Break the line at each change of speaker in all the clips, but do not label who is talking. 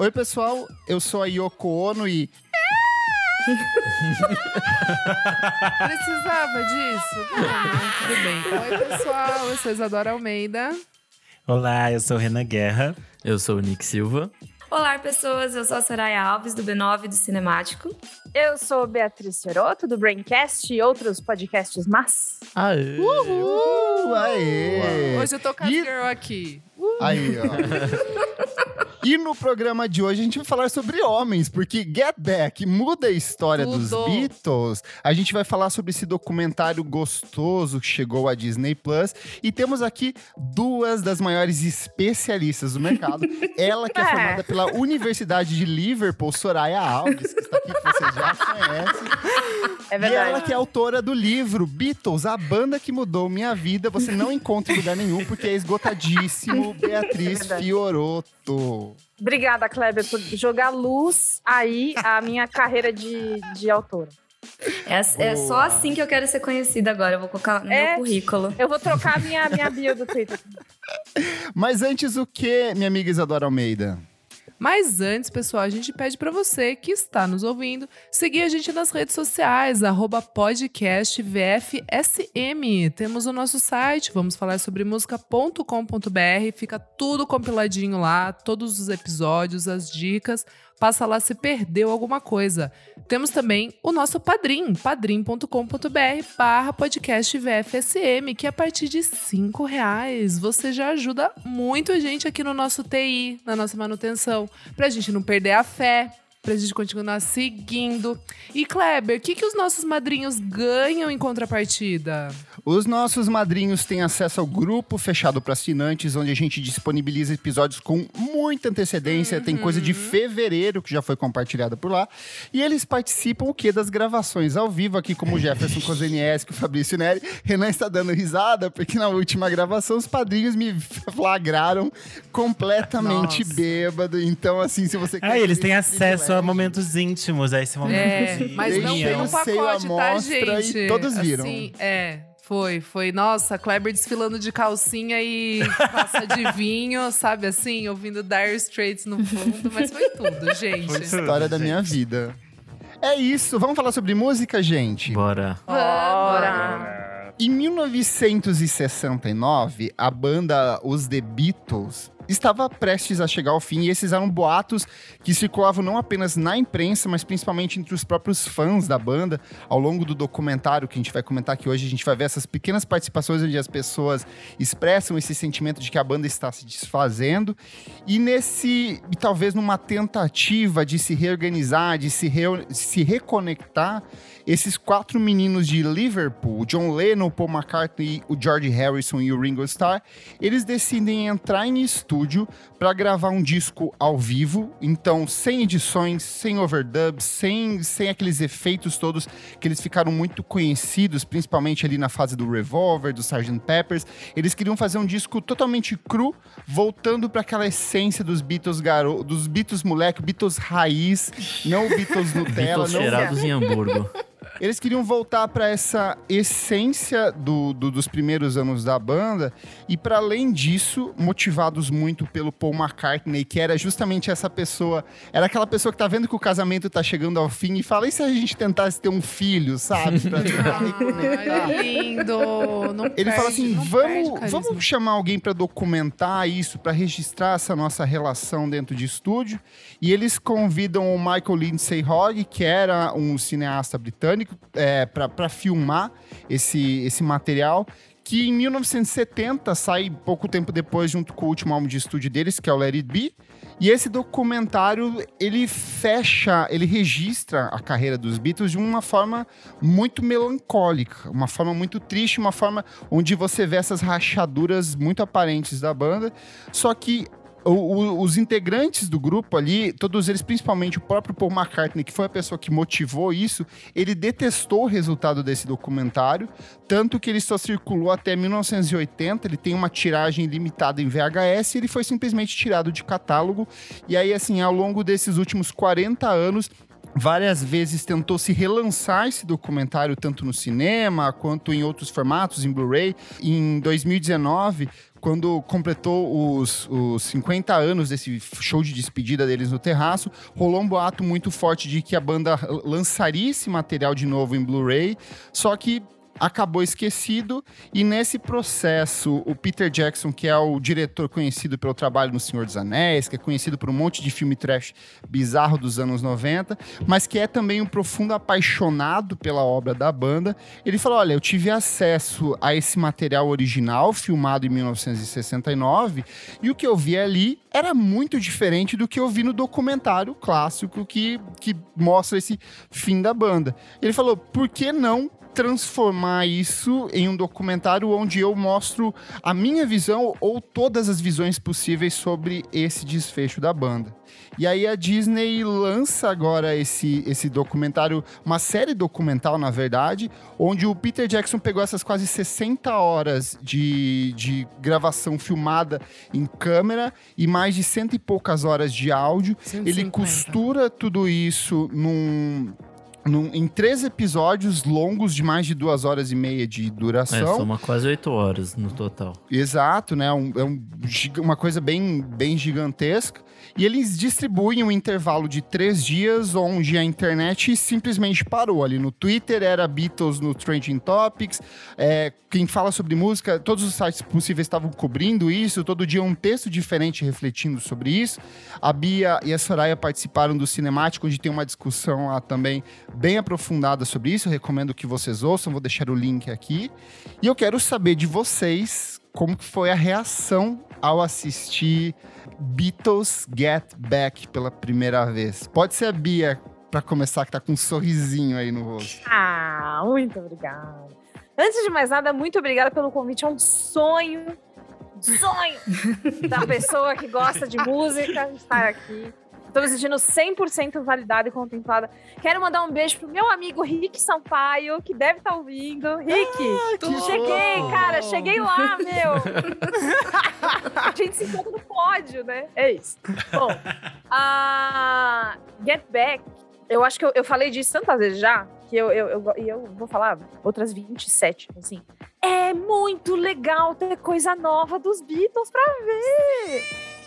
Oi, pessoal, eu sou a Yoko Ono e.
Precisava disso? Não, tudo bem. Oi, pessoal, eu sou Isadora Almeida.
Olá, eu sou Renan Guerra.
Eu sou o Nick Silva.
Olá, pessoas. Eu sou a Soraya Alves, do B9 do Cinemático.
Eu sou Beatriz Feroto, do Braincast e outros podcasts mas.
Aê!
Uhul! Aê!
Hoje eu tô com a
E-
girl aqui.
Aí, ó. E no programa de hoje a gente vai falar sobre homens, porque Get Back muda a história dos
Tudo.
Beatles. A gente vai falar sobre esse documentário gostoso que chegou à Disney Plus. E temos aqui duas das maiores especialistas do mercado. Ela que é
É.
formada pela Universidade de Liverpool, Soraya Alves, que está aqui, que você já conhece.
É
E
verdade.
ela que é autora do livro Beatles, a banda que mudou minha vida. Você não encontra em lugar nenhum, porque é esgotadíssimo. Beatriz
É.
Fioroto.
Obrigada, Kleber, por jogar luz aí a minha carreira de, de autora.
É, é só assim que eu quero ser conhecida agora. Eu vou colocar no
É.
meu currículo.
Eu vou trocar minha, minha bio do Twitter.
Mas antes o que, minha amiga Isadora Almeida?
Mas antes, pessoal, a gente pede pra você que está nos ouvindo seguir a gente nas redes sociais, arroba podcast VFSM. Temos o nosso site, vamos falar sobre música.com.br, fica tudo compiladinho lá, todos os episódios, as dicas. Passa lá se perdeu alguma coisa. Temos também o nosso Padrim, padrim.com.br barra podcast VFSM, que a partir de cinco reais você já ajuda muito a gente aqui no nosso TI, na nossa manutenção, pra gente não perder a fé, pra gente continuar seguindo. E Kleber, o que, que os nossos madrinhos ganham em contrapartida?
Os nossos madrinhos têm acesso ao grupo fechado para assinantes, onde a gente disponibiliza episódios com muita antecedência. Tem coisa de fevereiro que já foi compartilhada por lá. E eles participam o quê? Das gravações ao vivo, aqui como o Jefferson Kozenieski, o Fabrício Neri. Renan está dando risada, porque na última gravação os padrinhos me flagraram completamente
Nossa.
bêbado. Então, assim, se você quer.
Ah, eles têm acesso a momentos íntimos, a esse momento.
É, mas não tem um pacote, tá,
mostra e
gente?
todos viram.
Assim, é, foi, foi. Nossa, Kleber desfilando de calcinha e taça de vinho, sabe assim? Ouvindo Dire Straits no fundo, mas foi tudo, gente.
Foi tudo.
História da minha vida. É isso. Vamos falar sobre música, gente?
Bora.
Bora!
Em 1969, a banda Os The Beatles estava prestes a chegar ao fim e esses eram boatos que circulavam não apenas na imprensa, mas principalmente entre os próprios fãs da banda. Ao longo do documentário que a gente vai comentar aqui hoje, a gente vai ver essas pequenas participações onde as pessoas expressam esse sentimento de que a banda está se desfazendo. E nesse, e talvez numa tentativa de se reorganizar, de se, reu- se reconectar, esses quatro meninos de Liverpool, John Lennon, Paul McCartney, o George Harrison e o Ringo Starr, eles decidem entrar em estúdio para gravar um disco ao vivo, então sem edições, sem overdubs, sem, sem aqueles efeitos todos que eles ficaram muito conhecidos, principalmente ali na fase do Revolver, do Sgt. Peppers. Eles queriam fazer um disco totalmente cru, voltando para aquela essência dos Beatles garo, dos Beatles moleque, Beatles raiz, não Beatles Nutella,
Beatles
não
cheirados em Hamburgo.
eles queriam voltar para essa essência do, do- dos primeiros anos da banda e para além disso, motivados muito pelo Paul McCartney, que era justamente essa pessoa, era aquela pessoa que tá vendo que o casamento tá chegando ao fim e fala: "E se a gente tentasse ter um filho, sabe?" Pra.
Ai, lindo. Não
Ele
perde,
fala assim: vamos, vamos chamar alguém para documentar isso, para registrar essa nossa relação dentro de estúdio. E eles convidam o Michael Lindsay Hogg, que era um cineasta britânico, é, para filmar esse, esse material. Que em 1970 sai pouco tempo depois, junto com o último álbum de estúdio deles, que é o Let It Be. E esse documentário, ele fecha, ele registra a carreira dos Beatles de uma forma muito melancólica, uma forma muito triste, uma forma onde você vê essas rachaduras muito aparentes da banda. Só que o- o- os integrantes do grupo ali, todos eles, principalmente o próprio Paul McCartney, que foi a pessoa que motivou isso, ele detestou o resultado desse documentário, tanto que ele só circulou até 1980, ele tem uma tiragem limitada em VHS, e ele foi simplesmente tirado de catálogo. E aí, assim, ao longo desses últimos 40 anos, várias vezes tentou se relançar esse documentário tanto no cinema quanto em outros formatos, em Blu-ray. Em 2019, quando completou os, os 50 anos desse show de despedida deles no terraço, rolou um boato muito forte de que a banda lançaria esse material de novo em Blu-ray, só que acabou esquecido e nesse processo o Peter Jackson, que é o diretor conhecido pelo trabalho no Senhor dos Anéis, que é conhecido por um monte de filme trash bizarro dos anos 90, mas que é também um profundo apaixonado pela obra da banda, ele falou: "Olha, eu tive acesso a esse material original filmado em 1969 e o que eu vi ali era muito diferente do que eu vi no documentário clássico que, que mostra esse fim da banda. Ele falou: por que não transformar isso em um documentário onde eu mostro a minha visão ou todas as visões possíveis sobre esse desfecho da banda. E aí a Disney lança agora esse, esse documentário, uma série documental, na verdade, onde o Peter Jackson pegou essas quase 60 horas de, de gravação filmada em câmera e mais de cento e poucas horas de áudio.
150.
Ele costura tudo isso num num- em três episódios longos de mais de duas horas e meia de
É,
duração.
soma quase oito horas no total.
Exato, né? Um- é um uma coisa bem, bem gigantesca. E eles distribuem um intervalo de três dias onde a internet simplesmente parou. Ali no Twitter era Beatles no Trending Topics. é, quem fala sobre música, todos os sites possíveis estavam cobrindo isso. Todo dia um texto diferente refletindo sobre isso. A Bia e a Soraya participaram do Cinemático, onde tem uma discussão lá também bem aprofundada sobre isso. Eu recomendo que vocês ouçam, vou deixar o link aqui. E eu quero saber de vocês como que foi a reação ao assistir Beatles Get Back pela primeira vez. Pode ser a Bia, pra começar, que tá com um sorrisinho aí no rosto.
Ah, muito obrigada. Antes de mais nada, muito obrigada pelo convite. É um sonho, sonho da pessoa que gosta de música estar aqui. Estou me sentindo 100% validada e contemplada. Quero mandar um beijo pro meu amigo Rick Sampaio, que deve estar ouvindo. Rick,
que
cheguei,
fofo!
cara, cheguei lá, meu. A gente se encontra no pódio, né? É isso. Bom, a Get Back, eu acho que eu, eu falei disso tantas vezes já, que eu, eu, eu, e eu vou falar outras 27, assim. É muito legal ter coisa nova dos Beatles pra ver.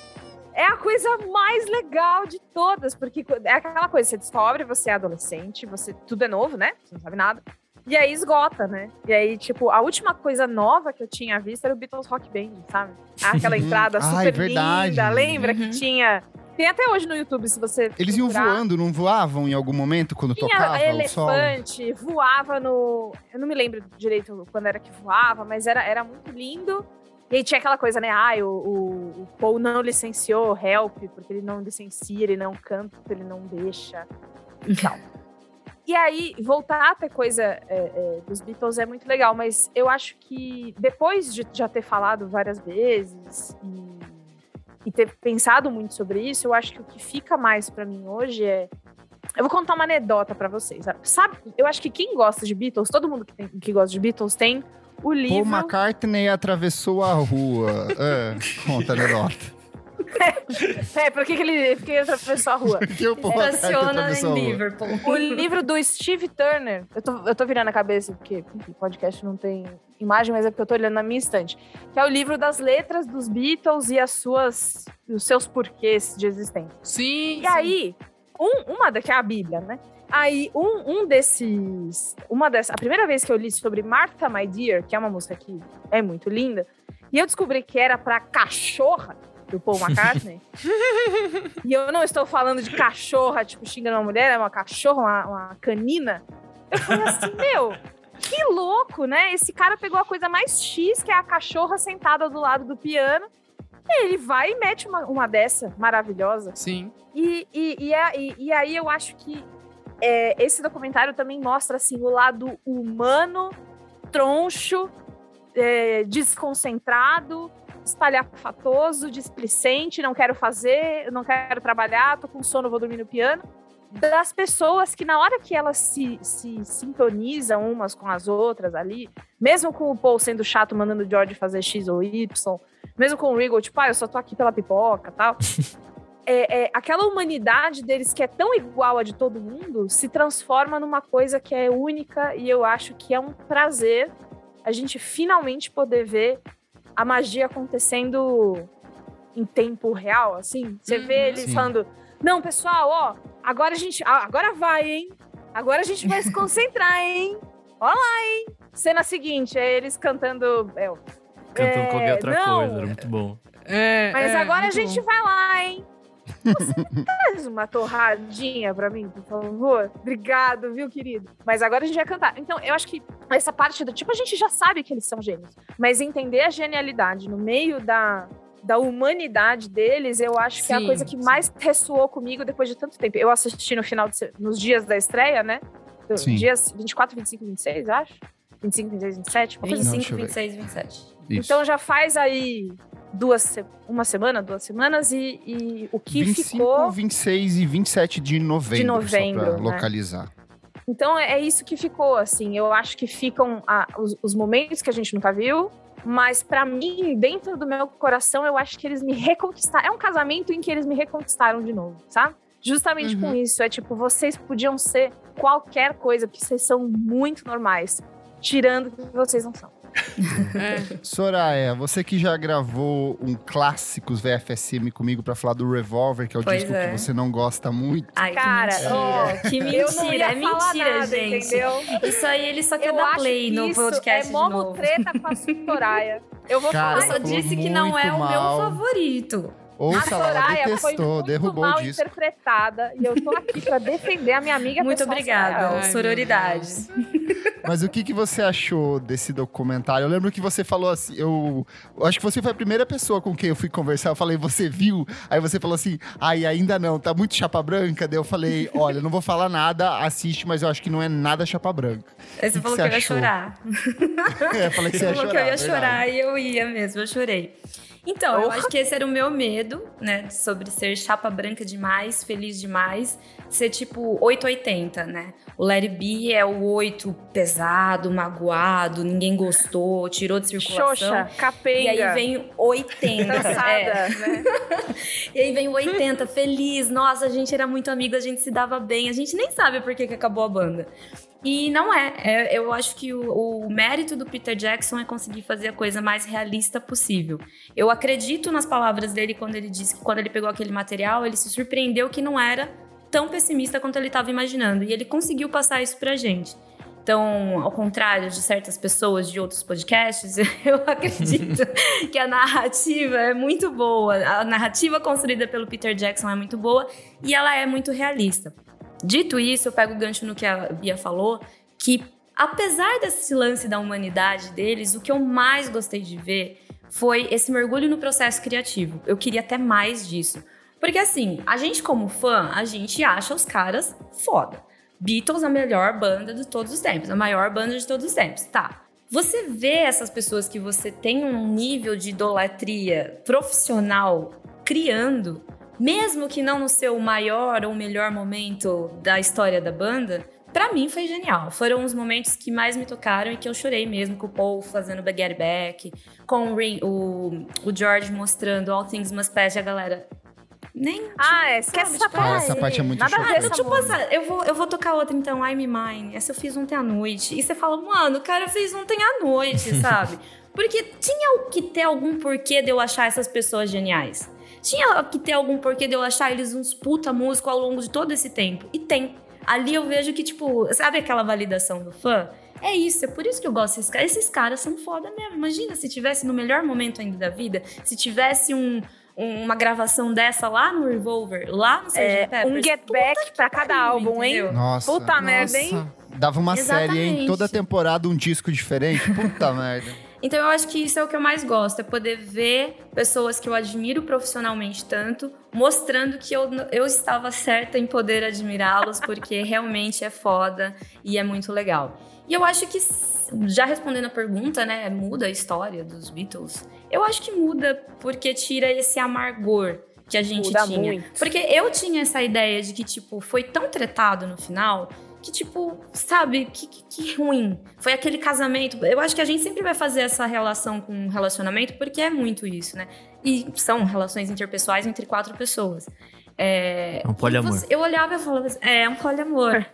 É a coisa mais legal de todas, porque é aquela coisa, você descobre, você é adolescente, você tudo é novo, né? Você não sabe nada. E aí esgota, né? E aí, tipo, a última coisa nova que eu tinha visto era o Beatles Rock Band, sabe? Aquela entrada
Ai,
super
verdade.
linda, lembra
Uhum.
que tinha... Tem até hoje no YouTube, se você
Eles iam
procurar.
voando, não voavam em algum momento quando
Tinha
tocava o sol?
elefante, voava no. Eu não me lembro direito quando era que voava, mas era, era muito lindo. E aí tinha aquela coisa, né? Ah, o, o, o Paul não licenciou Help, porque ele não licencia, ele não canta, ele não deixa e tal. E aí, voltar a ter coisa é, é, dos Beatles é muito legal, mas eu acho que depois de já ter falado várias vezes e, e ter pensado muito sobre isso, eu acho que o que fica mais pra mim hoje é eu vou contar uma anedota pra vocês. Sabe, eu acho que quem gosta de Beatles, todo mundo que, tem- que gosta de Beatles tem o
Paul
livro.
McCartney atravessou a rua. é, conta a anedota.
É, por que, que ele, por que ele atravessou a rua?
Porque o Paul
Estaciona
a
em. Liverpool.
O livro do Steve Turner, eu tô, eu tô virando a cabeça, porque enfim, podcast não tem imagem, mas é porque eu tô olhando na minha estante. Que é o livro das letras dos Beatles e as suas, os seus porquês de existência.
Sim.
E aí, um, uma da que é a Bíblia, né? Aí, um, um desses. Uma dessas. A primeira vez que eu li sobre Martha My Dear, que é uma música que é muito linda, e eu descobri que era pra cachorra do Paul McCartney. e eu não estou falando de cachorra, tipo, xingando uma mulher, é uma cachorra, uma, uma canina. Eu falei assim, meu. Que louco, né? Esse cara pegou a coisa mais X, que é a cachorra sentada do lado do piano. E ele vai e mete uma, uma dessa maravilhosa.
Sim.
E, e, e, e- e aí eu acho que é, esse documentário também mostra assim, o lado humano, troncho, é, desconcentrado, espalhafatoso, displicente, não quero fazer, não quero trabalhar, tô com sono, vou dormir no piano. Das pessoas que, na hora que elas se, se sintonizam umas com as outras ali, mesmo com o Paul sendo chato, mandando o George fazer X ou Y, mesmo com o Regal, tipo, ah, eu só tô aqui pela pipoca tal é, é, aquela humanidade deles que é tão igual a de todo mundo se transforma numa coisa que é única e eu acho que é um prazer a gente finalmente poder ver a magia acontecendo em tempo real, assim. Você vê
Uhum.
eles
Sim.
falando: "Não, pessoal, ó, agora a gente, ah, agora vai, hein? Agora a gente vai se concentrar, hein? Ó lá, hein?" Cena seguinte, é eles cantando é,
Cantando
É,
qualquer outra
não.
coisa, era muito bom.
É,
Mas
é,
agora a gente
bom.
vai lá, hein? Você traz uma torradinha pra mim, por favor? Obrigado, viu, querido? Mas agora a gente vai cantar. Então, eu acho que essa parte do tipo, a gente já sabe que eles são gênios. Mas entender a genialidade no meio da, da humanidade deles, eu acho que é a
Sim,
coisa que
sim.
mais ressoou comigo depois de tanto tempo. Eu assisti no final, de, nos dias da estreia, né?
Sim.
Dias 24, 25, 26, acho. 25, 26, 27. uma coisa assim.
Não,
25,
deixa eu ver.
26, 27.
Isso.
Então já faz aí duas, uma semana, duas semanas e, e o que
25,
ficou.
26 e 27 de novembro.
De novembro,
pra
né?
localizar.
Então é é isso que ficou, assim. Eu acho que ficam ah, os, os momentos que a gente nunca viu, mas pra mim, dentro do meu coração, eu acho que eles me reconquistaram. É um casamento em que eles me reconquistaram de novo, sabe? Justamente
Uhum.
com isso. É tipo, vocês podiam ser qualquer coisa, porque vocês são muito normais. Tirando que vocês não são.
É.
Soraya, você que já gravou um clássicos VFSM comigo pra falar do Revolver, que é o
Pois
disco
é.
que você não gosta muito.
Ai,
Cara,
que mentira. que mentira.
eu
é mentira,
nada,
gente.
entendeu?
Isso aí ele só quer
Eu
dar play no podcast
é momo treta com a Soraya. Eu vou
Cara,
Eu
falar
só
falou
disse que não é o
muito
meu
mal.
favorito.
Ouça
a
lá, ela
Soraya foi
detestou,
muito
derrubou
mal
o disco.
interpretada e eu tô aqui pra defender a minha amiga
Muito obrigada.
Ai,
Sororidade.
Mas o que, que você achou desse documentário? Eu lembro que você falou assim, eu, eu acho que você foi a primeira pessoa com quem eu fui conversar. Eu falei, você viu? Aí você falou assim, ai, ainda não, tá muito chapa branca. Daí eu falei, olha, não vou falar nada, assiste, mas eu aço que não é nada chapa branca.
Aí você
que
falou
você
que eu ia chorar.
É, eu falei que você
Você
ia
falou
chorar.
que eu ia
verdade.
chorar e eu ia mesmo, eu chorei. Então, eu acho que esse era o meu medo, né? Sobre ser chapa branca demais, feliz demais. Ser tipo 880, né? O Larry B é o 8 pesado, magoado, ninguém gostou, tirou de circulação.
Xoxa, capenga,
E aí vem o 80.
cansada,
é.
né?
E aí vem o 80, feliz. Nossa, a gente era muito amigo, a gente se dava bem. A gente nem sabe por que, que acabou a banda. E não é. É, Eu acho que o, o mérito do Peter Jackson é conseguir fazer a coisa mais realista possível. Eu acredito nas palavras dele quando ele disse que quando ele pegou aquele material, ele se surpreendeu que não era tão pessimista quanto ele estava imaginando. E ele conseguiu passar isso pra gente. Então, ao contrário de certas pessoas de outros podcasts, eu acredito que a narrativa é muito boa. A narrativa construída pelo Peter Jackson é muito boa e ela é muito realista. Dito isso, eu pego o gancho no que a Bia falou, que apesar desse lance da humanidade deles, o que eu mais gostei de ver foi esse mergulho no processo criativo. Eu queria até mais disso. Porque assim, a gente como fã, a gente acha os caras foda. Beatles a melhor banda de todos os tempos, a maior banda de todos os tempos. Tá. Você vê essas pessoas que você tem um nível de idolatria profissional criando, mesmo que não no seu maior ou melhor momento da história da banda, pra mim foi genial. Foram os momentos que mais me tocaram e que eu chorei mesmo, com o Paul fazendo Get Back, com o, o George mostrando All Things Must Pass e a galera. Nem
Ah, é, esquece essa
tipo,
parte.
essa parte é muito
Nada
chocante.
Tipo,
música.
essa, eu, vou, eu vou tocar outra então, I'm Mine. Essa eu fiz ontem à noite. E você fala, mano, o cara fez ontem à noite, sabe? Porque tinha que ter algum porquê de eu achar essas pessoas geniais. Tinha que ter algum porquê de eu achar eles uns puta músicos ao longo de todo esse tempo. E tem. Ali eu vejo que, tipo, sabe aquela validação do fã? É isso, é por isso que eu gosto desses caras. Esses caras são foda mesmo. Imagina se tivesse no melhor momento ainda da vida, se tivesse um- uma gravação dessa lá no Revolver, lá no Sgt.
É,
Peppers.
um get back pra cada
pariu,
álbum, hein?
Nossa.
Puta merda, hein?
Dava uma série, hein?
Exatamente.
Toda temporada um disco diferente. Puta merda.
Então eu acho que isso é o que eu mais gosto, é poder ver pessoas que eu admiro profissionalmente tanto, mostrando que eu, eu estava certa em poder admirá-los, porque realmente é foda e é muito legal. E eu acho que, já respondendo a pergunta, né, muda a história dos Beatles? Eu acho que muda porque tira esse amargor que a gente
Muda
tinha.
muito.
Porque eu tinha essa ideia de que, tipo, foi tão tretado no final que tipo, sabe, que, que, que ruim. Foi aquele casamento. Eu acho que a gente sempre vai fazer essa relação com relacionamento, porque é muito isso, né? E são relações interpessoais entre quatro pessoas. É,
É um poliamor.
você- eu olhava e falava assim, é, um poliamor.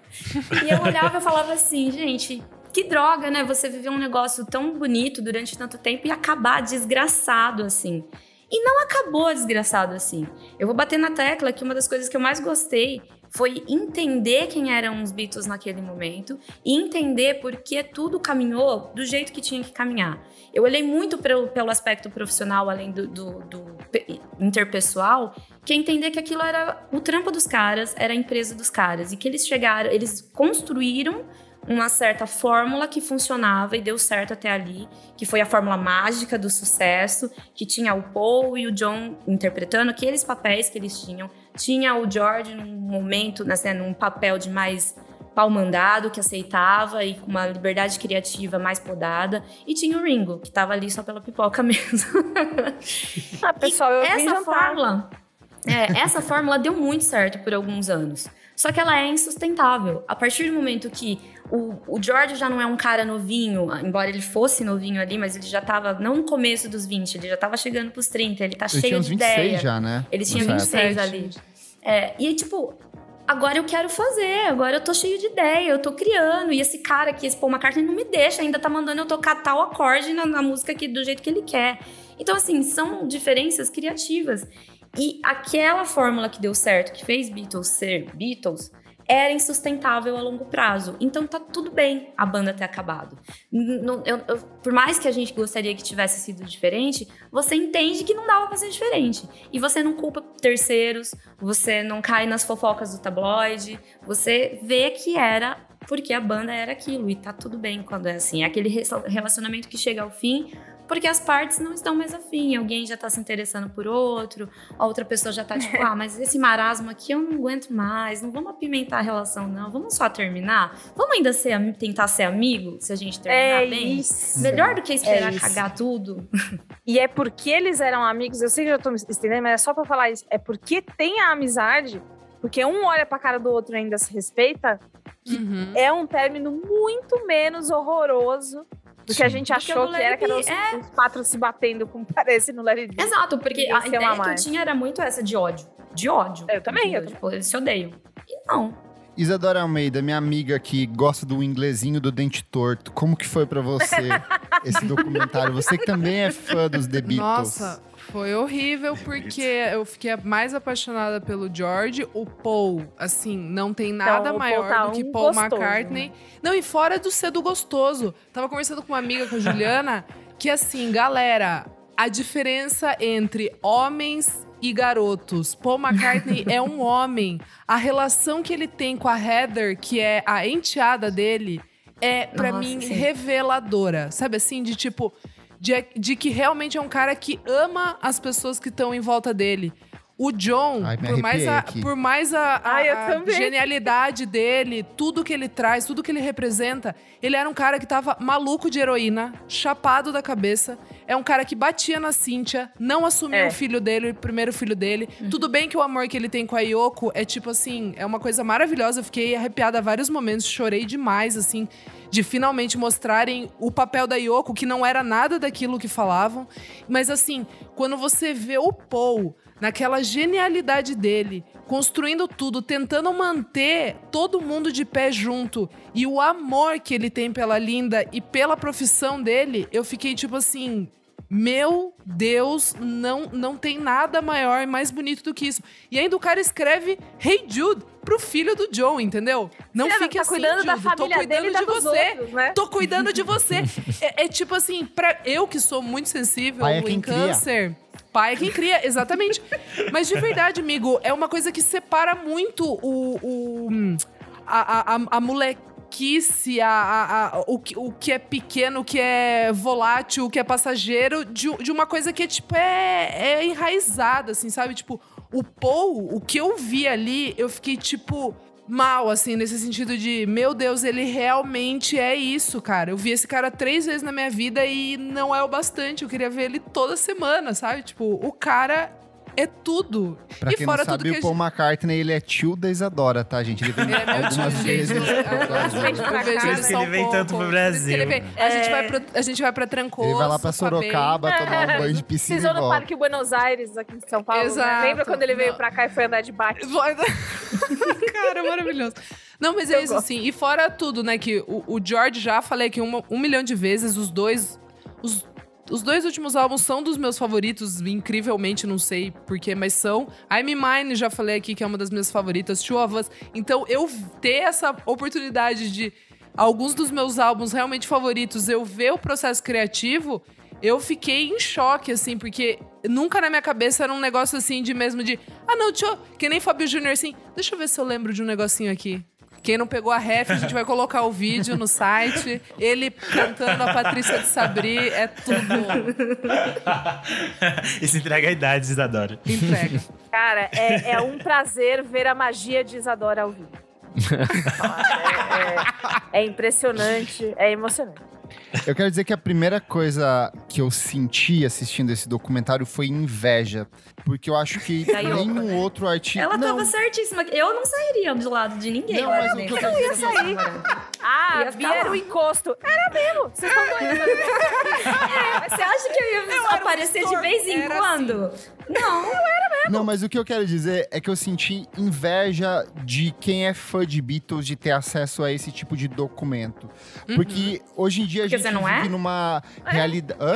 e eu olhava e falava assim, gente, que droga, né? Você viver um negócio tão bonito durante tanto tempo e acabar desgraçado assim. E não acabou desgraçado assim. Eu vou bater na tecla que uma das coisas que eu mais gostei foi entender quem eram os Beatles naquele momento e entender por que tudo caminhou do jeito que tinha que caminhar. Eu olhei muito pelo, pelo aspecto profissional, além do, do- do pe- interpessoal, que é entender que aquilo era o trampo dos caras, era a empresa dos caras, e que eles chegaram, eles construíram uma certa fórmula que funcionava e deu certo até ali, que foi a fórmula mágica do sucesso, que tinha o Paul e o John interpretando aqueles papéis que eles tinham, tinha o George num momento, né, num papel de mais pau mandado, que aceitava e com uma liberdade criativa mais podada, e tinha o Ringo, que tava ali só pela pipoca mesmo.
Ah, pessoal, eu
essa fórmula, é, essa fórmula deu muito certo por alguns anos. Só que ela é insustentável. A partir do momento que o, o George já não é um cara novinho, embora ele fosse novinho ali, mas ele já tava, não no começo dos 20, ele já tava chegando pros 30, ele tá
Ele
cheio
tinha uns
de
26
ideia.
já, né?
Ele tinha
Nessa
26
época.
ali. É, e aí, tipo, agora eu quero fazer, agora eu tô cheio de ideia, eu tô criando. E esse cara aqui, esse Paul McCartney, não me deixa, ainda tá mandando eu tocar tal acorde na, na música aqui do jeito que ele quer. Então, assim, são diferenças criativas. E aquela fórmula que deu certo, que fez Beatles ser Beatles, era insustentável a longo prazo. Então tá tudo bem a banda ter acabado. Não- eu- eu- por mais que a gente gostaria que tivesse sido diferente, você entende que não dava pra ser diferente. E você não culpa terceiros, você não cai nas fofocas do tabloide, você vê que era porque a banda era aquilo. E tá tudo bem quando é assim. É aquele re- relacionamento que chega ao fim porque as partes não estão mais afim. Alguém já tá se interessando por outro, a outra pessoa já tá tipo, ah, mas esse marasmo aqui eu não aguento mais, não vamos apimentar a relação, não. Vamos só terminar? Vamos ainda ser, tentar ser amigo se a gente terminar
É
bem?
isso.
Melhor do que esperar
É isso.
cagar tudo.
E é porque eles eram amigos, eu sei que eu já tô me estendendo, mas é só pra falar isso. É porque tem a amizade, porque um olha pra cara do outro e ainda se respeita,
Uhum.
é um término muito menos horroroso do que a gente achou que era, que eram
It
os,
Be,
os quatro se batendo, como parece no Larry.
Exato, porque
Ninguém
a ideia que eu tinha era muito essa de ódio. De ódio.
Eu também, eu?
Tipo, eles se odeiam. E não.
Isadora Almeida, minha amiga que gosta do inglesinho do dente torto, como que foi pra você esse documentário? Você que também é fã dos The Beatles.
Nossa, foi horrível porque eu fiquei mais apaixonada pelo George. O Paul, assim, não tem nada
o Paul
maior
tá
do que
um
Paul
gostoso,
McCartney. Não, e fora do ser do gostoso. Tava conversando com uma amiga, com a Juliana, que assim, galera, a diferença entre homens e garotos. Paul McCartney é um homem. A relação que ele tem com a Heather, que é a enteada dele, é, pra
Nossa,
mim,
sim.
reveladora. Sabe assim, de tipo de, de que realmente é um cara que ama as pessoas que estão em volta dele. O John,
Ai,
por mais, a, por mais a, a-
Ai,
a genialidade dele, tudo que ele traz, tudo que ele representa, ele era um cara que tava maluco de heroína, chapado da cabeça. É um cara que batia na Cíntia, não assumiu
É.
o filho dele, o primeiro filho dele.
Uhum.
Tudo bem que o amor que ele tem com a Yoko é tipo assim, é uma coisa maravilhosa. Eu fiquei arrepiada a vários momentos, chorei demais, assim, de finalmente mostrarem o papel da Yoko, que não era nada daquilo que falavam. Mas assim, quando você vê o Paul naquela genialidade dele, construindo tudo, tentando manter todo mundo de pé junto e o amor que ele tem pela Linda e pela profissão dele, eu fiquei tipo assim, meu Deus, não não tem nada maior e mais bonito do que isso. E ainda o cara escreve Hey Jude pro filho do John, entendeu? Não
Você
fique
tá
assim,
cuidando da
Jude, tô
família
cuidando
dele da
de você.
outros, né?
Tô cuidando de você. é, é tipo assim, pra eu que sou muito sensível
Pai é
em
quem cria.
Pai é quem cria, exatamente. Mas de verdade, amigo, é uma coisa que separa muito o, o- a, a, a- a molequice, a, a- a- o, que- o que é pequeno, o que é volátil, o que é passageiro, de, de uma coisa que é, tipo, é, é enraizada, assim, sabe? Tipo, o Paul, o que eu vi ali, eu fiquei, tipo, mal, assim, nesse sentido de, meu Deus, ele realmente é isso, cara. Eu vi esse cara três vezes na minha vida e não é o bastante. Eu queria ver ele toda semana, sabe? Tipo, o cara é tudo.
Pra
E
quem
fora
não
tudo
sabe,
que a
o Paul McCartney, ele é tio da Isadora, tá, gente? Ele vem
Ele é meu
algumas
tio,
vezes
gente.
pro Brasil.
Ele
que vem
um
tanto pro
que
Brasil.
A, gente
É.
vai pro, a gente vai pra Trancoso.
Ele vai lá pra Sorocaba tomar um banho de piscina
Pisou no. Parque Buenos Aires, aqui em São Paulo. né?
Exato.
Lembra quando ele veio pra cá e foi andar de bike?
Vai- Cara, maravilhoso. Não, mas é isso, assim. E fora tudo, né? Que o, o George já falei aqui uma- um milhão de vezes, os dois. Os, os dois últimos álbuns são dos meus favoritos, incrivelmente, não sei porquê, mas são. I'm Mine, já falei aqui que é uma das minhas favoritas, Two of Us. Então, eu ter essa oportunidade de alguns dos meus álbuns realmente favoritos, eu ver o processo criativo, eu fiquei em choque, assim, porque nunca na minha cabeça era um negócio assim de mesmo de. Ah, não, eu. Que nem Fábio Júnior assim. Deixa eu ver se eu lembro de um negocinho aqui. Quem não pegou a ref, a gente vai colocar o vídeo no site. Ele cantando a Patrícia de Sabri, é tudo
Isso entrega a idade, Isadora.
entrega.
Cara, é, é um prazer ver a magia de Isadora ao vivo. é, é- é impressionante, é emocionante.
Eu quero dizer que a primeira coisa que eu senti assistindo esse documentário foi inveja. Porque eu acho que
Yoko,
nenhum
né?
outro artista.
Ela
não,
tava certíssima. Eu não sairia do lado de ninguém.
Não, mas o que eu quero
ia
é que-
Ah,
Ia
Bia era o encosto. Era mesmo, vocês estão doidos.
Mas Você acha que eu ia
Eu era um
aparecer de vez em
era
quando? Não.
Não, mas o que eu quero dizer é que eu senti inveja de quem é fã de Beatles de ter acesso a esse tipo de documento. Porque hoje em dia a gente
você não
vive
é?
numa realidade. Hã?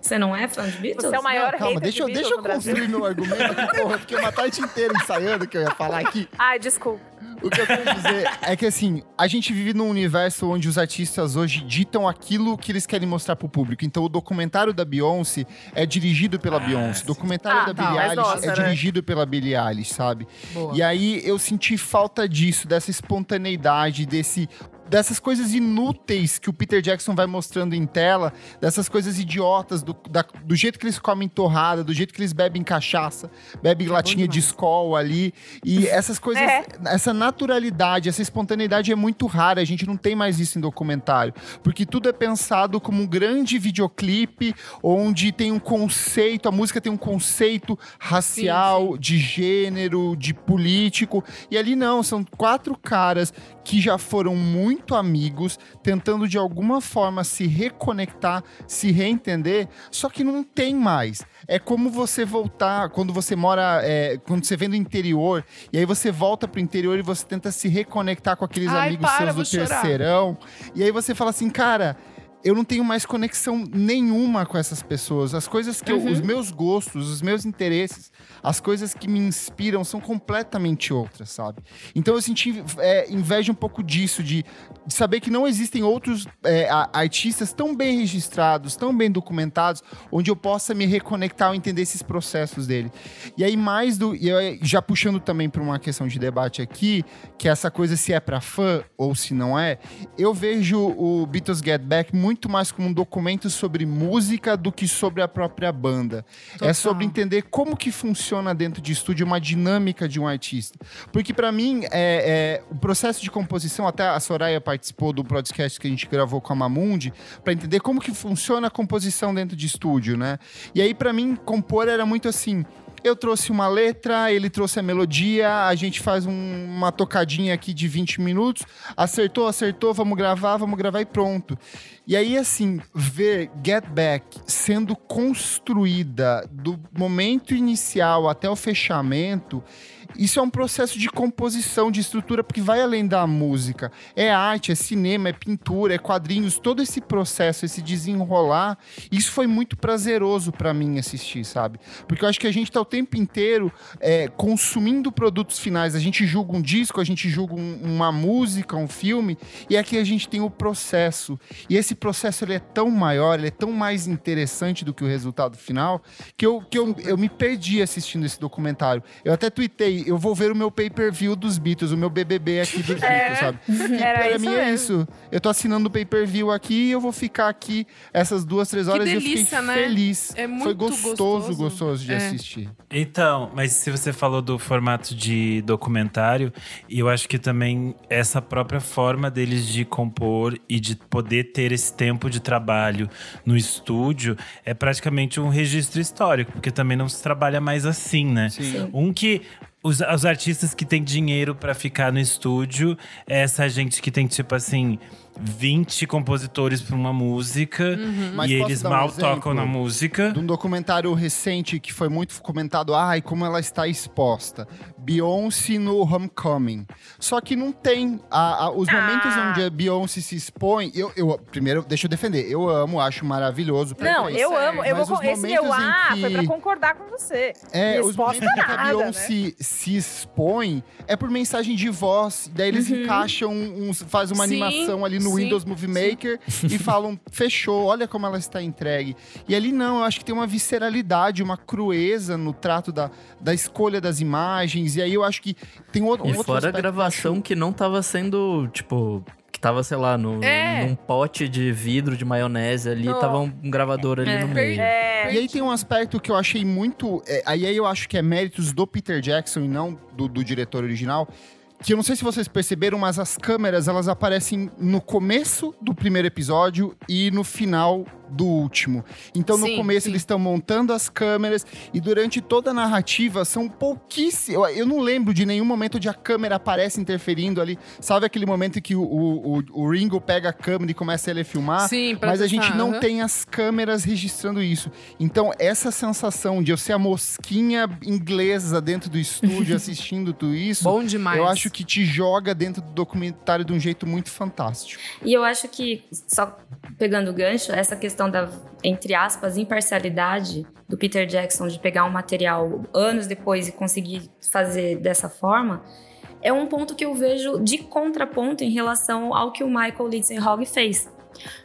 Você não é fã de Beatles?
Você é o maior
Não, calma, deixa, eu-
de
deixa eu construir meu argumento aqui, porra. Fiquei uma tarde inteira ensaiando o que eu ia falar aqui.
Ai, desculpa.
O que eu quero dizer é que, assim, a gente vive num universo onde os artistas hoje ditam aquilo que eles querem mostrar pro público. Então, o documentário da Beyoncé é dirigido pela Beyoncé. O documentário
Ah,
da
tá,
Billie Eilish
nossa,
é
né?
dirigido pela Billie Eilish, sabe?
Boa.
E aí, eu senti falta disso, dessa espontaneidade, desse... Dessas coisas inúteis que o Peter Jackson vai mostrando em tela, dessas coisas idiotas, do, da- do jeito que eles comem torrada, do jeito que eles bebem cachaça, bebem latinha de Skol ali. E essas coisas,
É.
essa naturalidade, essa espontaneidade é muito rara. A gente não tem mais isso em documentário. Porque tudo é pensado como um grande videoclipe, onde tem um conceito, a música tem um conceito racial, de gênero, de político. E ali não, são quatro caras que já foram muito amigos, tentando de alguma forma se reconectar, se reentender, só que não tem mais. É como você voltar, quando você mora, é, quando você vem do interior, e aí você volta pro interior e você tenta se reconectar com aqueles
Ai,
amigos
para,
seus do terceirão. E aí você fala assim, cara. Eu não tenho mais conexão nenhuma com essas pessoas. As coisas que eu, os meus gostos, os meus interesses, as coisas que me inspiram são completamente outras, sabe? Então eu senti é, inveja um pouco disso, de, de saber que não existem outros é, artistas tão bem registrados, tão bem documentados, onde eu possa me reconectar ou entender esses processos dele. E aí, mais do. E já puxando também para uma questão de debate aqui, que é essa coisa se é para fã ou se não é, eu vejo o Beatles Get Back muito mais como um documento sobre música do que sobre a própria banda. É
Total.
sobre entender como que funciona dentro de estúdio uma dinâmica de um artista. Porque para mim, é, é, o processo de composição, até a Soraya participou do podcast que a gente gravou com a Mamundi, para entender como que funciona a composição dentro de estúdio, né? E aí, para mim, compor era muito assim. Eu trouxe uma letra, ele trouxe a melodia, a gente faz um- uma tocadinha aqui de 20 minutos, acertou, acertou, vamos gravar, vamos gravar e pronto. E aí, assim, ver Get Back sendo construída do momento inicial até o fechamento, isso é um processo de composição, de estrutura, porque vai além da música. É arte, é cinema, é pintura, é quadrinhos, todo esse processo, esse desenrolar, isso foi muito prazeroso pra mim assistir, sabe? Porque eu acho que a gente tá o tempo inteiro é, consumindo produtos finais. A gente julga um disco, a gente julga um- uma música, um filme, e aqui a gente tem o processo. E esse processo ele é tão maior, ele é tão mais interessante do que o resultado final, que eu, que eu, eu me perdi assistindo esse documentário. Eu até tuitei, sabe? Eu vou ver o meu pay-per-view dos Beatles, o meu BBB aqui dos Beatles, sabe?
Era
pra mim é isso. Eu tô assinando o pay-per-view aqui e eu vou ficar aqui essas duas, três horas e eu
delícia,
fiquei
né?
feliz.
É
Foi
muito
gostoso,
gostoso.
gostoso de
É.
assistir.
Então, mas se você falou do formato de documentário, e eu acho que também essa própria forma deles de compor e de poder ter esse tempo de trabalho no estúdio é praticamente um registro histórico, porque também não se trabalha mais assim, né?
Sim.
Um que os, os artistas que têm dinheiro pra ficar no estúdio é essa gente que tem, tipo assim, 20 compositores pra uma música
Mas
e eles
um
mal
exemplo?
tocam na música.
De um documentário recente que foi muito comentado, ai, como ela está exposta. Beyoncé no Homecoming. Só que não tem a- a- os
Ah.
momentos onde a Beyoncé se expõe. Eu, eu- primeiro, deixa eu defender. Eu amo, acho maravilhoso.
Não, eu
Sério.
amo. Eu vou,
os
esse
em
ah foi
que-
pra concordar com você.
É, os momentos em que a
nada, né?
Beyoncé se expõe é por mensagem de voz. Daí eles encaixam, uns, faz uma
Sim,
animação ali no
sim,
Windows Movie Maker e falam, fechou, olha como ela está entregue. E ali não, eu acho que tem uma visceralidade, uma crueza no trato da, da escolha das imagens. E aí eu acho que tem outro,
E
outro
fora a
que
gravação
acho-
que não tava sendo, tipo. Que tava, sei lá, no,
É.
num pote de vidro de maionese ali,
No-
tava um gravador ali
É.
no meio.
É,
E aí tem um aspecto que eu achei muito. é, aí eu acho que é méritos do Peter Jackson e não do, do diretor original. Que eu não sei se vocês perceberam, mas as câmeras elas aparecem no começo do primeiro episódio e no final do último. Então no
Sim,
começo
sim.
eles estão montando as câmeras e durante toda a narrativa são pouquíssimos. Eu, eu não lembro de nenhum momento onde a câmera aparece interferindo ali. Sabe aquele momento que o, o, o- Ringo pega a câmera e começa ele a filmar?
Sim, pra
mas a gente não tem as câmeras registrando isso. Então, essa sensação de eu ser a mosquinha inglesa dentro do estúdio assistindo tudo isso,
Bom demais.
eu acho que te joga dentro do documentário de um jeito muito fantástico.
E eu acho que, só pegando o gancho, essa questão da, entre aspas, imparcialidade do Peter Jackson de pegar um material anos depois e conseguir fazer dessa forma, é um ponto que eu vejo de contraponto em relação ao que o Michael Lindsay-Hogg fez.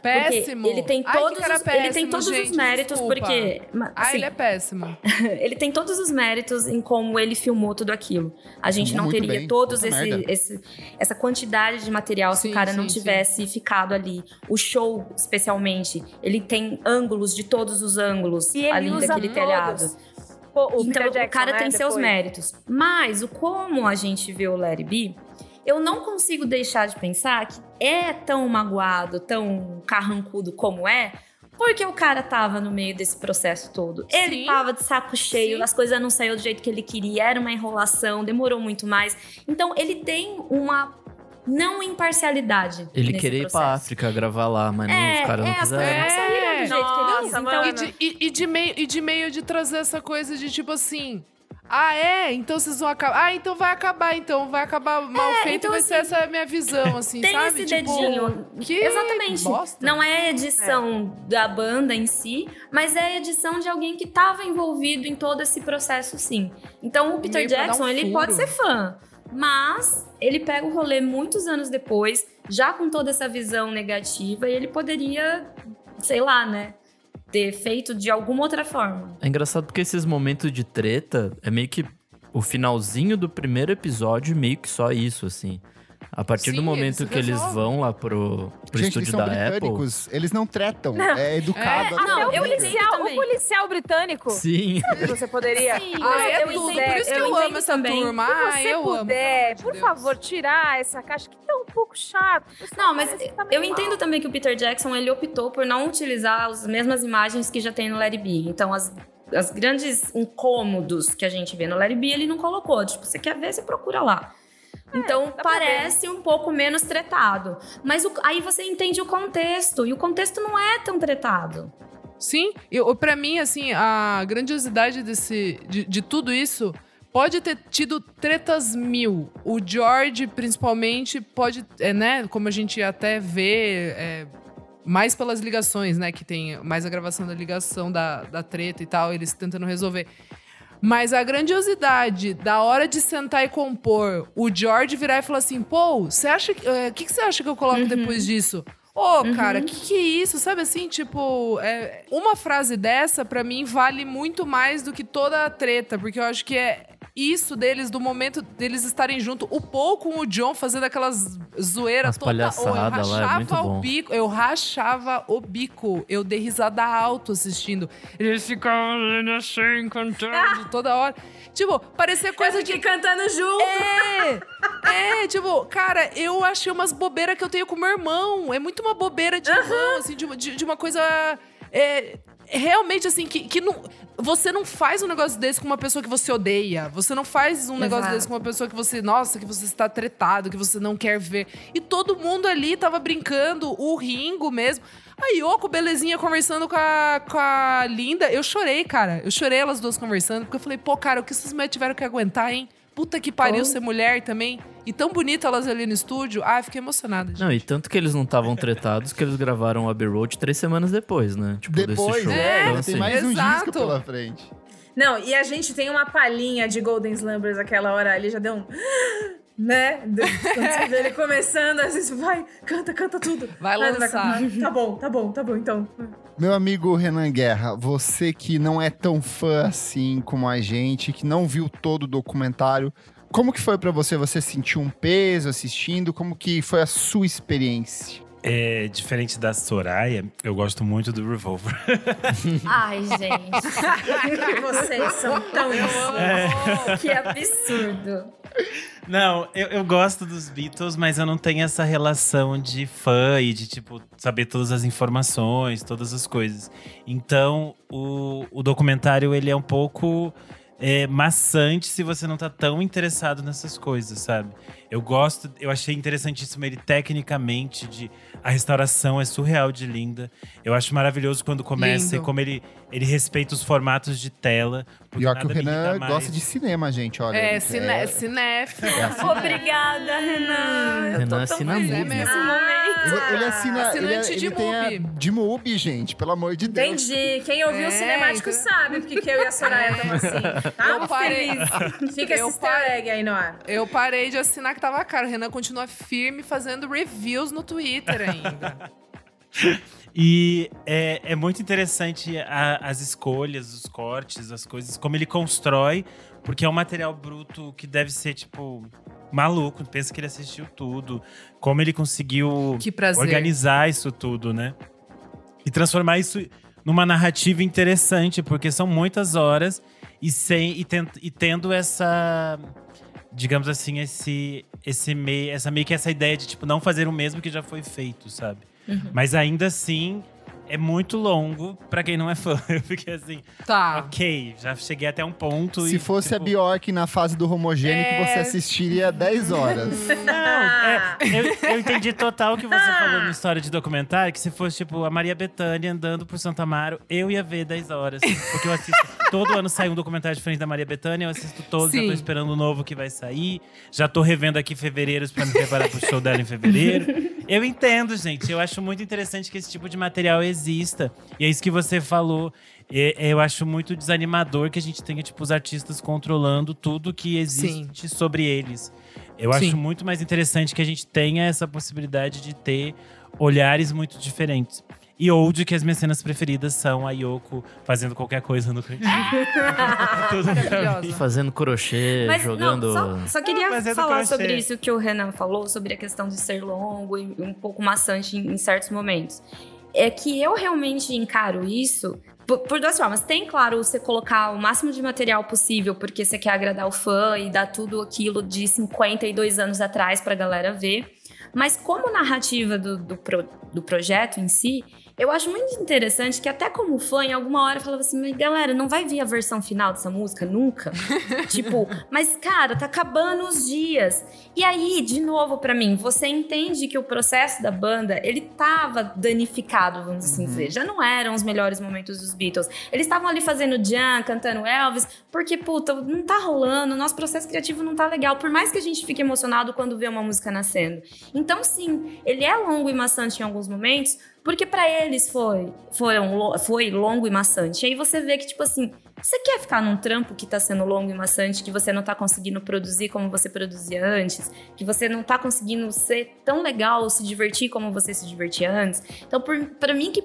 Péssimo.
Porque ele tem
Ai,
todos,
cara
os, ele tem
péssimo,
todos
gente,
os méritos,
desculpa.
porque. ma-
Ah,
assim,
ele é péssimo.
ele tem todos os méritos em como ele filmou tudo aquilo. A gente
Filmou
não
muito
teria
bem,
todos esse, esse- essa quantidade de material se
Sim,
o cara não
sim, sim.
tivesse ficado ali. O show, especialmente, ele tem ângulos de todos os ângulos
E
ali daquele
todos.
telhado.
O
então,
Jackson,
o cara
né,
tem seus
depois.
méritos. Mas o como a gente vê o Larry B, eu não consigo deixar de pensar que é tão magoado, tão carrancudo como é, porque o cara tava no meio desse processo todo. Ele
Sim.
tava de saco cheio,
Sim.
as coisas não saíram do jeito que ele queria, era uma enrolação, demorou muito mais. Então ele tem uma não imparcialidade.
Ele
nesse
queria ir pra
processo.
África gravar lá, mas não,
É,
os caras não
é,
quiseram.
não saíram do jeito que ele
Nossa,
quis.
mano.
Então,
E de, e- e de meio, e de meio de trazer essa coisa de tipo assim. Ah, é? Então vocês vão acabar. Ah, então vai acabar, então. Vai acabar mal feito
então,
vai ser
assim,
essa a minha visão, assim,
tem
sabe?
esse
Tipo,
dedinho.
Que
Exatamente.
bosta.
Não é a edição da banda em si, mas é a edição de alguém que estava envolvido em todo esse processo, sim. Então o Peter
Meio dar um
Jackson, ele pode ser fã, mas ele pega o rolê muitos anos depois, já com toda essa visão negativa, e ele poderia, sei lá, né, ter feito de alguma outra forma.
É engraçado porque esses momentos de treta é meio que o finalzinho do primeiro episódio, meio que só isso, assim. A partir
Sim,
do momento
eles
que eles
resolvem.
vão lá pro, pro
Gente, eles
estúdio
são
da Apple.
britânicos, eles não tretam. É educado.
É,
até
não, eu entendo
policial, o policial britânico.
Sim.
Você poderia.
Sim,
Ah, é
eu
tudo.
entendo-
Por isso que
eu
eu, amo
entendo
essa
também.
turma.
Se
Ah,
você
eu amo.
puder,
pelo
por
Deus.
favor, tirar essa caixa que tá um pouco chato.
Não, mas
tá
eu entendo
mal.
também que o Peter Jackson ele optou por não utilizar as mesmas imagens que já tem no Larry B. Então, as, as grandes incômodos que a gente vê no Larry B, ele não colocou. Tipo, você quer ver, você procura lá. Então,
dá pra
parece um pouco menos tretado. Mas o- aí você entende o contexto. E o contexto não é tão tretado.
Sim, pra mim, assim, a grandiosidade desse, de, de tudo isso pode ter tido tretas mil. O George, principalmente, pode, é, né, como a gente até vê, é, mais pelas ligações, né, que tem mais a gravação da ligação da, da treta e tal, eles tentando resolver. Mas a grandiosidade da hora de sentar e compor, o George virar e falar assim: pô, você acha que. O que, que você acha que eu coloco depois disso? Ô, cara, que que é isso? Sabe assim, tipo, é, uma frase dessa, pra mim, vale muito mais do que toda a treta, porque eu acho que é isso deles, do momento deles estarem junto. O Paul com o John fazendo aquelas zoeiras
As
toda hora. Eu
palhaçadas lá, é
rachava o bico. Eu rachava o bico. Eu dei risada alto assistindo. Eles ficavam assim, cantando toda hora. Tipo, parecia coisa
Eu
de
cantando junto.
é, é, tipo, cara, eu achei umas bobeiras que eu tenho com meu irmão. É muito uma bobeira de irmão, assim, de, de, de uma coisa. É, realmente, assim, que, que não, você não faz um negócio desse com uma pessoa que você odeia. Você não faz um negócio
Exato.
desse com uma pessoa que você, nossa, que você está tretado, que você não quer ver. E todo mundo ali tava brincando, o Ringo mesmo. A Yoko, belezinha, conversando com a, com a Linda. Eu chorei, cara. Eu chorei elas duas conversando, porque eu falei, pô, cara, o que essas mulheres tiveram que aguentar, hein? Puta que pariu
Oh.
ser mulher também. E tão bonita elas ali no estúdio. Ah, eu fiquei emocionada. gente.
Não, e tanto que eles não estavam tretados que eles gravaram o Abbey Road três semanas depois, né? Tipo,
Depois,
desse show.
é,
Então, assim,
tem mais um
Exato.
disco pela frente.
Não, e a gente tem uma palhinha de Golden Slumbers aquela hora ali, já deu um. Né? Do- Quando você vê ele começando, às vezes vai, canta, canta tudo.
Vai
ele
lançar.
Tá bom, tá bom, tá bom, então.
Meu amigo Renan Guerra, você que não é tão fã assim como a gente, que não viu todo o documentário, como que foi pra você? Você sentiu um peso assistindo? Como que foi a sua experiência?
É, diferente da Soraya, eu gosto muito do Revolver.
Ai, gente. Vocês são tão injustos. Que absurdo.
Não, eu, eu gosto dos Beatles, mas eu não tenho essa relação de fã e de, tipo, saber todas as informações, todas as coisas. Então, o, o documentário, ele é um pouco é, maçante se você não tá tão interessado nessas coisas, sabe? Eu gosto, eu achei interessantíssimo ele tecnicamente, de a restauração é surreal de linda. Eu acho maravilhoso quando começa
Lindo.
e como ele, ele respeita os formatos de tela. porque
Pior que o Renan gosta de cinema, gente, olha.
É,
É-
cine, cinéfilo.
Obrigada, Renan. Eu
Renan assina
feliz
muito.
nesse momento.
Ele, ele assina. Ele,
Assinante
ele
de
a
Mubi.
de Mubi, gente, pelo amor de Deus.
Entendi. Quem ouviu
É,
o cinemático
então-
sabe porque que eu e a Soraya estamos assim. Tá?
Eu parei,
Fica esse
eu
easter
parei-
egg aí no ar.
eu parei de assinar que tava caro. O Renan continua firme fazendo reviews no Twitter ainda.
E é, é muito interessante a- as escolhas, os cortes, as coisas, como ele constrói, porque é um material bruto que deve ser, tipo, maluco. Pensa que ele assistiu tudo. Como ele conseguiu organizar isso tudo, né? E transformar isso numa narrativa interessante, porque são muitas horas e, sem, e, tent- e tendo essa. Digamos assim, esse, esse meio, essa meio que essa ideia de tipo não fazer o mesmo que já foi feito, sabe? Mas ainda assim é muito longo pra quem não é fã. Eu fiquei assim,
Tá.
ok, já cheguei até um ponto.
Se
e,
fosse a
tipo,
Bjork na fase do homogênico,
É.
você assistiria 10 horas.
Não, é, eu, eu entendi total o que você falou na história de documentário, que se fosse, tipo, a Maria Bethânia andando por Santa Amaro, eu ia ver 10 horas. Porque eu assisto, todo ano sai um documentário diferente da Maria Bethânia, eu assisto todos, já
Sim.
tô esperando o novo que vai sair. Já tô revendo aqui fevereiros pra me preparar pro show dela em fevereiro. Eu entendo, gente, eu acho muito interessante que esse tipo de material exista. E é isso que você falou. É- é, eu acho muito desanimador que a gente tenha, tipo, os artistas controlando tudo que existe sobre eles. Eu
Sim.
acho muito mais interessante que a gente tenha essa possibilidade de ter olhares muito diferentes. E ou de que as minhas cenas preferidas são a Yoko fazendo qualquer coisa no cantinho. Tudo.
Fazendo crochê,
Mas
jogando.
não, só, só queria
Fazendo
falar sobre isso que o Renan falou, sobre a questão de ser longo e um pouco maçante em, em certos momentos. É que eu realmente encaro isso por, por duas formas. Tem, claro, você colocar o máximo de material possível, porque você quer agradar o fã e dar tudo aquilo de 52 anos atrás pra galera ver. Mas como narrativa do, do, pro- do projeto em si, eu acho muito interessante que até como fã, em alguma hora eu falava assim, galera, não vai vir a versão final dessa música nunca? tipo, mas cara, tá acabando os dias. E aí, de novo pra mim, você entende que o processo da banda, ele tava danificado, vamos assim dizer. Já não eram os melhores momentos dos Beatles. Eles estavam ali fazendo jam, cantando Elvis, porque, puta, não tá rolando, nosso processo criativo não tá legal, por mais que a gente fique emocionado quando vê uma música nascendo. Então, sim, ele é longo e maçante em alguns momentos, porque pra eles foi, foi longo e maçante. E aí você vê que, tipo assim, você quer ficar num trampo que tá sendo longo e maçante, que você não tá conseguindo produzir como você produzia antes, que você não tá conseguindo ser tão legal, se divertir como você se divertia antes. Então, por, pra mim, que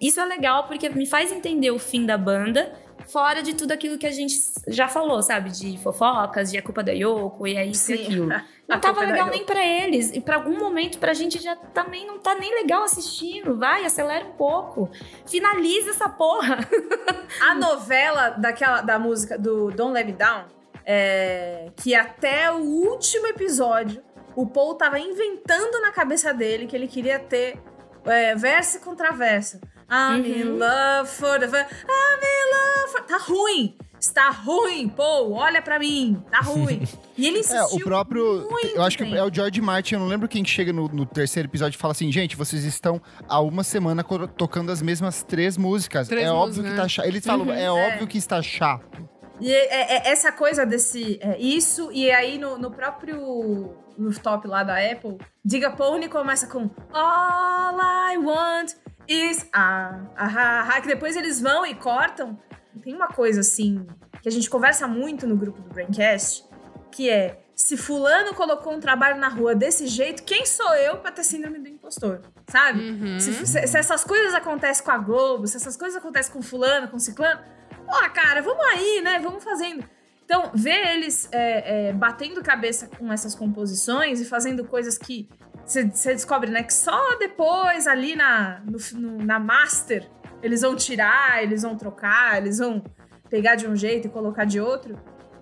isso é legal porque me faz entender o fim da banda, Fora de tudo aquilo que a gente já falou, sabe? De fofocas, de a culpa da Yoko, e é isso e aquilo. Não tava legal nem pra eles. E pra algum momento, pra gente já também não tá nem legal assistindo. Vai, acelera um pouco. Finaliza essa porra.
A novela daquela, da música do Don't Let Me Down, é, que até o último episódio, o Paul tava inventando na cabeça dele que ele queria ter é, verso contra verso. I'm in
Uhum.
love for the... I'm in love for... Tá ruim! Está ruim, Paul, olha pra mim. Tá ruim. E ele
É,
insistiu
o próprio.
muito
Eu acho que
tempo.
é o George Martin. Eu não lembro quem que chega no, no terceiro episódio e fala assim: gente, vocês estão há uma semana tocando as mesmas três músicas.
Três
é óbvio
músicas,
que
né?
tá chato. Eles falam: é óbvio que está chato.
E é, é- essa coisa desse. é, isso, e aí no, no próprio rooftop lá da Apple, Diga Pony começa com All I want is ah, ah, ah, ah", que depois eles vão e cortam. Tem uma coisa assim que a gente conversa muito no grupo do Braincast, que é se fulano colocou um trabalho na rua desse jeito, quem sou eu pra ter síndrome do impostor? Sabe?
Uhum.
Se, se- se essas coisas acontecem com a Globo, se essas coisas acontecem com fulano, com ciclano, pô, cara, vamos aí, né? Vamos fazendo. Então, ver eles é, é, batendo cabeça com essas composições e fazendo coisas que você descobre, né? Que só depois, ali na, no, no- na master, eles vão tirar, eles vão trocar, eles vão pegar de um jeito e colocar de outro.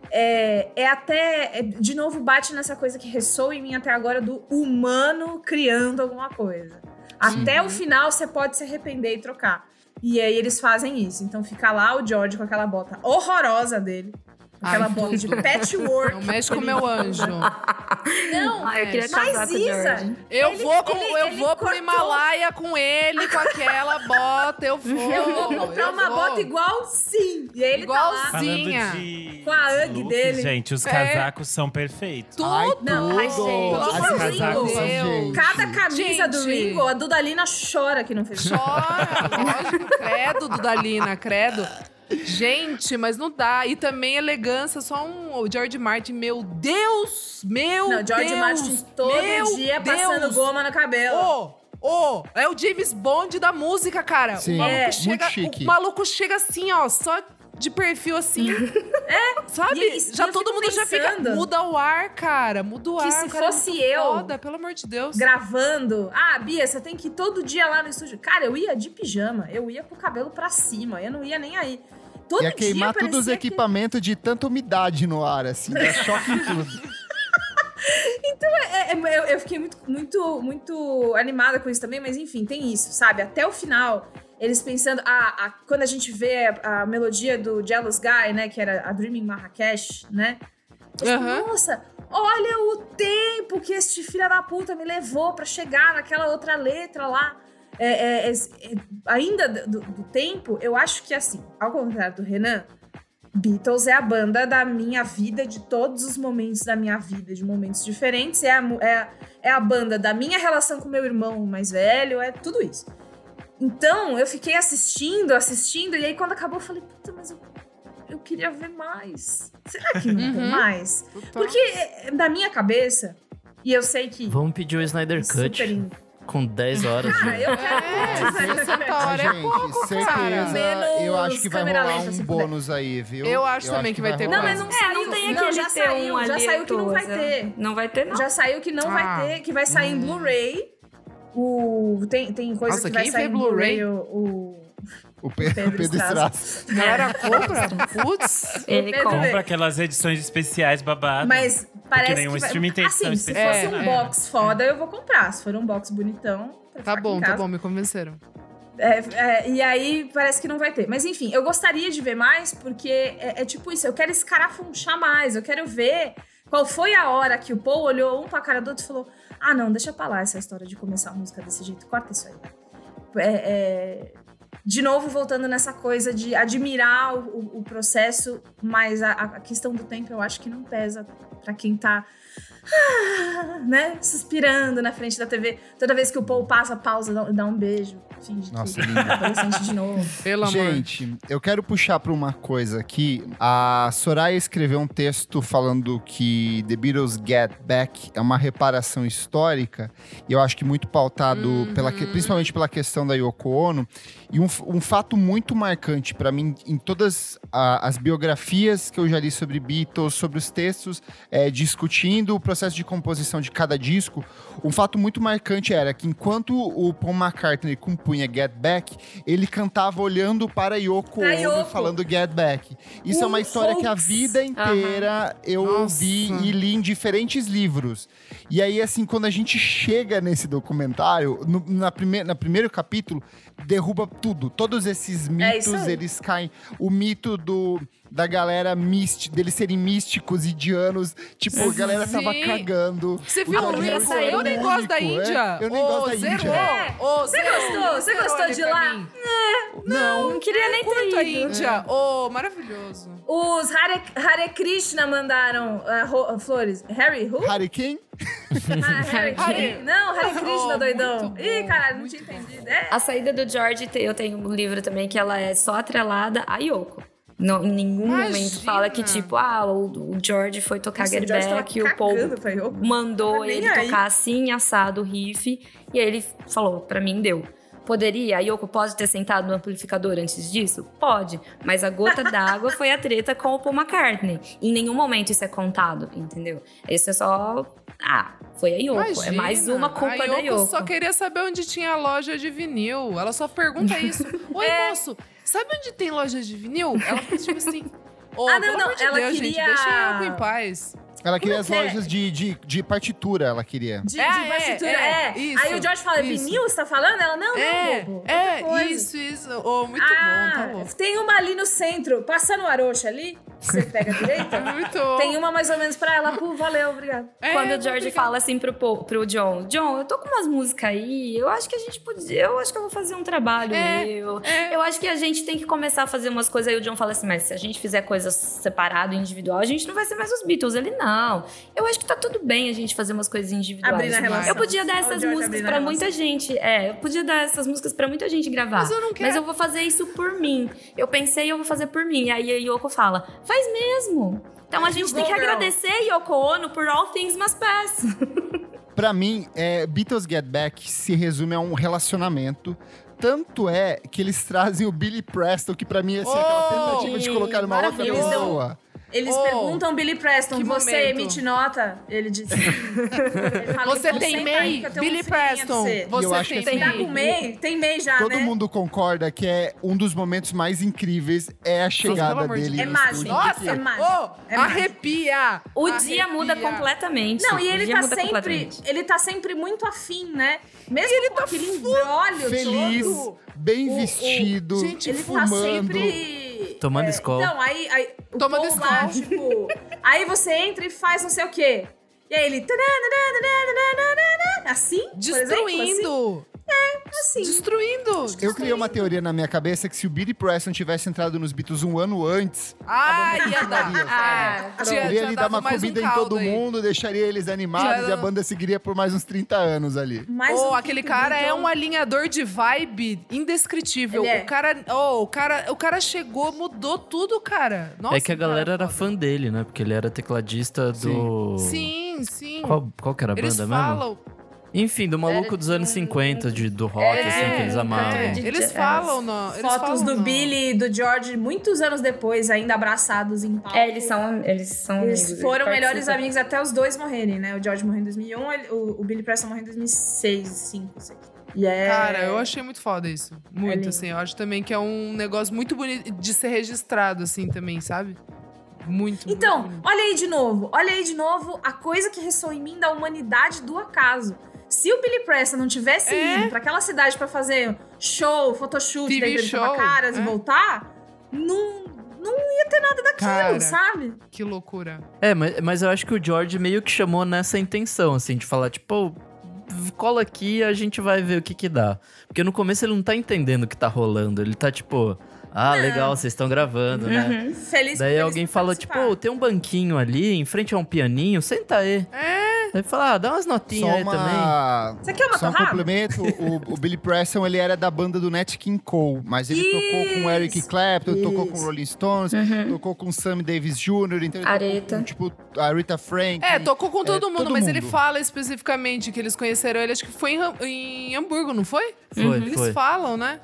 É, é até. é, de novo, bate nessa coisa que ressoa em mim até agora do humano criando alguma coisa. Até o final você pode se arrepender e trocar. E aí eles fazem isso. Então fica lá o George com aquela bota horrorosa dele. Aquela
Ai,
bota de
tudo.
patchwork.
Não mexe com meu anjo.
Não,
Ai, eu queria
é,
mas Isa.
Eu
Ele-
vou, com,
ele-
eu
ele
vou pro Himalaia com ele, com aquela bota, eu vou.
eu vou comprar
eu
uma
vou.
bota igual sim. E ele tá lá
Igualzinho.
Falando
Zinha.
de.
Com a
look,
dele.
Gente, os
É.
casacos são perfeitos.
Tudo.
Ai,
Não, ai,
tudo!
gente,
gente.
Cada camisa do
Gente.
Ringo, a Dudalina chora que não fez.
Chora, lógico, credo, Dudalina, credo. Gente, mas não dá. E também elegância, só um o George Martin, meu Deus, meu
Não, George
Deus,
Martin todo
meu
dia passando
Deus.
goma no cabelo.
Ô, ô, é o James Bond da música, cara.
Sim,
o maluco
é,
muito
chega,
chique.
O maluco chega assim, ó, só de perfil assim. é, sabe?
E- e
já todo mundo já fica.
pensando
Muda o ar, cara. Muda o ar.
que se
o cara é
fosse
muito
eu
Foda, pelo amor de Deus.
gravando. Ah, Bia, você tem que ir todo dia lá no estúdio. Cara, eu ia de pijama, eu ia com o cabelo pra cima, eu não ia nem aí. Todo
Ia
dia
queimar todos os
parecia que-
equipamentos de tanta umidade no ar, assim, dá choque em tudo.
É, é, eu, eu fiquei muito, muito, muito animada com isso também, mas enfim, tem isso, sabe? Até o final, eles pensando. Ah, a- quando a gente vê a, a melodia do Jealous Guy, né? Que era a Dreaming Marrakech, né?
Aham.
Nossa, olha o tempo que este filho da puta me levou pra chegar naquela outra letra lá. É, é, é, ainda do, do tempo, eu acho que assim, ao contrário do Renan, Beatles é a banda da minha vida, de todos os momentos da minha vida, de momentos diferentes. É a, é, é a banda da minha relação com meu irmão mais velho, é tudo isso. Então, eu fiquei assistindo, assistindo, e aí quando acabou, eu falei, puta, mas eu, eu queria ver mais. Será que não tem
Uhum.
mais? Porque é, na minha cabeça, e eu sei que.
Vamos pedir o Snyder Cut
super
com 10 horas. de-
Cara, eu quero
É,
muito Snyder
60
Cut.
horas é
gente,
pouco,
certeza,
cara.
eu acho que vai rolar um bônus aí, viu?
Eu acho também que vai ter
Não, mas não,
É, não tem aquele
já saiu,
um
já saiu que não vai ter.
Não vai ter, não.
Já saiu que não
Ah.
vai ter, que vai sair em Blu-ray. O, tem, tem coisa
Nossa,
que vai sair em Blu-ray.
Blu-ray?
O, o-
O Pe-
Pedro
Pedro,
Strass.
Galera, compra? Putz.
Ele. Compra
aquelas edições especiais babadas.
Mas parece
nenhum
que vai...
streaming tem
Assim, se
especial,
fosse um
né?
box foda, eu vou comprar. Se for um box bonitão...
Tá bom, tá bom, me convenceram.
É, é, e aí parece que não vai ter. Mas enfim, eu gostaria de ver mais, porque é, é tipo isso, eu quero escarafunchar mais, eu quero ver qual foi a hora que o Paul olhou um pra cara do outro e falou: Ah, não, deixa pra lá essa história de começar a música desse jeito, corta isso aí. É, é, de novo, voltando nessa coisa de admirar o, o- o processo, mas a, a questão do tempo eu acho que não pesa pra quem tá ah, né? Suspirando na frente da TV. Toda vez que o Paul passa, pausa, dá, dá um beijo. Finge
Nossa,
que é adolescente de novo.
Pelo amor.
Gente, eu quero puxar para uma coisa aqui. A Soraya escreveu um texto falando que The Beatles Get Back é uma reparação histórica, e eu acho que muito pautado, pela, que- principalmente pela questão da Yoko Ono. E um, um fato muito marcante para mim em todas a- as biografias que eu já li sobre Beatles, sobre os textos é, discutindo o processo de composição de cada disco, um fato muito marcante era que enquanto o Paul McCartney compunha Get Back, ele cantava olhando para Yoko Ono
Yoko.
falando Get Back. Isso é uma
Um
história que a vida inteira eu
Nossa.
ouvi e li em diferentes livros. E aí, assim, quando a gente chega nesse documentário, no, na prime na primeiro capítulo, derruba tudo. Todos esses
É
mitos,
aí.
eles caem. O mito do da galera mística, deles serem místicos indianos. Tipo, a galera tava
Sim.
cagando.
Você
O
viu?
Luísa,
Harrison era
Eu
o
nem gosto da
é.
Índia.
Eu nem
Ô,
gosto da
zerou.
Índia.
É.
Ô,
Você
zerou.
gostou? Você
Zerou
gostou
ali
de
pra
lá?
mim.
Não.
Não queria nem ter
Curto a
ido.
Índia. Ô, maravilhoso.
Os Hare, Hare Krishna mandaram ro- flores. Harry, who?
Harry King?
Ah, Harry
Hare-
King. Não, Hare Krishna,
Oh,
doidão.
muito
Ih,
bom,
caralho, não
muito
tinha
bom.
entendido. É.
A saída do George, te- eu tenho um livro também que ela é só atrelada a Yoko. Não, em nenhum
Imagina.
momento fala que, tipo, ah, o, George foi tocar
Nossa,
Get Back e o Paul mandou
nem
ele
aí.
tocar assim, assado, o riff. E aí ele falou, pra mim deu. Poderia, a Yoko pode ter sentado no amplificador antes disso? Pode. Mas a gota d'água foi a treta com o Paul McCartney. Em nenhum momento isso é contado, entendeu? Isso é só... Ah, foi a Yoko.
Imagina,
é mais uma culpa
a
da
Yoko
Yoko.
só queria saber onde tinha a loja de vinil. Ela só pergunta isso. Oi,
É.
moço, sabe onde tem loja de vinil? Ela fica tipo assim... Ô,
Ah, não, não,
de
ela
Deus, gente,
queria-
deixa a Yoko em paz.
Ela queria as
é?
lojas de, de, de partitura, ela queria.
De,
É,
de
é,
partitura,
é,
é.
isso,
Aí o George fala,
isso.
vinil, você tá falando? Ela, não,
É,
não, bobo.
é,
coisa.
isso, isso. Ô, muito
ah,
bom, tá louco.
tem uma ali no centro, passando o Arocha ali, você pega a direita.
Muito bom.
Tem uma mais ou menos pra ela, pô, valeu, obrigado.
É,
Quando o George fala assim pro, pro John, John, eu tô com umas músicas aí, eu acho que a gente podia, eu acho que eu vou fazer um trabalho
É,
meu.
é.
Eu acho que a gente tem que começar a fazer umas coisas. Aí o John fala assim, mas se a gente fizer coisas separado, individual, a gente não vai ser mais os Beatles. Ele, não. Eu acho que tá tudo bem a gente fazer umas coisas individuais.
Abrindo a relação.
Eu podia dar essas músicas
abrindo a
pra
relação.
muita gente. É, eu podia dar essas músicas pra muita gente gravar.
Mas eu não quero.
Mas eu vou fazer isso por mim. Eu pensei, eu vou fazer por mim. Aí a Yoko fala, faz mesmo. Então a
You
gente
go,
tem que
girl.
agradecer Yoko Ono por all things must pass.
Pra mim, é, Beatles Get Back se resume a um relacionamento. Tanto é que eles trazem o Billy Preston, que pra mim é assim, aquela
Oh,
tentativa de colocar uma outra pessoa.
Eles
Oh,
perguntam Billy Preston,
que
você
momento.
emite nota? Ele diz. Ele fala,
Você
então
tem
senta
MEI, Billy
um
Preston.
você.
E eu
Você
acho que
tem
assim,
Tá com MEI? Tem MEI já,
Todo
né?
mundo concorda que é um dos momentos mais incríveis é a chegada dele
Deus.
no
É mágico.
Nossa,
É mágico.
ô,
É
arrepia.
O
arrepia.
dia muda completamente.
Não, e ele tá sempre. Ele tá sempre muito afim, né? Mesmo ele com
tá
aquele embrólio
Feliz,
todo.
bem
O- o-
vestido,
gente,
Ele
fumando.
tá sempre.
Tomando escola.
Então, aí. aí
Tomando
Paul lá, tipo. aí você entra e faz não sei o quê. E aí ele. Assim? por exemplo,
Destruindo.
Assim.
Destruindo.
Eu criei uma teoria na minha cabeça que se o Billy Preston tivesse entrado nos Beatles um ano antes,
Ah, ia dar.
daria,
Ah,
sabe?
tinha-
ele ia
já
ali dar uma
mais um
comida em todo
aí.
mundo, deixaria eles animados
Já-
e a banda seguiria por mais uns 30 anos ali.
Mais
Ô,
um
aquele cara é um alinhador de vibe indescritível.
Ele é.
O cara, oh, o cara, o cara chegou, mudou tudo, cara. Nossa,
é que a
cara,
galera era
foda.
fã dele, né? Porque ele era tecladista do.
Sim, sim.
Qual, qual que era a
Eles
banda mesmo?
falam,
Enfim, do maluco dos anos 50, de, do rock,
É,
assim, que eles amavam.
é, eles falam, no, eles
Fotos
falam
do
no-
Billy e do George muitos anos depois, ainda abraçados em palco.
É, eles são, eles são
Eles
amigos,
foram
eles
melhores amigos até os dois morrerem, né? O George morreu em 2001, ele- o, o Billy Preston morreu em 2006, 2005, 2006. E é...
Cara, eu achei muito foda isso. Muito,
lindo.
assim. Eu acho também que é um negócio muito bonito de ser registrado, assim, também, sabe? Muito,
Então,
muito
olha aí de novo. Olha aí de novo a coisa que ressoa em mim da humanidade do acaso. Se o Billy Preston não tivesse
É.
ido pra aquela cidade pra fazer show, photoshoot,
TV
daí pra ele
show,
caras
é.
e voltar, não, não ia ter nada daquilo,
Cara.
sabe?
Que loucura.
É, mas, mas eu acho que o George meio que chamou nessa intenção, assim, de falar, tipo, "Pô, cola aqui e a gente vai ver o que que dá. Porque no começo ele não tá entendendo o que tá rolando. Ele tá tipo, ah, legal, vocês estão gravando, né?
Feliz
Daí
feliz
alguém fala,
participar.
tipo, "Pô, tem um banquinho ali, em frente a um pianinho, senta aí.
É,
Aí fala, ah, dá umas notinhas
Só
aí também.
Você quer uma
Só um
torrada?
complemento, o, o Billy Preston, ele era da banda do Nat King Cole, mas ele tocou com o Eric
Isso,
Clapton, tocou com
isso.
o Rolling Stones, tocou com o Sammy Davis Jr., então ele
Aretha.
tocou com, tipo, a Rita Frank.
É, tocou com todo
É,
mundo,
todo
mas ele
mundo.
fala especificamente que eles conheceram ele, acho que foi em, em Hamburgo, não foi?
Foi,
Eles
foi.
falam, né?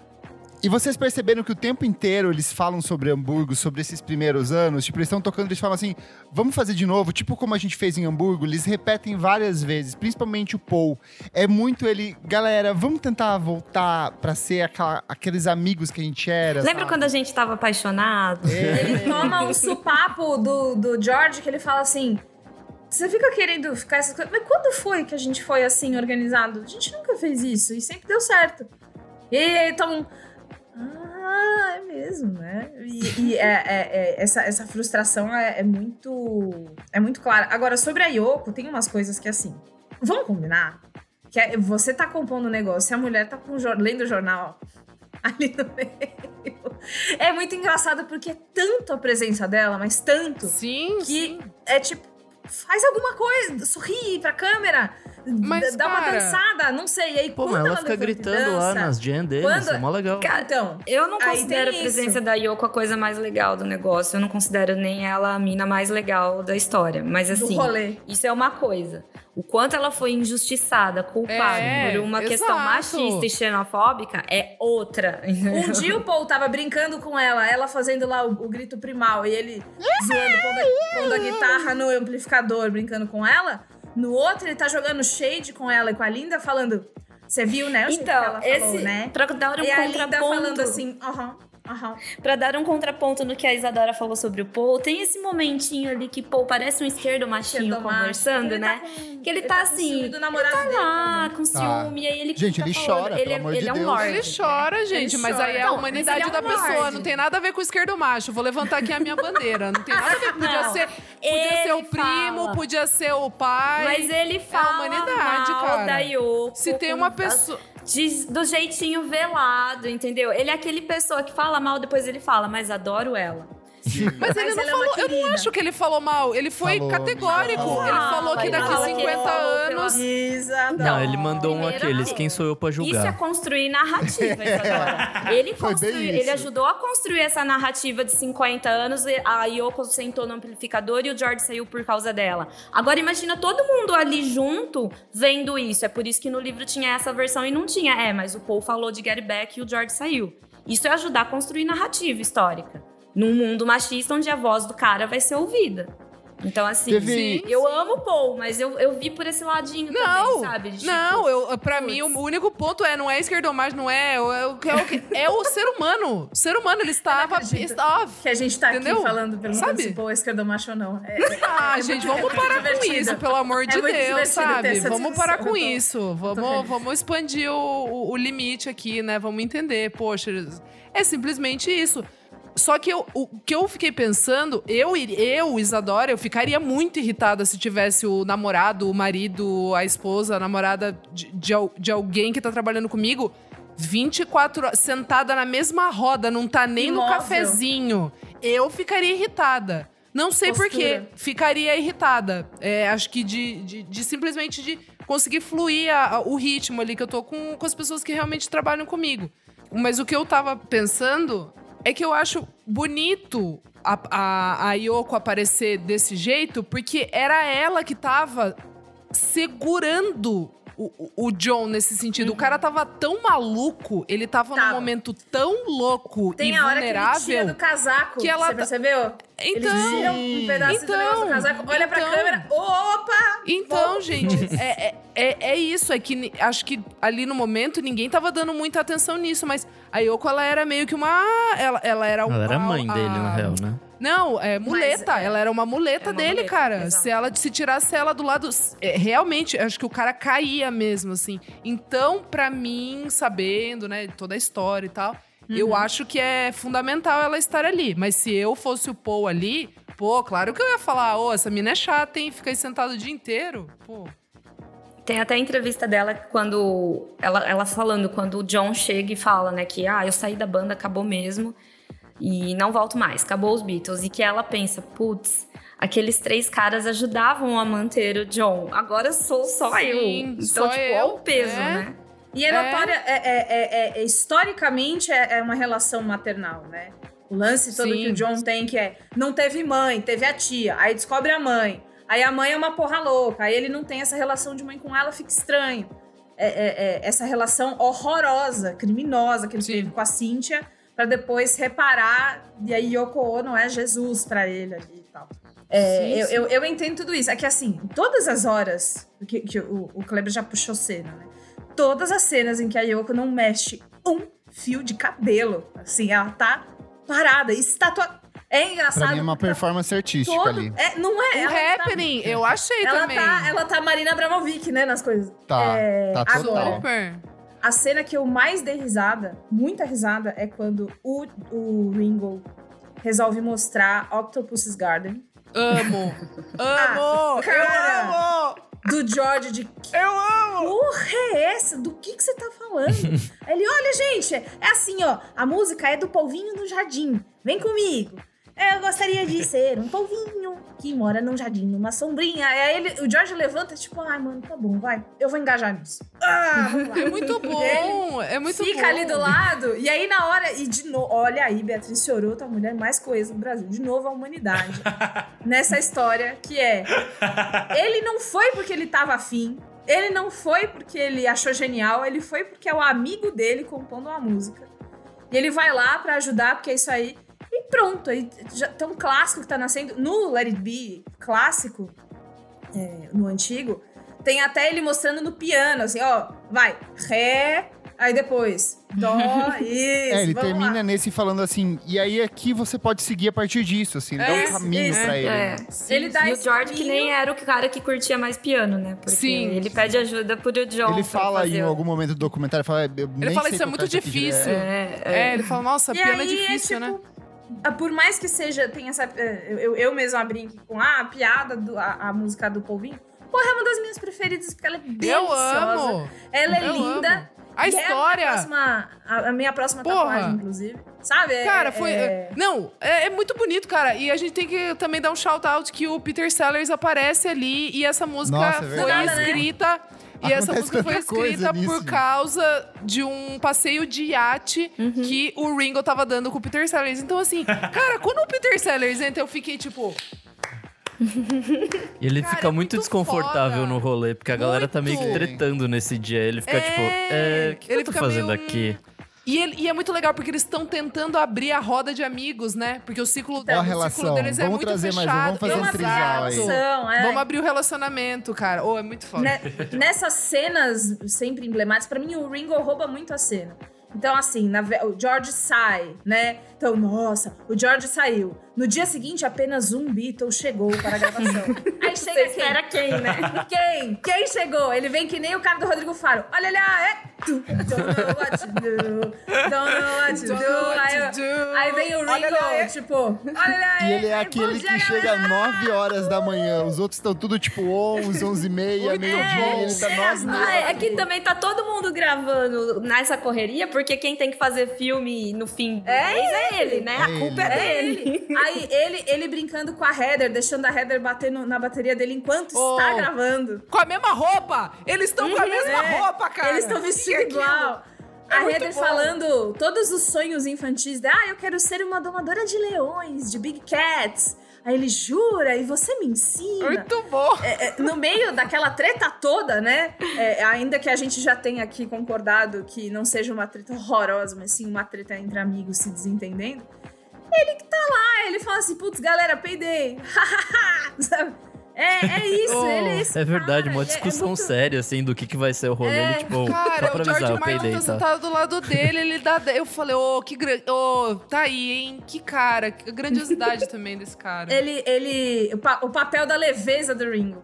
E vocês perceberam que o tempo inteiro eles falam sobre Hamburgo, sobre esses primeiros anos? Tipo, eles estão tocando, eles falam assim, vamos fazer de novo, tipo como a gente fez em Hamburgo. Eles repetem várias vezes, principalmente o Paul. É muito ele, galera, vamos tentar voltar pra ser aquela- aqueles amigos que a gente era.
Lembra
sabe?
quando a gente tava apaixonado?
Ele toma um supapo do, do George que ele fala assim. Você fica querendo ficar essas coisas. Mas quando foi que a gente foi assim organizado? A gente nunca fez isso e sempre deu certo. E aí, então. Ah, é mesmo, né? E, e é, é- é- essa, essa frustração é, é muito. É muito clara. Agora, sobre a Yoko, tem umas coisas que assim. Vamos combinar? Que é- você tá compondo um negócio e a mulher tá com lendo o jornal ali no meio. É muito engraçado porque é tanto a presença dela, mas tanto,
Sim,
que
sim.
é tipo, faz alguma coisa, sorri pra câmera,
Mas,
dá uma
cara-
dançada, não sei. E aí,
Pô,
quando
mas ela
ela
fica gritando lá
dança,
nas jam deles,
Quando-
é mó legal.
Cara,
Então,
Eu não considero a presença
isso.
da Yoko a coisa mais legal do negócio. Eu não considero nem ela a mina mais legal da história. Mas assim, isso é uma coisa. O quanto ela foi injustiçada, culpada
É,
por uma questão
exato.
machista e xenofóbica é outra.
Um dia o Paul tava brincando com ela, ela fazendo lá o, o grito primal e ele zoando, pondo a, pondo a guitarra no amplificador, brincando com ela. No outro, ele tá jogando shade com ela e com a Linda, falando: Você viu, né?
Então, esse.
falou, né?
Pra dar um
E a Linda
contraponto.
falando assim: Aham, aham.
Pra dar um contraponto no que a Isadora falou sobre o Paul, tem esse momentinho ali que Paul parece um esquerdo machinho conversando,
Ele
né?
tá com-
que ele,
ele
tá,
tá
assim,
ciúme do namorado
ele tá lá, com ciúme, e aí ele
Gente, ele
falando,
chora,
ele,
pelo
é-
amor
ele
de
é um
Deus.
lorde.
Ele chora, gente, mas
chora.
aí é a humanidade
ele
da
é um
pessoa.
lorde.
Não tem nada a ver com o esquerdo macho. Vou levantar aqui a minha bandeira. Não tem nada a ver. Podia
Não.
ser, podia ser o
Ele
primo,
fala.
podia ser o pai.
Mas ele fala
humanidade,
mal
cara.
da Yoko.
Se tem uma pessoa.
de- do jeitinho velado, entendeu? Ele é aquele pessoa que fala mal, depois ele fala, mas adoro ela.
Mas ele não
ela é
falou. Eu não acho que ele falou mal. Ele foi
Falou,
categórico.
falou.
Ele falou que daqui
fala que
50
ele falou
anos.
pela-.
Não, ele mandou um aqueles. Quem sou eu pra
Isso é
julgar?
construir narrativa. Ele, ele ajudou a construir essa narrativa de 50 anos. A Yoko sentou no amplificador e o George saiu por causa dela. Agora imagina todo mundo ali junto vendo isso. É por isso que no livro tinha essa versão e não tinha. É, mas o Paul falou de Get Back e o George saiu. Isso é ajudar a construir narrativa histórica. Num mundo machista onde a voz do cara vai ser ouvida. Então, assim,
Teve-
eu amo o Paul, mas eu, eu vi por esse ladinho
Não,
também, sabe? De, tipo,
não, eu, pra
putz.
mim o único ponto é, não é esquerdomagem, não é, é, o- é, o, é, o, que- é o ser humano. O ser humano, ele estava pissed off.
Que a gente tá
Entendeu?
aqui falando, perguntando
Sabe?
se o Paul é esquerdomacho ou não. É,
Ah, gente, vamos parar com isso, pelo amor de
É
Deus, sabe? Vamos parar com isso. Vamos, vamos expandir o, o- o limite aqui, né? Vamos entender. Poxa, é simplesmente isso. Só que eu, o que eu fiquei pensando, eu, eu, Isadora, eu ficaria muito irritada se tivesse o namorado, o marido, a esposa, a namorada de, de, de alguém que tá trabalhando comigo 24 horas, sentada na mesma roda, não tá nem no
Imóvel.
cafezinho. Eu ficaria irritada. Não sei por quê.
Postura.
Ficaria irritada. É, acho que de, de, de simplesmente de conseguir fluir a- a- o ritmo ali que eu tô com, com as pessoas que realmente trabalham comigo. Mas o que eu tava pensando é que eu acho bonito a, a, a Yoko aparecer desse jeito, porque era ela que tava segurando o, o- John nesse sentido. O cara tava tão maluco, ele tava, num
Tava.
momento tão louco
Tem
e
a hora que ele
vulnerável.
tira do casaco.
que ela
Você
tá-
percebeu?
Então,
Eles tiram um pedaço
então,
do casaco, olha pra
então.
câmera. Opa!
Então,
Volta.
gente, é, é, é, é isso. É que acho que ali no momento ninguém tava dando muita atenção nisso, mas a Yoko, ela era meio que uma. Ela, ela era
Ela era
a-
mãe
a-
dele, na real, né?
Não, é muleta.
é-
ela era uma muleta
é uma
dele,
muleta,
cara. Se ela se tirasse ela do lado. é, realmente, acho que o cara caía mesmo, assim. Então, pra mim, sabendo, né, toda a história e tal,
Uhum.
eu acho que é fundamental ela estar ali. Mas se eu fosse o Paul ali, pô, claro que eu ia falar, ô, essa mina é chata, hein? Fica aí sentado o dia inteiro. Pô.
Tem até a entrevista dela quando ela, ela falando quando o John chega e fala, né, que ah, eu saí da banda, acabou mesmo. E não volto mais, acabou os Beatles. E que ela pensa, putz, aqueles três caras ajudavam a manter o John, agora sou só
Sim,
eu. Então,
só
tipo,
eu,
é o peso,
é.
né?
E é
É.
notória, é, é- é- é- historicamente, é, é uma relação maternal, né? O lance todo
Sim.
que o John tem, que é, não teve mãe, teve a tia, aí descobre a mãe, aí a mãe é uma porra louca, aí ele não tem essa relação de mãe com ela, fica estranho. É, é- é essa relação horrorosa, criminosa que ele
Sim.
teve com a Cynthia, pra depois reparar, e aí Yoko Ono é Jesus pra ele ali e tal. É,
Sim,
eu,
sim.
eu, eu entendo tudo isso. É que assim, todas as horas que, que o, o Kleber já puxou cena, né? Todas as cenas em que a Yoko não mexe um fio de cabelo. Assim, ela tá parada, estátua. É engraçado.
Pra mim é uma performance artística
todo-
ali.
É, não é?
O
ela tá-
happening, eu achei
ela
também.
tá, ela tá Marina Abramovic, né, nas coisas.
Tá,
É,
tá total.
agora,
Super.
A cena que eu mais dei risada, muita risada, é quando o, o Ringo resolve mostrar Octopus's Garden.
Amo. Amo.
Ah, cara.
eu amo.
Do George de
Eu amo.
porra é essa? Do que que você tá falando? Ele, olha, gente, é assim, ó. A música é do polvinho no jardim. Vem comigo. Eu gostaria de ser um polvinho que mora num jardim, numa sombrinha. Aí ele, o George levanta, tipo, ai, mano, tá bom, vai. Eu vou engajar nisso. Ah, vamos lá.
É muito bom. É muito
Fica
bom.
ali do lado, e aí na hora, e de novo, olha aí, Beatriz Fiorotto, a mulher mais coesa do Brasil. De novo, a humanidade. nessa história que é: ele não foi porque ele tava afim, ele não foi porque ele achou genial, ele foi porque é o amigo dele compondo uma música. E ele vai lá pra ajudar, porque é isso aí. E pronto, aí já tem um clássico que tá nascendo. No Let It Be clássico, é, no antigo, tem até ele mostrando no piano, assim, ó, vai, ré, aí depois, dó, isso.
É, ele
vamos
termina
lá.
nesse falando assim, e aí aqui você pode seguir a partir disso, assim, ele
É
dá um
isso,
caminho
isso.
pra ele.
É.
Ele dá
E o George, que
caminho.
nem era o cara que curtia mais piano, né? Porque
Sim.
ele pede ajuda pro John.
Ele fala em algum momento do documentário, fala, eu
Ele fala, isso é muito difícil.
É, é.
É, ele fala, nossa,
E
piano é
aí,
difícil, né?
tipo, ah, Por mais que seja, tem essa. eh, Eu, eu, eu mesma brinco com ah, a piada, do, a, a música do Polvinho. Porra, é uma das minhas preferidas, porque ela é
Eu
deliciosa.
amo.
Ela é
Eu
linda.
amo. A
E é
história.
a minha próxima, a, minha próxima
Porra.
tatuagem, inclusive. Sabe? É-
Cara, foi.
é-
Não, é, é muito bonito, cara. E a gente tem que também dar um shout-out que o Peter Sellers aparece ali e essa música
Nossa, é
foi
verdade. né?
E essa música foi escrita por causa de um passeio de iate que o Ringo tava dando com o Peter Sellers. Então, assim, cara, quando o Peter Sellers entra, eu fiquei tipo.
E ele
Cara,
fica
é
muito
muito
desconfortável
foda.
no rolê, porque a galera tá meio que
Muito.
tretando nesse dia. Ele fica
É,
tipo, é, o que, que
ele
eu tô
fica
fazendo
meio,
aqui?
E, ele- e é muito legal porque eles estão tentando abrir a roda de amigos, né? Porque o ciclo,
a
o ciclo deles é
Vamos
muito
trazer mais um,
fechado.
vamos fazer um
Vamos abrir a
trisal aí.
relação, é.
Vamos abrir o relacionamento, cara. Oh, é muito foda.
Né- nessas cenas sempre emblemáticas, pra mim o Ringo rouba muito a cena. Então, assim, na o George sai, né? Então, nossa, o George saiu. No dia seguinte, apenas um Beatle chegou para a gravação. Aí
Você
chega quem?
espera quem, né?
Quem? Quem chegou? Ele vem que nem o cara do Rodrigo Faro. Olha lá, é. Tu, Don't know what to do. Don't know what to
Don't
do.
know what
Aí,
to do.
aí vem o
Olha lá, é.
Ringo, tipo, olha lá.
E ele é
aí,
aquele que chega
galera.
9 horas da manhã. Os outros estão tudo tipo 11, 11 e meia, meio-dia. Ele tá 9
Ah, é que também tá todo mundo gravando nessa correria, porque quem tem que fazer filme no fim do
É
mês é ele, né?
É
a culpa
ele.
é
É
dele.
Aí ele, ele brincando com a Heather, deixando a Heather bater no- na bateria dele enquanto
Oh.
está gravando.
Com a mesma roupa! Eles estão com a mesma
É,
roupa, cara!
Eles estão vestidos
é aquilo?
igual.
É
a Heather
bom.
falando todos os sonhos infantis. De, ah, eu quero ser uma domadora de leões, de Big Cats. Aí ele jura e você me ensina.
Muito bom!
É, é, no meio daquela treta toda, né? é, ainda que a gente já tenha aqui concordado que não seja uma treta horrorosa, mas sim uma treta entre amigos se desentendendo. Ele que tá lá, ele fala assim: putz, galera, peidei. Sabe? É, é isso,
Oh,
ele é esse
É verdade,
cara,
uma
é- é
discussão
muito-
séria, assim, do que, que vai ser o rolê.
É,
ele, tipo, só
Cara,
pra
o
avisar,
George
eu peidei,
tá
tá?
sentado do lado dele, ele dá. Eu falei, ô, que grande. Ô, tá aí, hein? Que cara. Que grandiosidade também desse cara.
Ele, ele. O, pa- o papel da leveza do Ringo.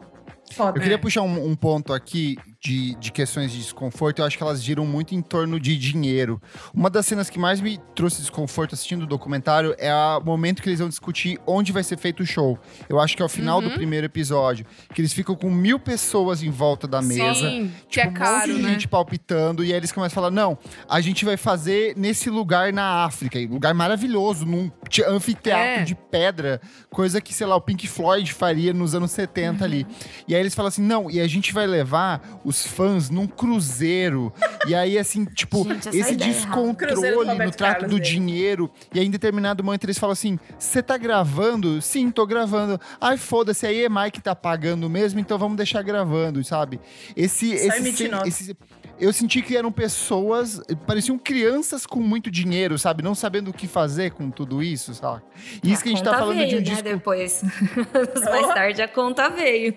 Foda.
Eu queria puxar um, um ponto aqui de, de questões de desconforto, eu acho que elas giram muito em torno de dinheiro. Uma das cenas que mais me trouxe desconforto assistindo o documentário é o momento que eles vão discutir onde vai ser feito o show. Eu acho que é o final do primeiro episódio, que eles ficam com mil pessoas em volta da mesa.
Sim, que
Tipo,
é caro,
um monte de
né?
gente palpitando, e aí eles começam a falar: não, a gente vai fazer nesse lugar na África, lugar maravilhoso, num te- anfiteatro
É.
de pedra, coisa que, sei lá, o Pink Floyd faria nos anos 70 ali. E aí eles falam assim: não, e a gente vai levar os fãs num cruzeiro. e aí, assim, tipo,
Gente,
esse
ideia é
descontrole no trato
Carlos
do
dele.
dinheiro. E aí, em determinado momento, eles falam assim: você tá gravando? Sim, tô gravando. Ai, foda-se, a EMI que tá pagando mesmo, então vamos deixar gravando, sabe? Esse, esse, esse- eu senti que eram pessoas, pareciam crianças com muito dinheiro, sabe? Não sabendo o que fazer com tudo isso, sabe? E isso que a gente tá falando
veio,
de um
né,
disco.
depois. Mais tarde a conta veio.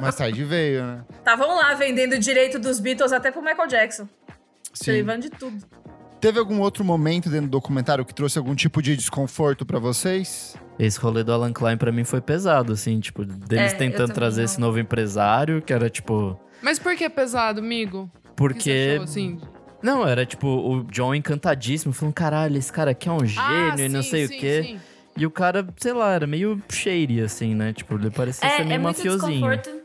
Mais tarde veio, né?
Estavam lá vendendo o direito dos Beatles até pro Michael Jackson. Se levando de tudo.
Teve algum outro momento dentro do documentário que trouxe algum tipo de desconforto pra vocês?
Esse rolê do Alan Klein pra mim foi pesado, assim, tipo, deles
É,
tentando trazer
não.
esse novo empresário, que era tipo.
Mas por que pesado, amigo?
Porque.
achou, assim?
Não, era tipo o John encantadíssimo, falando, caralho, esse cara aqui é um gênio
Ah,
e não
sim,
sei
sim,
o quê.
sim.
E o cara, sei lá, era meio shady, assim, né? Tipo, ele parecia ser
É,
meio
é muito
mafiosinho.
desconforto.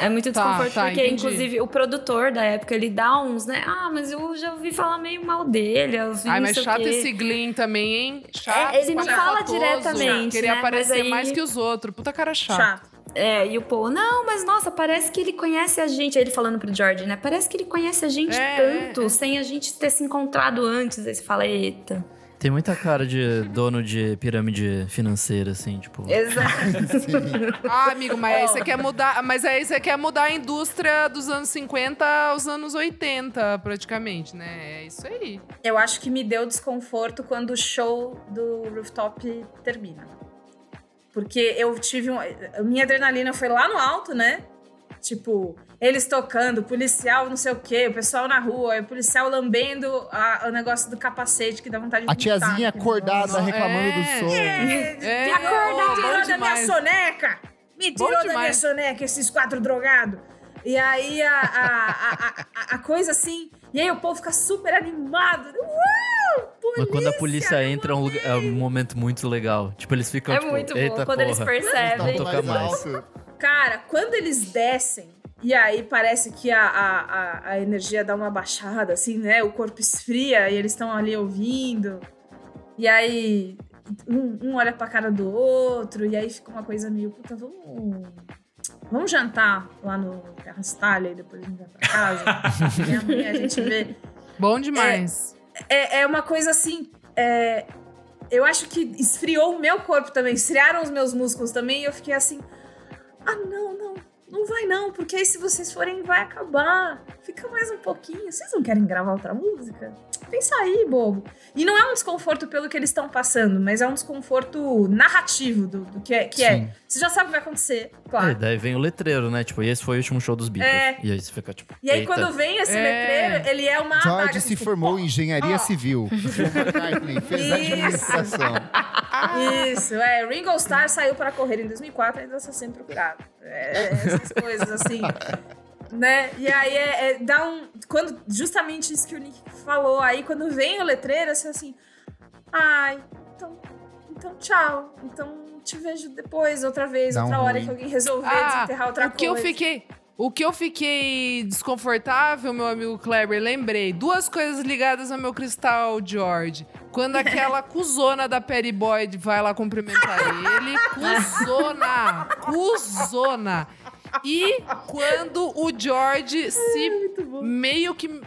É muito
Tá,
desconforto,
tá,
porque
entendi.
inclusive o produtor da época, ele dá uns, né? Ah, mas eu já ouvi falar meio mal dele. Eu vi
Ai,
não
mas chato
quê.
esse Glean também, hein? Chato,
É, ele não fala
espalhafatoso.
diretamente,
Queria
né?
aparecer
aí-
mais que os outros. Puta cara chato.
Chato.
É, e o Paul, não, mas nossa, parece que ele conhece a gente. Aí Ele falando pro George, né? Parece que ele conhece a gente
É,
tanto,
é, é.
sem a gente ter se encontrado antes. Aí você fala, eita.
Tem muita cara de dono de pirâmide financeira, assim, tipo.
Exato.
Ah, amigo, mas aí você quer mudar. Mas aí você quer mudar a indústria dos anos 50 aos anos 80, praticamente, né? É isso aí.
Eu acho que me deu desconforto quando o show do Rooftop termina. Porque eu tive um. Minha adrenalina foi lá no alto, né? Tipo, eles tocando, o policial não sei o quê, o pessoal na rua, o policial lambendo a- o negócio do capacete que dá vontade de
A tiazinha acordada reclamando
É.
do som.
É,
Me acordar,
bom
tirou da minha soneca! Me tirou da minha soneca, esses quatro drogados! E aí a, a, a, a- a coisa assim. E aí o povo fica super animado. Uau!
Mas quando a
polícia,
polícia entra é um, é um momento muito legal. Tipo, eles ficam
É
tipo,
muito
eita
bom quando eles
porra.
percebem.
Não toca mais.
Cara, quando eles descem, e aí parece que a, a, a, energia dá uma baixada, assim, né? O corpo esfria e eles estão ali ouvindo. E aí um, um olha pra cara do outro, e aí fica uma coisa meio, puta, vamos. Vamos jantar lá no Terrastalha e depois a gente vai pra casa. e amanhã a gente vê.
Bom demais.
É, é uma coisa assim. é, eu acho que esfriou o meu corpo também, esfriaram os meus músculos também, e eu fiquei assim. Ah, não, não, não vai não, porque aí se vocês forem, vai acabar. Fica mais um pouquinho. Vocês não querem gravar outra música? Pensa aí, bobo. E não é um desconforto pelo que eles estão passando, mas é um desconforto narrativo do, do que é. Que é.
Sim.
Você já sabe o que vai acontecer,
É,
claro.
daí vem o letreiro, né? Tipo, e esse foi o último show dos Beatles.
É.
E aí você fica tipo.
E aí,
eita.
quando vem esse
É.
letreiro, ele é uma adaga,
George
assim,
se
tipo,
formou em engenharia
ó.
civil. McCartney fez
Isso.
administração.
Isso, é. Ringo Starr saiu para correr em 2004 e ainda está sendo procurado. É, essas coisas assim. Né? E aí é, é- dá um. Quando, justamente isso que o Nick falou, aí quando vem o letreiro, assim, assim. Ai, então. Então tchau. Então te vejo depois, outra vez,
Dá um
outra hora
ruim.
que alguém resolver
Ah,
desenterrar outra
o que eu
coisa.
fiquei. O que eu fiquei desconfortável, meu amigo Kleber, lembrei. Duas coisas ligadas ao meu cristal, George. Quando aquela cuzona da Perry Boyd vai lá cumprimentar ele. Cuzona! Cuzona! E quando o George se meio que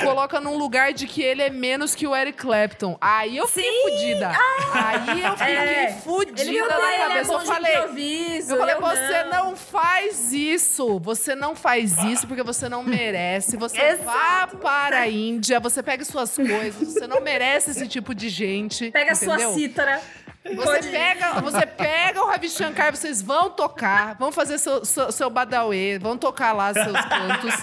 coloca num lugar de que ele é menos que o Eric Clapton. Aí eu fiquei
Sim!
fudida. Aí eu fiquei
É.
fudida
Ele
na
é
cabeça.
bom
eu falei,
improviso,
eu falei, você não. faz isso. Você não faz isso porque você não merece. Você vá para a Índia, você pega suas coisas. Você não merece esse tipo de gente.
Pega a
entendeu?
sua cítara.
Você pega, você pega o Ravi Shankar, vocês vão tocar, vão fazer seu, seu, seu badauê, vão tocar lá seus cantos.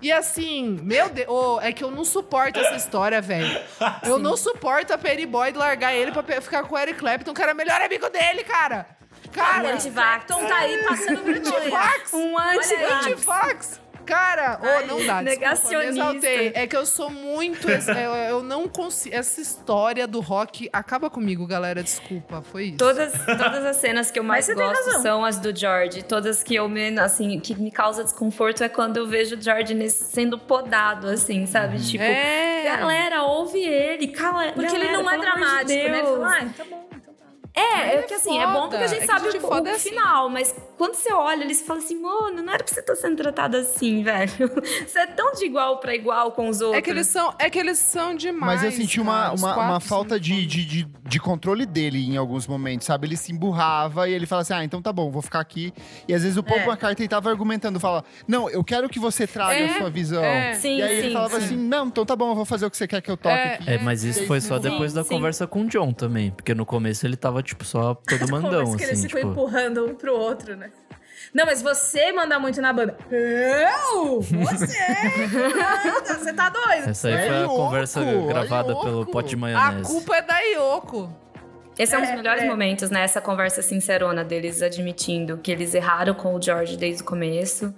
E assim, meu Deus, ô, é que eu não suporto essa história, velho. Eu não suporto a Perry Boyd largar ele pra ficar com o Eric Clapton, que era o melhor amigo dele, cara. Cara,
Antivax.
Então tá aí passando vergonha.
Antivax.
Um
Olha aí,
antivax.
Cara, ô, não dá. Desculpa, me
Negacionista.
exaltei. É que eu sou muito. eu, eu não consigo. Essa história do rock acaba comigo, galera. Desculpa, foi isso.
Todas, todas as cenas que eu mais gosto são as do George. Todas que eu me, assim, que me causa desconforto é quando eu vejo o George nesse- sendo podado, assim, sabe? Tipo,
é.
galera, ouve ele, cala.
Porque ele
galera,
não é
amor de
dramático, né? Ele fala, ah, tá bom.
É,
Ele
é que
é
assim, é bom porque a
foda.
gente
É
sabe
gente
o,
foda
o
é assim.
final, mas quando você olha, eles falam assim, mano, não era pra você estar sendo tratado assim, velho. Você é tão de igual pra igual com os outros.
É que eles são, é que eles são demais.
Mas eu senti uma, uma,
quatro
uma falta de,
foda.
de, de, de controle dele em alguns momentos, sabe? Ele se emburrava e ele fala assim: ah, então tá bom, vou ficar aqui. E às vezes o Paul
É.
McCartney tava argumentando, fala: não, eu quero que você traga
É,
a sua visão.
é.
Sim,
E aí
sim,
ele falava
sim.
assim: não, então tá bom, eu vou fazer o que você quer que eu toque
É,
aqui.
É, mas isso foi só
Sim,
depois da
sim.
conversa com o John também. Porque no começo ele tava, tipo, só todo mandão,
Mas que eles
assim,
ficam
tipo...
empurrando um pro outro, né? Não, mas você manda muito na banda. Eu? Você? Você tá doido?
Essa aí
É
foi a conversa
é
gravada pelo pote de
A
maionese.
culpa é da Yoko.
Esse é um dos
É,
melhores
é.
momentos, né? Essa conversa sincerona deles admitindo que eles erraram com o George desde o começo.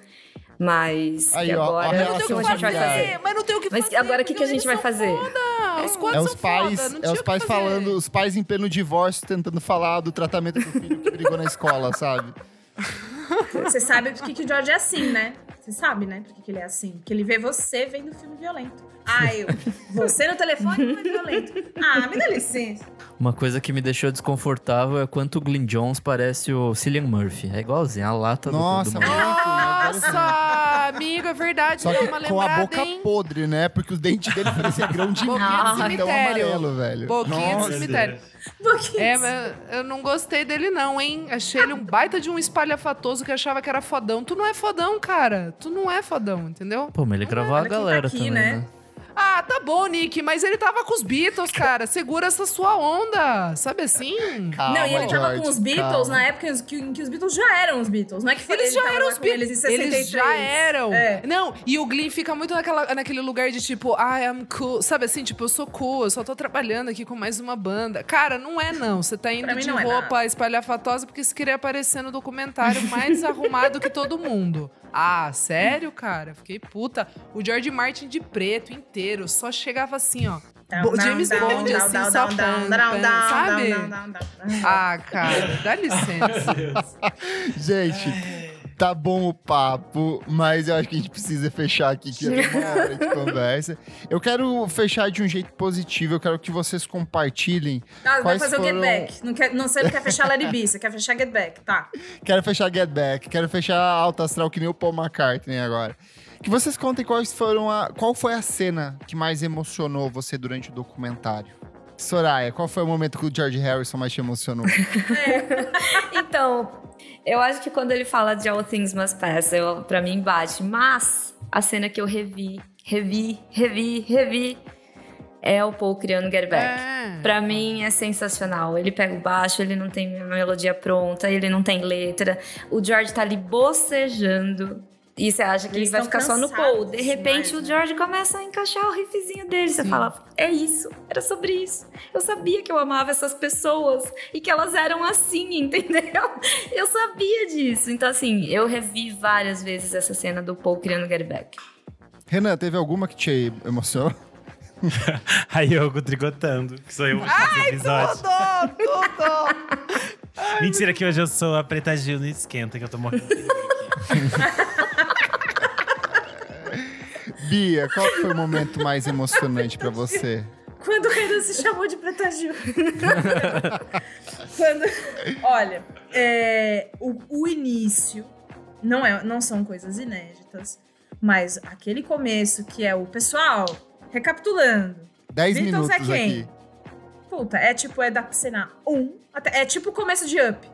Mas
Aí,
que
ó, a
agora
relação
o que a gente vai
familiar.
fazer?
Mas não tem o que
Mas
fazer.
agora o que, que a gente vai fazer?
foda. Os quatro
É os
são
pais,
foda, não
é os
o que
pais falando, os pais em pleno divórcio tentando falar do tratamento do filho que brigou na escola, sabe?
Você sabe por que, que o George é assim, né? Você sabe, né? Por que, que ele é assim? Porque ele vê você vendo filme violento. Ah, eu. Você no telefone não é violento. Ah, me dá licença.
Uma coisa que me deixou desconfortável é quanto o Glyn Jones parece o Cillian Murphy. É igualzinho, a lata do-
Nossa,
do,
muito.
Nossa, amigo, é verdade.
Só que
uma
com a boca
hein?
podre, né? Porque os dentes dele pareciam grão de
Boquinha de
milho, tão
cemitério.
amarelo, velho.
Boquinha
Nossa.
de cemitério. É, mas eu não gostei dele não, hein? Achei ele um baita de um espalhafatoso que achava que era fodão. Tu não é fodão, cara. Tu não é fodão, entendeu?
Pô, mas ele gravou a
olha quem tá
galera
aqui,
também,
né?
né?
Ah, tá bom, Nick, mas ele tava com os Beatles, cara. Segura essa sua onda, sabe assim?
Calma,
não, e ele tava
George,
com os Beatles
calma.
na época em que, em que os Beatles já eram os Beatles. Não é que foi
Eles
ele
já eram os
eles
Beatles.
63.
Eles já eram.
É.
Não, e o Glenn fica muito naquela, naquele lugar de tipo, I am cool. Sabe assim, tipo, eu sou cool, eu só tô trabalhando aqui com mais uma banda. Cara, não é não. Você tá indo de
é
roupa espalhafatosa porque você queria aparecer no documentário mais arrumado que todo mundo. Ah, sério, cara? Fiquei puta. O George Martin de preto inteiro só chegava assim, ó. Bo- James Bond, assim, só pam, pam, sabe? Ah, cara, dá licença.
Gente, tá bom o papo, mas eu acho que a gente precisa fechar aqui, que é uma hora de conversa. Eu quero fechar de um jeito positivo, eu quero que vocês compartilhem.
Ah, vai fazer o
foram-
Get Back. Não, quer, não sei, não quer fechar Larry você quer fechar Get Back, tá.
Quero fechar Get Back, quero fechar Alta Astral que nem o Paul McCartney agora. Que vocês contem quais foram a. Qual foi a cena que mais emocionou você durante o documentário? Soraya, qual foi o momento que o George Harrison mais te emocionou?
Então, eu acho que quando ele fala de All Things Must Pass, eu, pra mim bate. Mas a cena que eu revi, revi, revi, revi, é o Paul criando Get Back.
É.
Pra mim é sensacional. Ele pega o baixo, ele não tem a melodia pronta, ele não tem letra. O George tá ali bocejando. E você acha que
Eles
ele vai ficar só no Paul. De repente
demais,
o
né?
George começa a encaixar o riffzinho dele. Você
Sim.
fala, é isso, era sobre isso. Eu sabia que eu amava essas pessoas e que elas eram assim, entendeu? Eu sabia disso. Então, assim, eu revi várias vezes essa cena do Paul criando Get Back.
Renan, teve alguma que te emocionou?
A Yogo tricotando, que sou eu nesse episódio.
Tudo, tudo.
Mentira que hoje eu sou a Preta Gil no esquenta, que eu tô morrendo.
Bia, qual foi o momento mais emocionante pra você?
Quando o Renan se chamou de Preta Gil. Quando... Olha, é, o, o início não, é, não são coisas inéditas, mas aquele começo que é o pessoal, recapitulando.
10
Beatles
minutos
é quem?
aqui.
Puta, é tipo, é da cena 1, até, é tipo o começo de Up.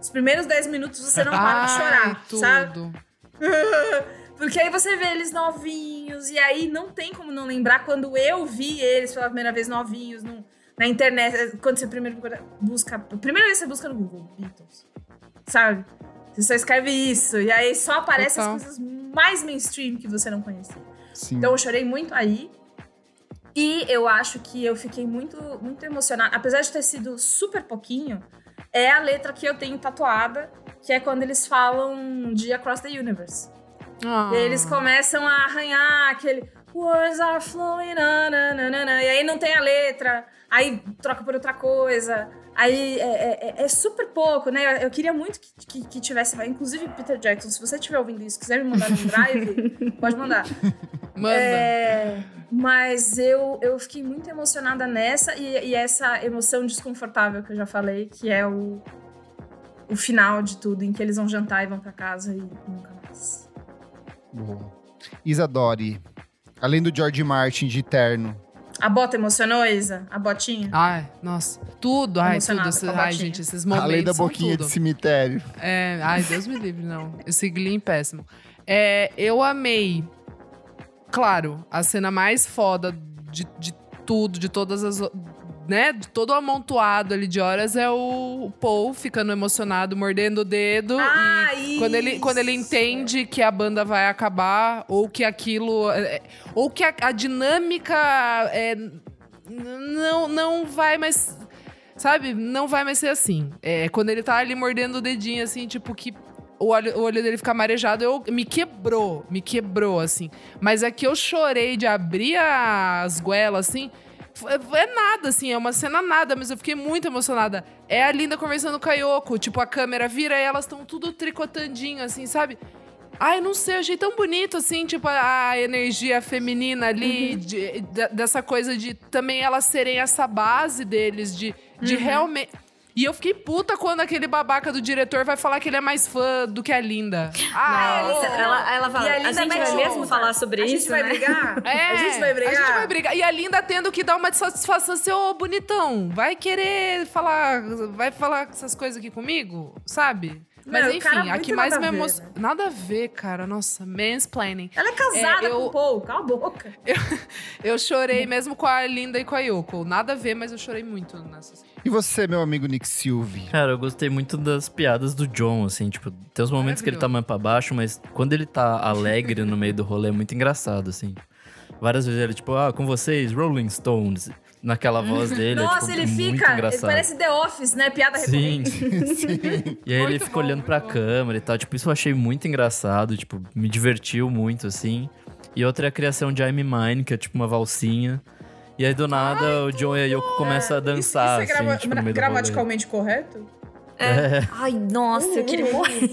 Os primeiros 10 minutos você não para de
Ai,
chorar,
tudo.
sabe? Porque aí você vê eles novinhos, e aí não tem como não lembrar quando eu vi eles pela primeira vez novinhos no- na internet. Quando você primeiro busca. a Primeira vez você busca no Google, Beatles. Sabe? Você só escreve isso, e aí só aparecem as coisas mais mainstream que você não conhecia.
Sim.
Então eu chorei muito aí. E eu acho que eu fiquei muito, muito emocionada. Apesar de ter sido super pouquinho, é a letra que eu tenho tatuada, que é quando eles falam de Across the Universe.
Ah.
E aí eles começam a arranhar aquele Words are flowing, na, na, na, na, na", e aí não tem a letra, aí troca por outra coisa. Aí é, é- é- é super pouco, né? Eu queria muito que, que, que tivesse. Inclusive, Peter Jackson, se você estiver ouvindo isso, quiser me mandar no drive, pode mandar.
Manda.
É, mas eu, eu fiquei muito emocionada nessa e, e essa emoção desconfortável que eu já falei, que é o, o final de tudo, em que eles vão jantar e vão pra casa e nunca mais.
Boa. Isadori, além do George Martin de terno,
A bota emocionou, Isa? A botinha?
Ai, nossa. Tudo, ai,
Emocionada
tudo.
com a
Ai,
botinha.
gente, esses momentos
além da boquinha
tudo.
de cemitério.
É, ai, Deus me livre, não. Esse Glee péssimo. É, eu amei. Claro, a cena mais foda de, de tudo, de todas as. Né, todo amontoado ali de horas é o, Paul ficando emocionado, mordendo o dedo.
Ah,
e quando ele, quando ele
isso.
entende que a banda vai acabar, ou que aquilo. é, ou que a, a dinâmica é, não, não vai mais. Sabe? Não vai mais ser assim. É, quando ele tá ali mordendo o dedinho, assim, tipo, que o olho, o olho dele fica marejado, eu, me quebrou, me quebrou, assim. Mas é que eu chorei de abrir as goelas, assim. F- É nada, assim, é uma cena nada, mas eu fiquei muito emocionada. É a Linda conversando com a Yoko, tipo, a câmera vira e elas estão tudo tricotandinho, assim, sabe? Ai, não sei, eu achei tão bonito, assim, tipo, a, energia feminina ali, de- de- dessa coisa de também elas serem essa base deles, de, de realmente. E eu fiquei puta quando aquele babaca do diretor vai falar que ele é mais fã do que a Linda. Ah,
não.
ela, ela fala,
E a
a,
Linda
gente
vai
mesmo falar sobre
a
isso,
gente vai
né?
brigar?
É,
a gente vai brigar?
A gente vai brigar. E a Linda tendo que dar uma satisfação, seu bonitão. Vai querer falar. Vai falar essas coisas aqui comigo? Sabe? Mas
Não, o cara
enfim, a que mais me
a ver,
emociona.
né?
Nada a ver, cara. Nossa, mansplaining.
Ela é casada
É, eu-
com o Paul, cala a boca.
Eu chorei mesmo com a Linda e com a Yoko. Nada a ver, mas eu chorei muito nessas.
E você, meu amigo Nick Silvi?
Cara, eu gostei muito das piadas do John, assim, tipo, tem uns momentos que ele tá mais pra baixo, mas quando ele tá alegre no meio do rolê é muito engraçado, assim. Várias vezes ele, tipo, ah, com vocês, Rolling Stones, naquela voz dele. é,
Nossa,
tipo,
ele
muito
fica. Ele
engraçado.
parece The Office, né? Piada
Sim.
recorrente.
E aí ele
Muito
fica
bom,
olhando pra
bom.
câmera e tal. Tipo, isso eu achei muito engraçado. Tipo, me divertiu muito, assim. E outra é a criação de I'm Mine, que é tipo uma valsinha. E aí, do nada, o John e a Yoko começam a dançar,
Isso, isso é
assim,
grama-
tipo, no do rolê.
gramaticalmente correto?
É.
Ai, nossa, eu queria morrer.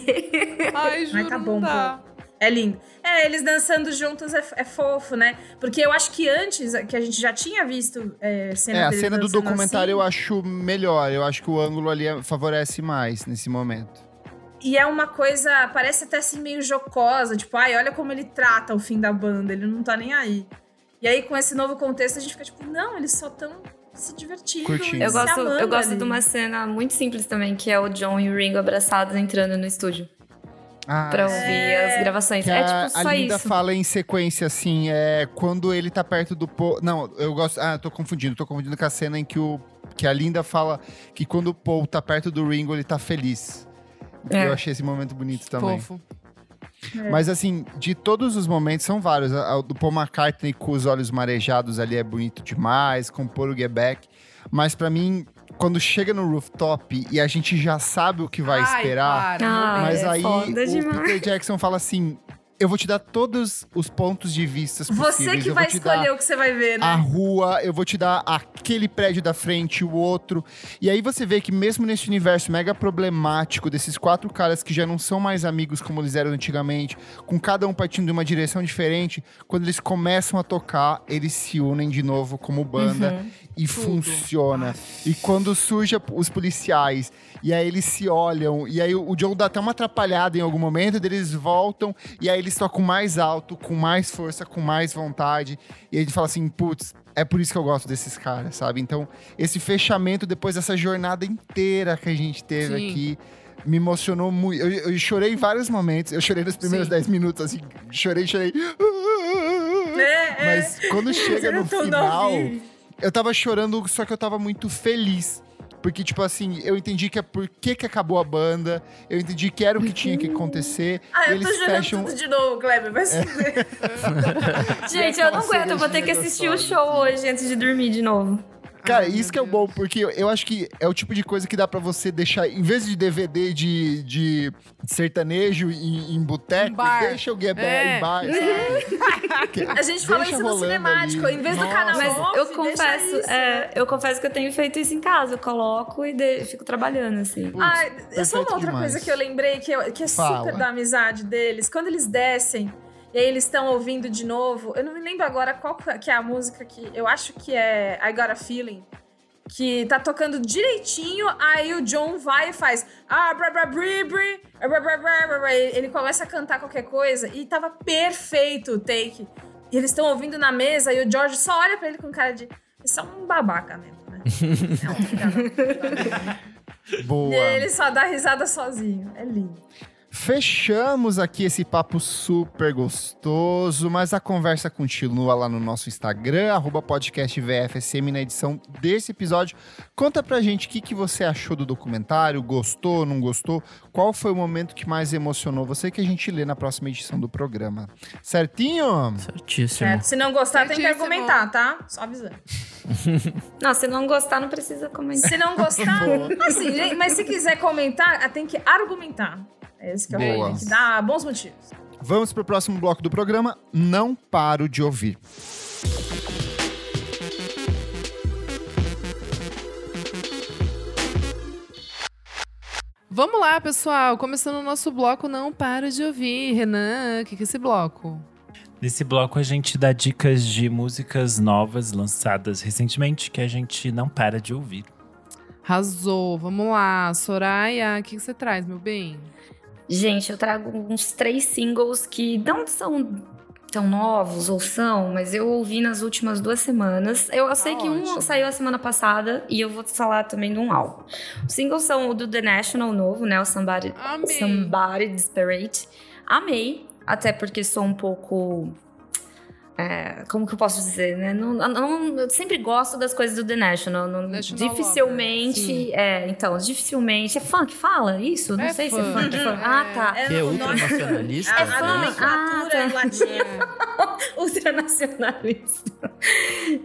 Ai, juro,
tá
não
bom,
dá.
É lindo. É, eles dançando juntos é, é fofo, né? Porque eu acho que antes, que a gente já tinha visto é, cena
É, a cena do documentário eu
assim,
acho melhor. Eu acho que o ângulo ali é- favorece mais nesse momento.
E é uma coisa, parece até assim meio jocosa, tipo, ai, olha como ele trata o fim da banda, ele não tá nem aí. E aí, com esse novo contexto, a gente fica tipo, não, eles só tão se divertindo.
Curtindo.
Eu gosto, eu gosto
ali.
de uma cena muito simples também, que é o John e o Ringo abraçados entrando no estúdio
Ah,
pra ouvir as gravações.
que
É
a,
tipo
a
só
Linda
isso.
fala em sequência, assim, é quando ele tá perto do Paul. Não, eu gosto. Ah, tô confundindo, tô confundindo com a cena em que, o, que a Linda fala que quando o Paul tá perto do Ringo, ele tá feliz.
É.
Eu achei esse momento bonito também.
Fofo.
Mas assim, de todos os momentos, são vários. O do Paul McCartney com os olhos marejados ali é bonito demais, compor o Get Back. Mas pra mim, quando chega no rooftop e a gente já sabe o que vai
Ai,
esperar,
para,
mas
é
aí o
demais.
Peter Jackson fala assim: eu vou te dar todos os pontos de vista possíveis.
Você que vai escolher o que você vai ver, né?
a rua, eu vou te dar aquele prédio da frente, o outro. E aí você vê que mesmo nesse universo mega problemático desses quatro caras que já não são mais amigos como eles eram antigamente, com cada um partindo de uma direção diferente, quando eles começam a tocar, eles se unem de novo como banda e funciona. E quando surge a- os policiais, e aí eles se olham, e aí o John dá até uma atrapalhada em algum momento, eles voltam, e aí eles tocam mais alto, com mais força, com mais vontade. E aí ele fala assim, putz, é por isso que eu gosto desses caras, sabe? Então, esse fechamento depois dessa jornada inteira que a gente teve
Sim.
aqui. Me emocionou muito. Eu, eu chorei em vários momentos. Eu chorei nos primeiros
Sim.
10 minutos, assim. Chorei, chorei.
É, é.
Mas quando chega no final, eu tava chorando, só que eu tava muito feliz. Porque, tipo assim, eu entendi que é por que, que acabou a banda, eu entendi que era o que tinha que acontecer.
Ah,
e
eu tô
eles
jogando
fecham.
tudo de novo, Kleber, vai se fuder.
Gente, eu não aguento, eu vou ter que assistir o show hoje antes de dormir de novo.
Cara,
Ai,
isso que é o
Deus.
bom, porque eu- acho que é o tipo de coisa que dá pra você deixar, em vez de DVD de, de sertanejo em, em boteco,
Em
deixa o Guebé
É.
em bar? Que-
A gente fala
deixa
isso no cinemático.
ali.
Em vez do
Nossa.
canal
Mas
off,
eu confesso,
isso,
é,
né?
eu confesso que eu tenho feito isso em casa. Eu coloco e de- fico trabalhando, assim.
Putz,
é só uma outra
demais.
coisa que eu lembrei, que, eu- que é
Fala.
super da amizade deles. Quando eles descem, e aí eles estão ouvindo de novo. Eu não me lembro agora qual que é a música que... Eu acho que é I Got a Feeling. Que tá tocando direitinho, aí o John vai e faz... Ah, bra, bra, bri, bri, bra, bra, bra, bra, bra. Ele começa a cantar qualquer coisa e tava perfeito o take. E eles estão ouvindo na mesa e o George só olha pra ele com cara de... Isso é um babaca mesmo, né? É um
Boa.
e ele só dá risada sozinho. É lindo.
Fechamos aqui esse papo super gostoso, mas a conversa continua lá no nosso Instagram, arroba podcast VFSM, na edição desse episódio. Conta pra gente o que, que você achou do documentário, gostou, não gostou? Qual foi o momento que mais emocionou você que a gente lê na próxima edição do programa? Certinho?
Certíssimo.
Certo. Se não gostar, tem que
Certíssimo.
argumentar, tá? Só avisando.
Não, se não gostar, não precisa comentar.
Se não gostar, assim, mas se quiser comentar, tem que argumentar. É esse que eu
Boa.
falei. Que dar bons motivos.
Vamos pro próximo bloco do programa. Não paro de ouvir.
Vamos lá, pessoal. Começando o nosso bloco, não paro de ouvir. Renan, o que, que é esse bloco?
Nesse bloco a gente dá dicas de músicas novas lançadas recentemente que a gente não para de ouvir.
Arrasou. Vamos lá. Soraya, o que, que você traz, meu bem?
Gente, eu trago uns três singles que não são tão novos ou são, mas eu ouvi nas últimas duas semanas. Eu, eu sei que um saiu a semana passada e eu vou falar também de um álbum. Os singles são o do The National novo, né? O Somebody,
Amei.
Somebody Desperate. Amei, até porque sou um pouco. É, como que eu posso dizer, né? Não, não- eu sempre gosto das coisas do The National. não-
National
dificilmente.
Lover,
é, então, dificilmente. É funk, fala isso? Não
É
sei se é
funk,
funk.
é.
funk. Ah, tá.
Que é ultranacionalista?
A,
É
a
fã.
nomenclatura
Ah, tá.
latim.
ultranacionalista.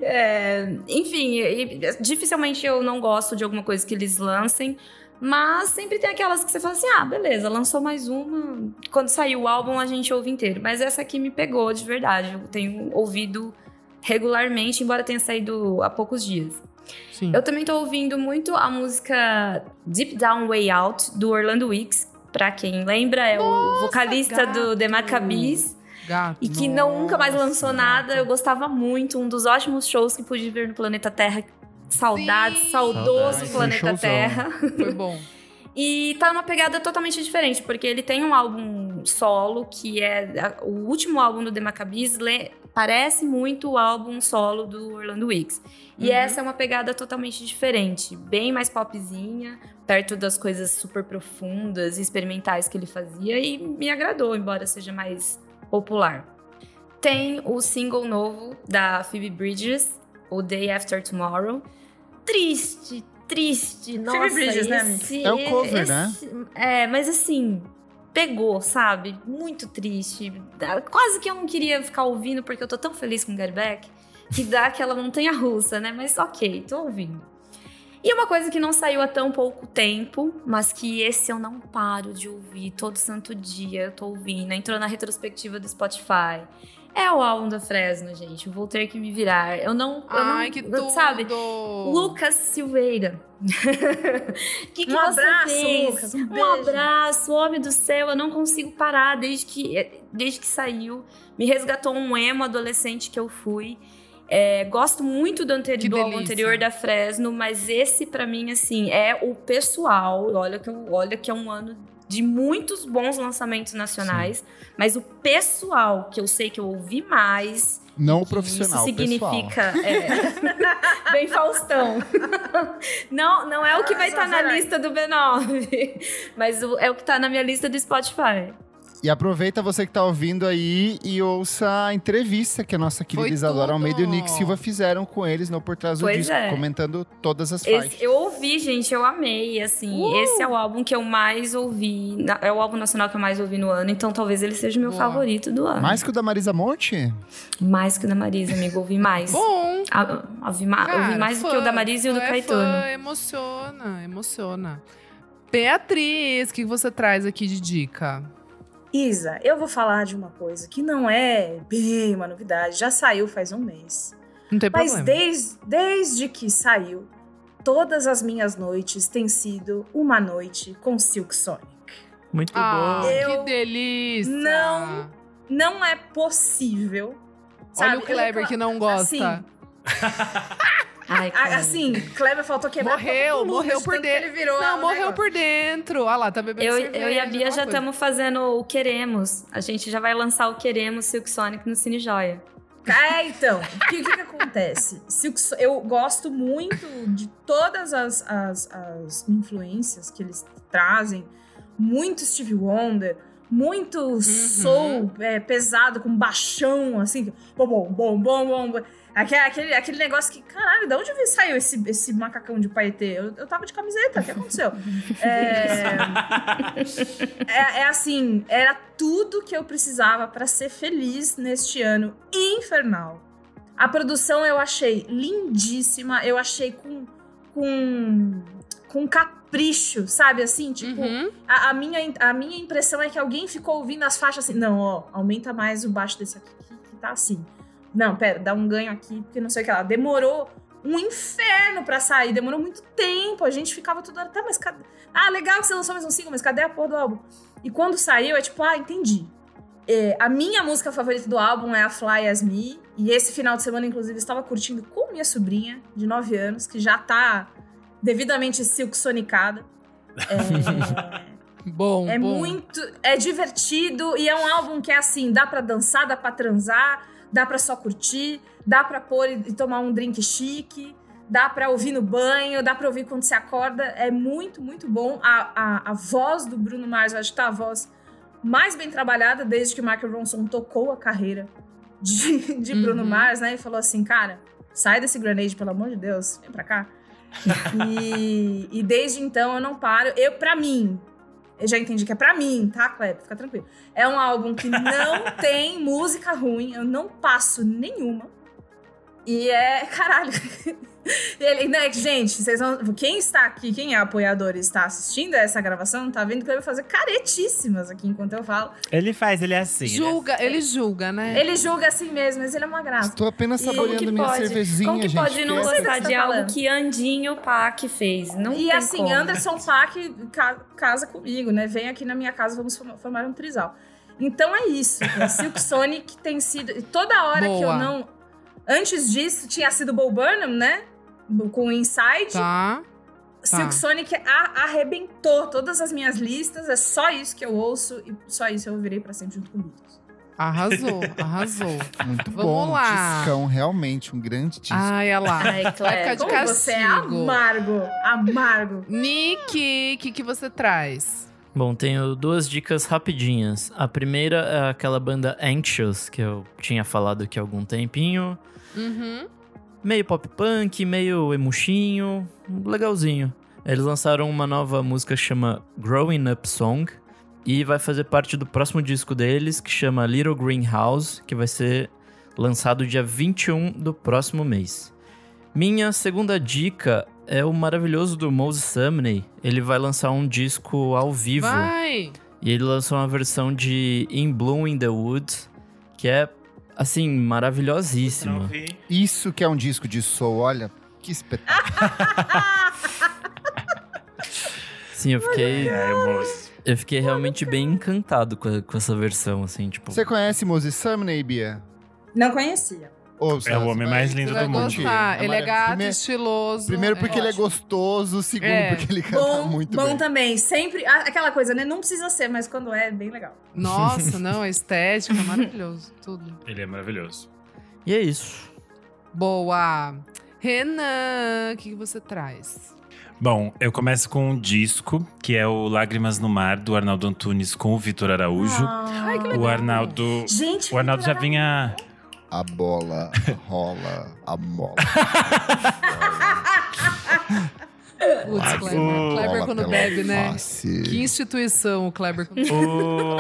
É, enfim, dificilmente eu não gosto de alguma coisa que eles lancem, mas sempre tem aquelas que você fala assim: ah, beleza, lançou mais uma. Quando saiu o álbum, a gente ouve inteiro. Mas essa aqui me pegou de verdade. Eu tenho ouvido regularmente, embora tenha saído há poucos dias.
Sim.
Eu também tô ouvindo muito a música Deep Down Way Out, do Orlando Weeks. Pra quem lembra, é o vocalista do The
gato.
Maccabees.
Gato.
E que não, nunca mais
Nossa,
lançou nada.
gato.
Eu gostava muito. Um dos ótimos shows que pude ver no Planeta Terra. Saudades,
Sim.
saudoso
Saudades.
Planeta
um.
Terra.
Foi bom.
E tá numa pegada totalmente diferente, porque ele tem um álbum solo, que é o último álbum do The Maccabees, parece muito o álbum solo do Orlando Weeks. E
Uhum.
essa é uma pegada totalmente diferente, bem mais popzinha, perto das coisas super profundas e experimentais que ele fazia, e me agradou, embora seja mais popular. Tem o single novo da Phoebe Bridges, o Day After Tomorrow. Triste, triste, nossa.
Bridges, né,
esse-
É o cover,
esse-
né?
É, mas assim, pegou, sabe? Muito triste. Quase que eu não queria ficar ouvindo, porque eu tô tão feliz com o Get Back, que dá aquela montanha russa, né? Mas ok, tô ouvindo. E uma coisa que não saiu há tão pouco tempo, mas que esse eu não paro de ouvir todo santo dia, eu tô ouvindo. Entrou na retrospectiva do Spotify. É o álbum da Fresno, gente. Vou ter que me virar. Eu não. eu
Ai,
não,
que tudo.
Sabe? Lucas Silveira. que que
Um
você
abraço,
fez?
Lucas, um
Um, abraço, homem do céu. Eu não consigo parar desde que, desde que saiu. Me resgatou um emo adolescente que eu fui. É, gosto muito do, anteri
Que
do álbum anterior da Fresno, mas esse pra mim assim é o pessoal. Olha que eu- olha que é um ano de muitos bons lançamentos nacionais, mas o pessoal que eu sei que eu ouvi mais
Não o profissional,
Isso significa. é, bem Faustão. Não, não é o que vai estar na
Zazarai.
lista do B9, mas o- é o que tá na minha lista do Spotify.
E aproveita você que tá ouvindo aí e ouça a entrevista que a nossa querida
Foi
Isadora
tudo.
Almeida e o Nick Silva fizeram com eles no Por Trás do
Pois
Disco,
é.
comentando todas as faixas.
Esse- eu ouvi, gente, eu amei, assim.
Uh!
Esse é o álbum que eu mais ouvi. É o álbum nacional que eu mais ouvi no ano, então talvez ele seja o meu
Boa.
favorito do ano.
Mais que o da Marisa Monte?
Mais que o da Marisa, amigo, ouvi mais.
Bom.
A- ouvi, ma-
Cara,
ouvi mais do
fã,
que o da Marisa e o do
é
Caetano.
Fã, emociona, emociona. Beatriz, o que você traz aqui de dica?
Isa, eu vou falar de uma coisa que não é bem uma novidade, já saiu faz um mês.
Não tem
Mas
problema.
desde, desde que saiu, todas as minhas noites têm sido uma noite com Silk Sonic.
Muito
Ah,
bom.
Eu
que delícia!
não Não é possível.
Olha
sabe?
o Kleber que não gosta.
Assim,
Ai, cara.
assim, Kleber faltou quebrar
Morreu,
mundo,
morreu por dentro.
Ele virou
não,
o
morreu
negócio.
por dentro. Olha lá, tá bebendo
Eu,
cerveja.
eu e a Bia já estamos fazendo o Queremos. A gente já vai lançar o Queremos Silk Sonic no Cine Joia.
É, então, o que, que que acontece? Silk eu gosto muito de todas as, as, as influências que eles trazem. Muito Stevie Wonder, muito soul é, pesado, com baixão, assim. Bom, bom, bom, bom, bom. Aquele, aquele, aquele negócio que, caralho, de onde saiu esse, esse macacão de paetê? Eu, eu tava de camiseta, o que aconteceu? É, é, é assim, era tudo que eu precisava pra ser feliz neste ano infernal. A produção eu achei lindíssima, eu achei com com com capricho, sabe assim, tipo,
Uhum.
a, a minha, a minha impressão é que alguém ficou ouvindo as faixas assim, não, ó, aumenta mais o baixo desse aqui que tá assim. Não, pera, dá um ganho aqui, porque não sei o que lá. Demorou um inferno pra sair, demorou muito tempo. A gente ficava toda hora, tá, mas cadê? Ah, legal que você lançou mais um single, mas cadê a porra do álbum? E quando saiu, é tipo, ah, entendi. É, a minha música favorita do álbum é a Fly As Me. E esse final de semana, inclusive, estava curtindo com minha sobrinha, de 9 anos, que já tá devidamente silk sonicada. É,
Bom,
é
bom.
muito. É divertido e é um álbum que é assim: dá pra dançar, dá pra transar, dá pra só curtir, dá pra pôr e, tomar um drink chique, dá pra ouvir no banho, dá pra ouvir quando você acorda. É muito, muito bom. A, a, a voz do Bruno Mars, eu acho que tá a voz mais bem trabalhada desde que o Mark Ronson tocou a carreira de, de Bruno
Uhum.
Mars, né? E falou assim: cara, sai desse grenade, pelo amor de Deus, vem pra cá. e, e desde então eu não paro. Eu, pra mim, eu já entendi que é pra mim, tá, Kleber? Fica tranquilo. É um álbum que não tem música ruim, eu não passo nenhuma. E é, caralho. Ele, né, gente, vocês vão, quem está aqui, quem é apoiador e está assistindo a essa gravação, tá vendo que eu vou fazer caretíssimas aqui enquanto eu falo.
Ele faz, ele é assim. ele é
Julga, ele julga, né?
Ele julga assim mesmo, mas ele é uma graça.
Estou apenas saboreando minha
pode?
cervezinha,
Como que
gente.
pode não
que é-
gostar de algo
falando.
que Andinho Pac fez? Não
E
tem
assim,
como.
Anderson Paak ca- casa comigo, né? Vem aqui na minha casa, vamos forma- formar um trisal. Então é isso. O Silk Sonic tem sido. e Toda hora que eu
Boa.
não. Antes disso, tinha sido Bo Burnham, né? Com o Inside.
Tá.
Silk Sonic a- arrebentou todas as minhas listas. É só isso que eu ouço e só isso eu virei pra sempre junto com Beatles.
Arrasou, arrasou.
Muito
Vamos
bom.
lá.
Discão, realmente, um grande disco.
Ai, olha lá.
Ai,
de
Como você é amargo. Amargo.
Nick, o que, que você traz?
Bom, tenho duas dicas rapidinhas. A primeira é aquela banda Anxious, que eu tinha falado aqui há algum tempinho.
Uhum.
Meio pop punk, meio emuxinho, legalzinho. Eles lançaram uma nova música que chama Growing Up Song e vai fazer parte do próximo disco deles, que chama Little Greenhouse, que vai ser lançado dia 21 do próximo mês. Minha segunda dica é o maravilhoso do Moses Sumney. Ele vai lançar um disco ao vivo.
Vai!
E ele lançou uma versão de In Bloom in the Woods, que é, assim, maravilhosíssima.
Isso que é um disco de soul, olha. Que espetáculo.
Sim, eu fiquei,
É,
eu fiquei realmente bem encantado com, a- com essa versão, assim, tipo...
Você conhece Moses Sumney, Bia?
Não conhecia.
É o homem mais lindo do mundo.
gostar. Ele é gato,
Primeiro-
estiloso.
Primeiro porque ele é gostoso, segundo
É.
porque ele canta
Bom,
muito
bom
bem.
também. Sempre. Aquela coisa, né? Não precisa ser, mas quando é, é bem legal.
Nossa, não, a estética, maravilhoso. Tudo.
Ele é maravilhoso.
E é isso.
Boa. Renan, o que, que você traz?
Bom, eu começo com um disco, que é o Lágrimas no Mar, do Arnaldo Antunes com o Vitor Araújo.
Ai, que
o Arnaldo.
Gente,
O Arnaldo já vinha.
A bola rola, a bola.
Putz, Kleber.
o-
Kleber quando bebe, né?
face.
Que instituição o Kleber quando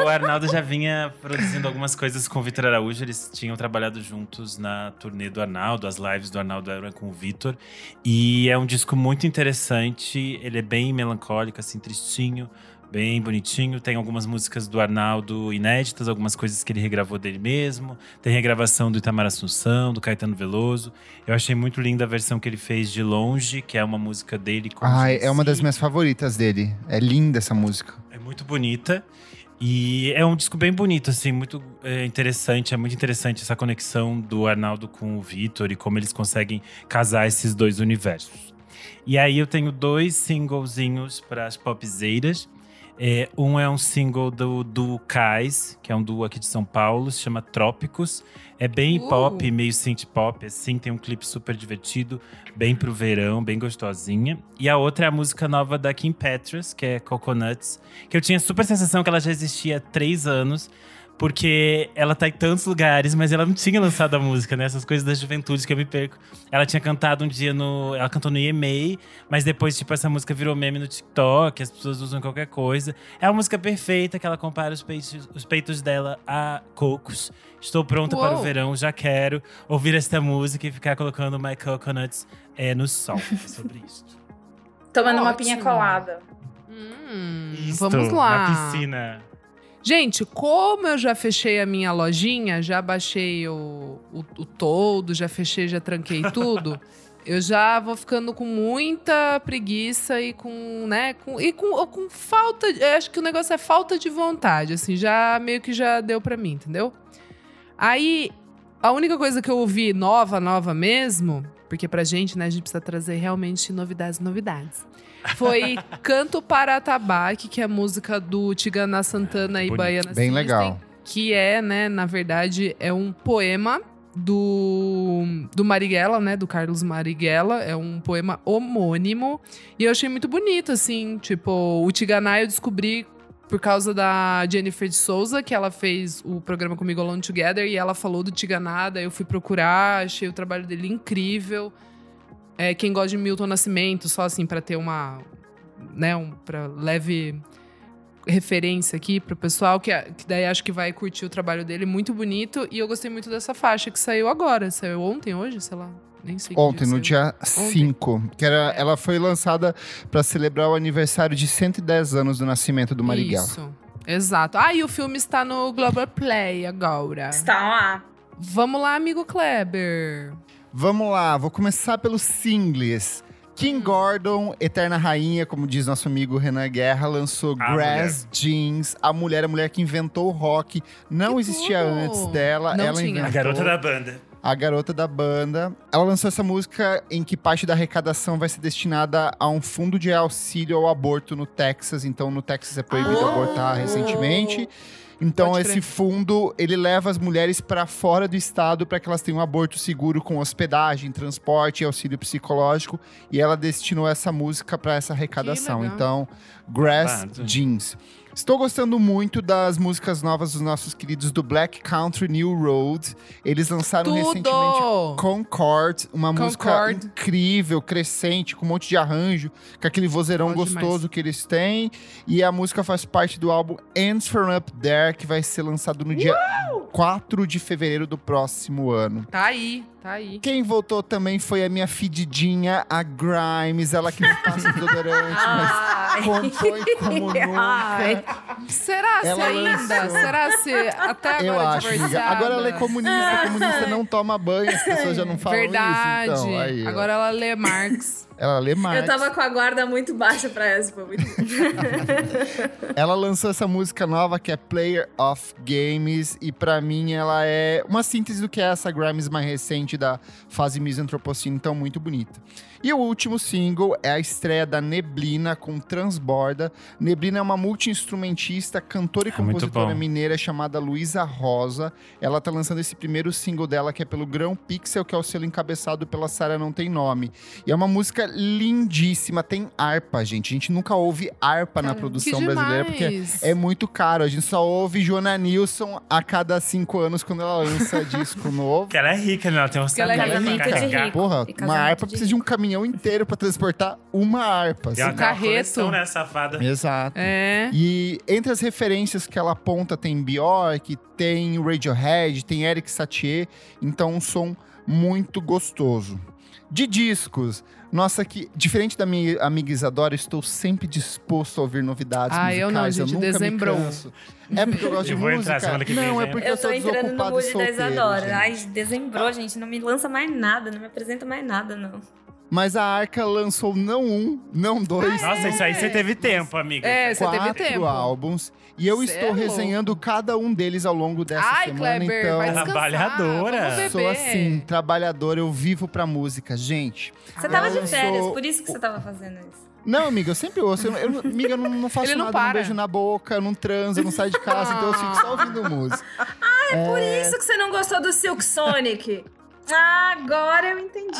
O Arnaldo já vinha produzindo algumas coisas com o Vitor Araújo. Eles tinham trabalhado juntos na turnê do Arnaldo, as lives do Arnaldo eram com o Vitor. E é um disco muito interessante. Ele é bem melancólico, assim, tristinho, bem bonitinho. Tem algumas músicas do Arnaldo inéditas, algumas coisas que ele regravou dele mesmo. Tem regravação do Itamar Assunção, do Caetano Veloso. Eu achei muito linda a versão que ele fez de Longe, que é uma música dele com Jay-Z.
é uma das minhas favoritas dele. É linda essa música.
É muito bonita. E é um disco bem bonito, assim, muito é, interessante. É muito interessante essa conexão do Arnaldo com o Vitor e como eles conseguem casar esses dois universos. E aí eu tenho dois singlezinhos para as popzeiras. É, um é um single do, do Kais, que é um duo aqui de São Paulo, se chama Trópicos. É bem
Uh.
pop, meio synth pop, assim, tem um clipe super divertido, bem pro verão, bem gostosinha. E a outra é a música nova da Kim Petras, que é Coconuts, que eu tinha super sensação que ela já existia há três anos, porque ela tá em tantos lugares, mas ela não tinha lançado a música, né? Essas coisas da juventude que eu me perco. Ela tinha cantado um dia no. Ela cantou no EMA, mas depois, tipo, essa música virou meme no TikTok, as pessoas usam qualquer coisa. É uma música perfeita que ela compara os peitos, os peitos dela a cocos. Estou pronta para o
Uou.
verão, já quero ouvir esta música e ficar colocando My Coconuts é, no sol. É sobre isso.
Tomando uma
Ótimo.
pinha colada.
Hum,
Isto,
vamos lá.
Na piscina.
Gente, como eu já fechei a minha lojinha, já baixei o, o, o todo, já fechei, já tranquei tudo. Eu já vou ficando com muita preguiça e com, né, com, e com, com falta, eu acho que o negócio é falta de vontade, assim, já meio que já deu pra mim, entendeu? Aí, a única coisa que eu ouvi nova, nova mesmo, porque pra gente, né, a gente precisa trazer realmente novidades, novidades. Foi Canto para Atabaque, que é a música do Tigana Santana e
Bonito.
Baiana
Bem
System,
legal.
Que é, né, na verdade, é um poema do, do Marighella, né, do Carlos Marighella. É um poema homônimo. E eu achei muito bonito, assim, tipo, o Tigana eu descobri por causa da Jennifer de Souza, que ela fez o programa comigo Alone Together, e ela falou do Tiganada, eu fui procurar, achei o trabalho dele incrível. É, quem gosta de Milton Nascimento, só assim, pra ter uma, né, um, pra leve referência aqui pro pessoal, que, que daí acho que vai curtir o trabalho dele, muito bonito, e eu gostei muito dessa faixa que saiu agora, saiu ontem, hoje, sei lá, nem sei. que
Ontem, no
saiu.
dia 5. Que era, ela foi lançada para celebrar o aniversário de 110 anos do nascimento do Marighella.
Isso, exato. Ah, e o filme está no Globoplay agora.
Está lá.
Vamos lá, amigo Kleber.
Vamos lá, vou começar pelos singles. King
Hum.
Gordon, Eterna Rainha, como diz nosso amigo Renan Guerra, lançou
A
Grass Jeans. A mulher, a mulher que inventou o rock. Não
Que
existia
tudo!
antes dela.
Não
ela
tinha.
inventou.
A garota da banda.
a garota da banda. Ela lançou essa música em que parte da arrecadação vai ser destinada a um fundo de auxílio ao aborto no Texas. Então, no Texas é proibido
Ah!
abortar recentemente. Então,
Pode
esse
crer.
fundo, ele leva as mulheres para fora do estado para que elas tenham um aborto seguro com hospedagem, transporte e auxílio psicológico. E ela destinou essa música para essa arrecadação. Então, Grass. Jeans. Estou gostando muito das músicas novas dos nossos queridos do Black Country New Road. Eles lançaram recentemente
Tudo!
Concord, uma música
Concord.
incrível, crescente, com um monte de arranjo, com aquele vozeirão gostoso
demais.
que eles têm. E a música faz parte do álbum Ends From Up There, que vai ser lançado no dia 4 de fevereiro do próximo ano.
Tá aí, tá aí.
Quem voltou também foi a minha fedidinha, a Grimes, ela que não passa desodorante, mas
Ai.
compõe como
Ai.
nunca.
Será se
Ela
ainda?
lançou.
Será se até agora
Eu acho, amiga.
divorciada?
Agora ela é comunista, comunista não toma banho, as pessoas já não falam
Verdade.
isso. Então, aí,
agora ela lê Marx.
ela lê mais.
Eu tava com a guarda muito baixa pra essa, foi muito.
Ela lançou essa música nova que é Player of Games e pra mim ela é uma síntese do que é essa Grimes mais recente da fase Misanthropocene, então muito bonita. E o último single é a estreia da Neblina com Transborda. Neblina é uma multi-instrumentista cantora e
É
compositora mineira chamada Luísa Rosa. Ela tá lançando esse primeiro single dela, que é pelo Grão Pixel, que é o selo encabeçado pela Sara Não Tem Nome. E é uma música lindíssima, tem harpa, gente. A gente nunca ouve harpa na
Cara,
Que
produção brasileira, porque é muito caro. A gente só ouve Joana Nilson a cada cinco anos quando ela lança disco novo.
Porque ela é rica, né? Ela tem um
ela é
orçamento
casamento
pra
de rico.
Porra, uma harpa precisa de um caminhão inteiro pra transportar uma harpa.
E
assim.
ela tem uma
Carreto.
coleção, né, safada?
Exato.
É.
E entre as referências que ela aponta tem Bjork, tem Radiohead, tem Eric Satie, então um som muito gostoso. De discos, nossa, que diferente da minha amiga Isadora, estou sempre disposto a ouvir novidades
Ah, eu não, gente,
nunca me canso. É porque eu gosto de
Eu vou entrar
música?
semana que vem,
não, é
né?
porque eu,
Eu tô entrando no mood da Isadora.
gente.
Ai, dezembrou, gente. Não me lança mais nada, não me apresenta mais nada, não.
Mas a Arca lançou não um, não dois,
Nossa, isso aí você teve tempo, amiga.
É, você teve
quatro
tempo.
álbuns. E eu
Cê
estou
é
resenhando cada um deles ao longo dessa
Ai,
semana.
Kleber,
então,
vai descansar.
Trabalhadora.
Vamos beber.
Sou assim, trabalhador, eu vivo pra música, gente.
Você tava de férias,
sou-
por isso que você tava fazendo isso.
Não, amiga, eu sempre ouço. Eu, eu, amiga, eu não, não faço
Ele não
nada, eu não
para.
beijo na boca, eu não transo, eu não saio de casa, então eu fico só ouvindo música.
Por isso que você não gostou do Silk Sonic. Ah, agora eu entendi.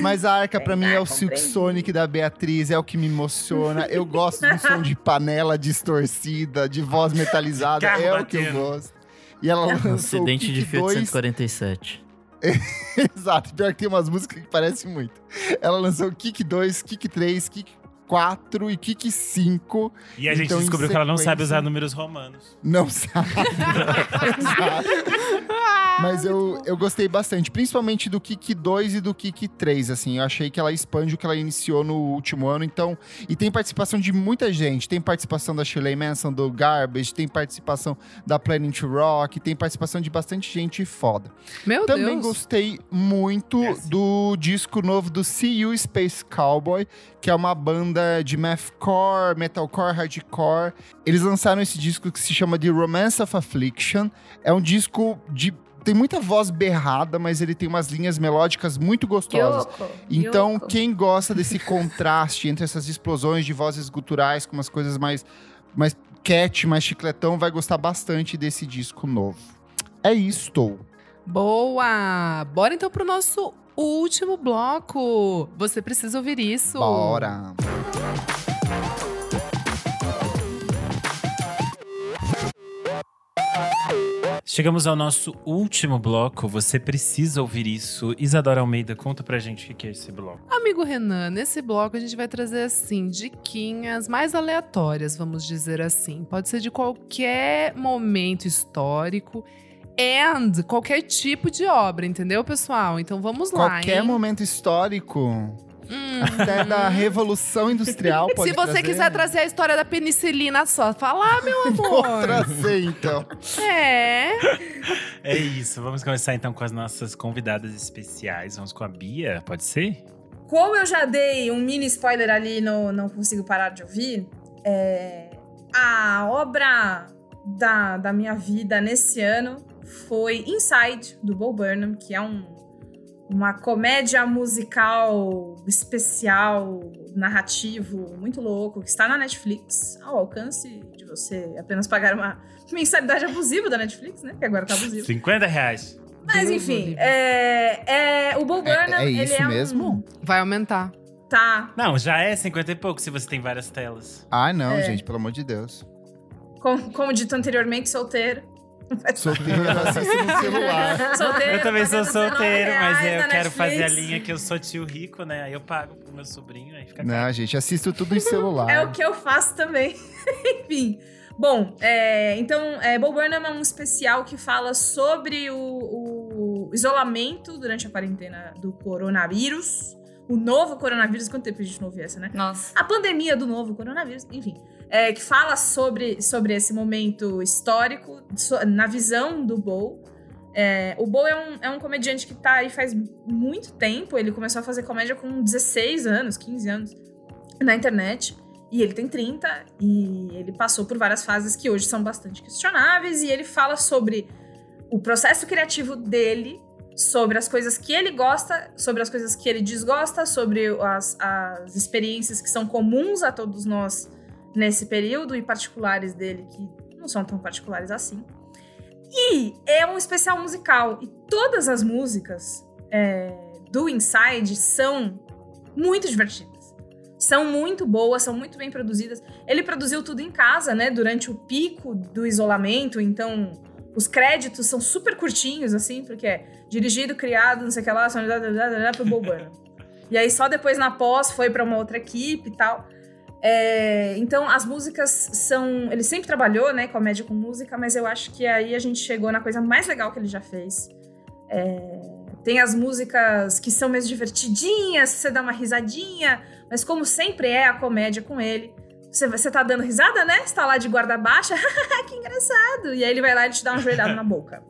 Mas a arca pra mim é o. Silk Sonic da Beatriz, é o que me emociona. Eu gosto do som de panela distorcida, de voz metalizada,
Carro
é o que eu
batendo.
gosto. E ela lançou o
Acidente de Fiat
2,
147.
Exato, pior que tem umas músicas que parecem muito. Ela lançou o Kick 2, Kick 3, Kick 4 e Kick 5.
E a gente
Então,
descobriu que ela não sabe usar números romanos.
Não sabe. Exato. Mas eu, eu gostei bastante, principalmente do Kick 2 e do Kick 3, assim. Eu achei que ela expande o que ela iniciou no último ano, então... E tem participação de muita gente. Tem participação da Shirley Manson, do Garbage, tem participação da Planet Rock, tem participação de bastante gente foda.
Meu
Também
Deus.
gostei muito
Yes.
do disco novo do See You Space Cowboy, que é uma banda de mathcore, metalcore, hardcore. Eles lançaram esse disco que se chama The Romance of Affliction. É um disco de tem muita voz berrada, mas ele tem umas linhas melódicas muito gostosas.
Yoko,
Então,
Yoko.
quem gosta desse contraste entre essas explosões de vozes guturais com umas coisas mais mais cat, mais chicletão, vai gostar bastante desse disco novo. É isto.
Boa! Bora então pro nosso último bloco. Você precisa ouvir isso.
Bora.
Chegamos ao nosso último bloco. Você precisa ouvir isso. Isadora Almeida, conta pra gente o que que é esse bloco.
Amigo Renan, nesse bloco a gente vai trazer assim diquinhas mais aleatórias, vamos dizer assim. Pode ser de qualquer momento histórico and qualquer tipo de obra, entendeu, pessoal? Então vamos lá,
Qualquer momento histórico,
Hum.
até da Revolução Industrial, pode
Se você quiser trazer a história da penicilina, só falar, meu
Vou
amor.
trazer, então.
é.
É isso. Vamos começar então com as nossas convidadas especiais. Vamos com a Bia, pode ser?
Como eu já dei um mini spoiler ali no Não Consigo Parar de Ouvir, é, a obra da, da minha vida nesse ano foi Inside, do Bo Burnham, que é um, uma comédia musical especial, narrativo, muito louco, que está na Netflix, ao alcance de você apenas pagar uma mensalidade abusiva da Netflix, né? Que agora tá abusivo.
50 reais.
Mas enfim, é, é, o Bo
É-
Burnham,
é
ele
isso
é um-
mesmo?
Vai aumentar.
Tá,
Não, já é 50 e pouco se você tem várias telas.
Ah, não,
É.
gente, pelo amor de Deus.
como, como dito anteriormente, solteiro.
Solteiro, eu assisto no celular.
Solteiro,
Eu também sou
pagando 19
solteiro, mas eu quero fazer a
Netflix.
linha que eu sou tio rico, né? Aí eu pago pro meu sobrinho, aí fica caro.
Não, gente, assisto tudo em celular.
É o que eu faço também. Enfim. Bom, é, então, é, Bo Burnham é um especial que fala sobre o, o isolamento durante a quarentena do coronavírus. O novo coronavírus. Quanto tempo a gente não ouviu essa, né?
Nossa.
a pandemia do novo coronavírus, enfim, é, que fala sobre, sobre esse momento histórico, so- na visão do Bo. É, o Bo é um, é um comediante que tá aí faz muito tempo, ele começou a fazer comédia com 16 anos, 15 anos, na internet. E ele tem 30, e ele passou por várias fases que hoje são bastante questionáveis, e ele fala sobre o processo criativo dele, sobre as coisas que ele gosta, sobre as coisas que ele desgosta, sobre as, as experiências que são comuns a todos nós nesse período e particulares dele que não são tão particulares assim. E é um especial musical. E todas as músicas é, do Inside são muito divertidas. São muito boas, são muito bem produzidas. Ele produziu tudo em casa, né? Durante o pico do isolamento, então os créditos são super curtinhos, assim, porque é dirigido, criado, não sei o que lá, são pro Bobano. E aí só depois na pós foi para uma outra equipe e tal. É, então as músicas são. Ele sempre trabalhou, né, comédia com música, mas eu acho que aí a gente chegou na coisa mais legal que ele já fez. É, tem as músicas que são mais divertidinhas, você dá uma risadinha, mas como sempre é a comédia com ele. Você, você tá dando risada, né? Você tá lá de guarda baixa, que engraçado. E aí ele vai lá e te dá uma joelhada na boca.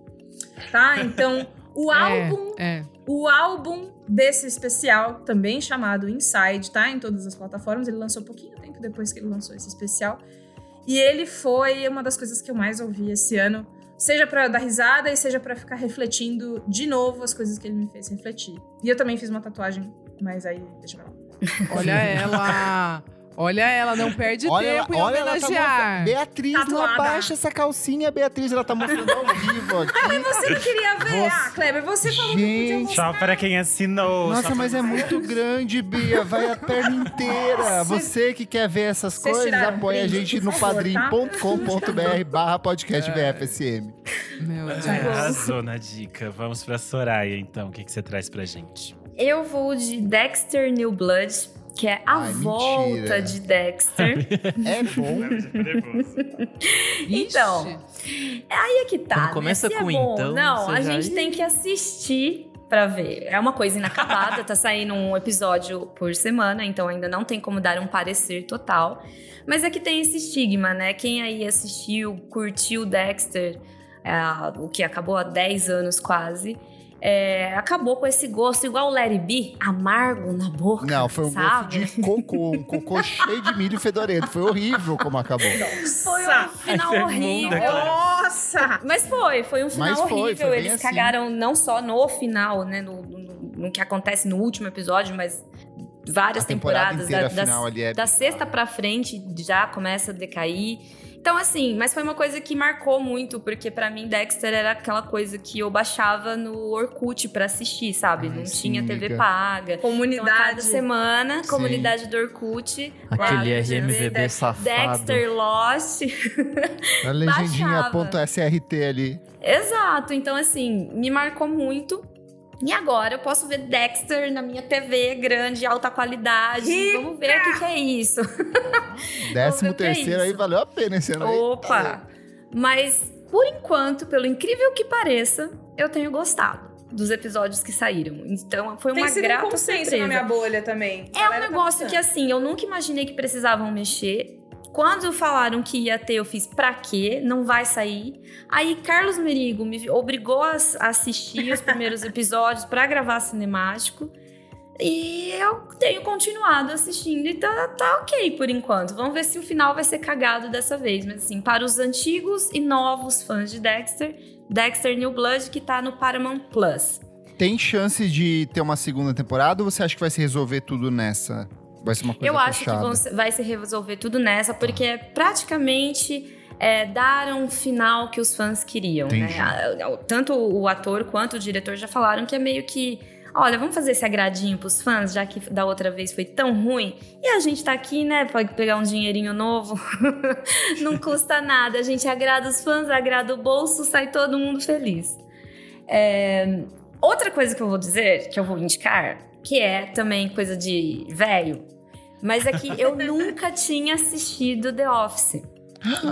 Tá? Então, o álbum.
É.
O álbum desse especial, também chamado Inside, tá? Em todas as plataformas. Ele lançou pouquinho tempo depois que ele lançou esse especial. E ele foi uma das coisas que eu mais ouvi esse ano. Seja pra dar risada e seja pra ficar refletindo de novo as coisas que ele me fez refletir. E eu também fiz uma tatuagem, mas aí deixa pra lá.
Olha ela. Olha ela, não perde
Olha,
tempo em
olha ela tá
homenagear.
mostrando. Beatriz, não
Tatuada.
abaixa essa calcinha, Beatriz. Ela tá mostrando ao vivo aqui.
Você não queria ver?
Você-
Ah, Kleber, você falou que podia
Gente.
Só para quem assinou.
Nossa, mas é muito grande, Bia. Vai a perna inteira. Você que quer ver essas
Vocês
coisas, apoia a gente no
tá?
padrim.com.br barra podcast VFSM.
Meu Deus.
É, Arrasou na dica. Vamos pra Soraya, então. O que, que você traz pra gente?
Eu vou de Dexter New Blood, que é a
Ai,
volta
mentira.
de Dexter.
É bom.
Então, aí é que tá.
Quando
né?
começa
Se é
com
bom,
então,
Não, a gente tem que assistir pra ver. É uma coisa inacabada, tá saindo um episódio por semana, então ainda não tem como dar um parecer total. Mas é que tem esse estigma, né? Quem aí assistiu, curtiu Dexter, é, o que acabou há 10 anos quase. É, acabou com esse gosto, igual o Larry B, amargo na boca.
Não, foi um
sabe?
gosto de cocô. Um cocô cheio de milho fedorento. Foi horrível como acabou.
Foi um final
Ai,
horrível.
Nossa!
Mas foi, foi um final
foi,
horrível.
foi
Eles
assim.
cagaram não só no final, né? No, no- no que acontece no último episódio, mas várias
A temporada
temporadas.
inteira
da,
final ali é
da sexta pra frente já começa a decair. Então, assim, mas foi uma coisa que marcou muito, porque pra mim Dexter era aquela coisa que eu baixava no Orkut pra assistir, sabe?
Ai,
não
sim,
tinha TV
amiga.
paga. Então, cada
Comunidade.
semana,
Sim.
comunidade do Orkut.
Aquele
lá,
RMVB safado.
Dexter Lost.
A legendinha
Baixava.
ponto .srt ali.
Exato. Então, assim, me marcou muito. E agora eu posso ver Dexter na minha TV grande, alta qualidade.
Rica!
Vamos ver o que, que é isso.
Décimo
o que é
terceiro aí valeu a pena esse ano.
Opa! Mas, por enquanto, pelo incrível que pareça, eu tenho gostado dos episódios que saíram. Então, foi
Tem
uma
sido um
grata
consenso
surpresa.
na minha bolha também.
É um negócio que, assim, eu nunca imaginei que precisavam mexer. Quando falaram que ia ter, eu fiz pra quê? Não vai sair. Aí Carlos Merigo me obrigou a assistir os primeiros episódios pra gravar cinemático. E eu tenho continuado assistindo e tá, tá ok por enquanto. Vamos ver se o final vai ser cagado dessa vez. Mas assim, para os antigos e novos fãs de Dexter, Dexter New Blood que tá no Paramount Plus.
Tem chance de ter uma segunda temporada ou você acha que vai se resolver tudo nessa? Vai ser uma coisa
Eu acho que
fechada?
se- vai se resolver tudo nessa, porque é praticamente é, dar um final que os fãs queriam. Né?
Entendi.
A- Tanto o ator quanto o diretor já falaram que é meio que. Olha, vamos fazer esse agradinho pros fãs, já que da outra vez foi tão ruim. E a gente tá aqui, né? Pode pegar um dinheirinho novo. Não custa nada. A gente agrada os fãs, agrada o bolso, sai todo mundo feliz. É, Outra coisa que eu vou dizer, que eu vou indicar, que é também coisa de velho, mas é que eu nunca tinha assistido The Office.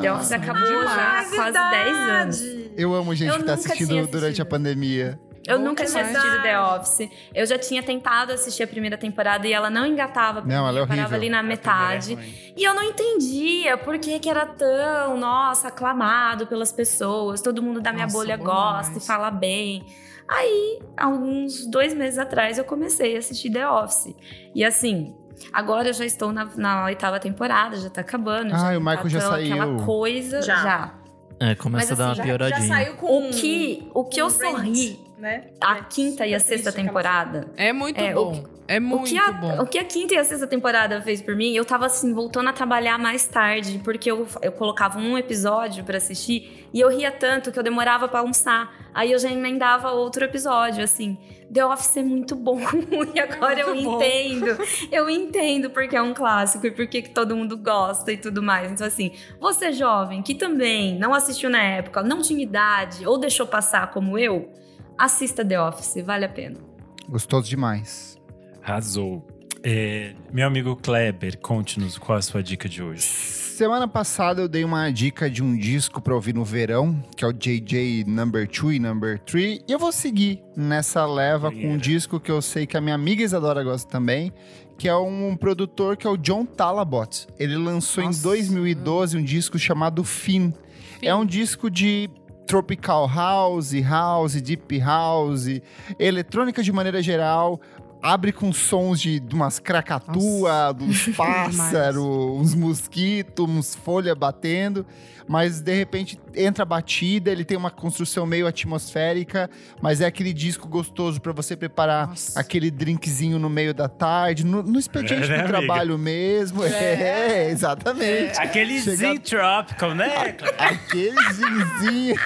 The Office acabou já há quase 10 anos.
Eu amo gente
Eu
que tá assistindo durante a pandemia.
Eu
Bom
nunca tinha
demais.
assistido The Office. Eu já tinha tentado assistir a primeira temporada e ela não engatava
Não, ela é
eu parava
horrível.
ali na metade. E eu não entendia por que, que era tão, nossa, aclamado pelas pessoas. Todo mundo da minha
Nossa,
bolha gosta
demais.
e fala bem. Aí, alguns dois meses atrás, eu comecei a assistir The Office. E assim, agora eu já estou na, na oitava temporada, já tá acabando.
Ah,
já
e o Michael
tá
já
tão Aquela
saiu.
coisa,
Já.
já.
É, começa
Mas
a dar
assim,
uma
Já, já
pioradinha.
saiu com
O que, o que eu sorri
né?
a
É
quinta e a sexta temporada
É muito
É,
bom. É
O
muito
que, a,
bom.
o que a quinta e a sexta temporada fez por mim, eu tava assim, voltando a trabalhar mais tarde, porque eu, eu colocava um episódio pra assistir e eu ria tanto que eu demorava pra almoçar. Aí eu já emendava outro episódio, assim. The Office é muito bom e agora eu
bom.
entendo. Eu entendo porque é um clássico e porque que todo mundo gosta e tudo mais. Então, assim, você jovem que também não assistiu na época, não tinha idade ou deixou passar como eu, assista The Office, vale a pena.
Gostoso demais.
Arrasou. É, meu amigo Kleber, conte-nos qual a sua dica de hoje.
Semana passada eu dei uma dica de um disco pra ouvir no verão, que é o JJ Number 2 e Number 3. E eu vou seguir nessa leva com um disco que eu sei que a minha amiga Isadora gosta também, que é um produtor que é o John Talabot. Ele lançou
Nossa.
em 2012 um disco chamado Fin. É um disco de tropical house, house, deep house, eletrônica de maneira geral. Abre com sons de, de umas cracatua, uns pássaros, uns mosquitos, uns folha batendo. Mas de repente entra a batida, ele tem uma construção meio atmosférica, mas é aquele disco gostoso pra você preparar
Nossa.
aquele drinkzinho no meio da tarde, no, no expediente
É, né,
do
amiga?
trabalho mesmo. É, exatamente.
Aquele
Chega-
Tropical, né? Kleber?
Aquele zinzinho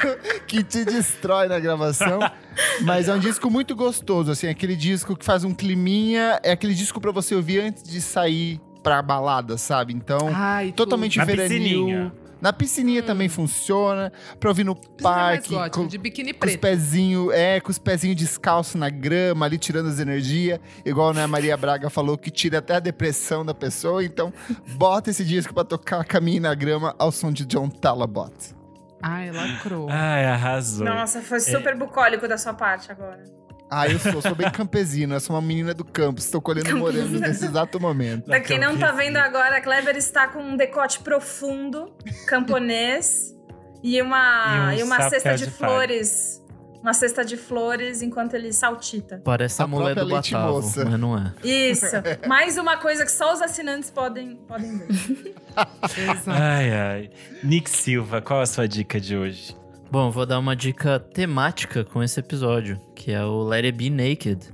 que te destrói na gravação. Mas é um disco muito gostoso, assim, aquele disco que faz um climinha, é aquele disco pra você ouvir antes de sair pra balada, sabe? Então,
Ai,
totalmente veranil. Na piscininha também funciona, pra ouvir no
mais
parque,
gótico,
com,
de biquíni
com os
preto.
pezinhos, é, com os pezinhos descalços na grama, ali tirando as energias, igual né, a Maria Braga falou, que tira até a depressão da pessoa. Então, bota esse disco pra tocar caminho na grama ao som de John Talabot.
Ai, lacrou.
Ai, arrasou.
Nossa, foi super bucólico da sua parte agora.
Ah, eu sou, sou bem campesino, eu sou uma menina do campo, estou colhendo morangos nesse exato momento.
Pra quem não tá vendo agora, a Kleber está com um decote profundo, camponês, e uma,
E um
e uma cesta
de
de, flores. Uma cesta de flores enquanto ele saltita.
Parece a,
A
mulher do Batavo,
moça.
mas não é.
Isso. Mais uma coisa que só os assinantes podem, podem ver.
Exato.
Ai, ai. Nick Silva, qual a sua dica de hoje?
Bom, vou dar uma dica temática com esse episódio, que é o Let It Be Naked,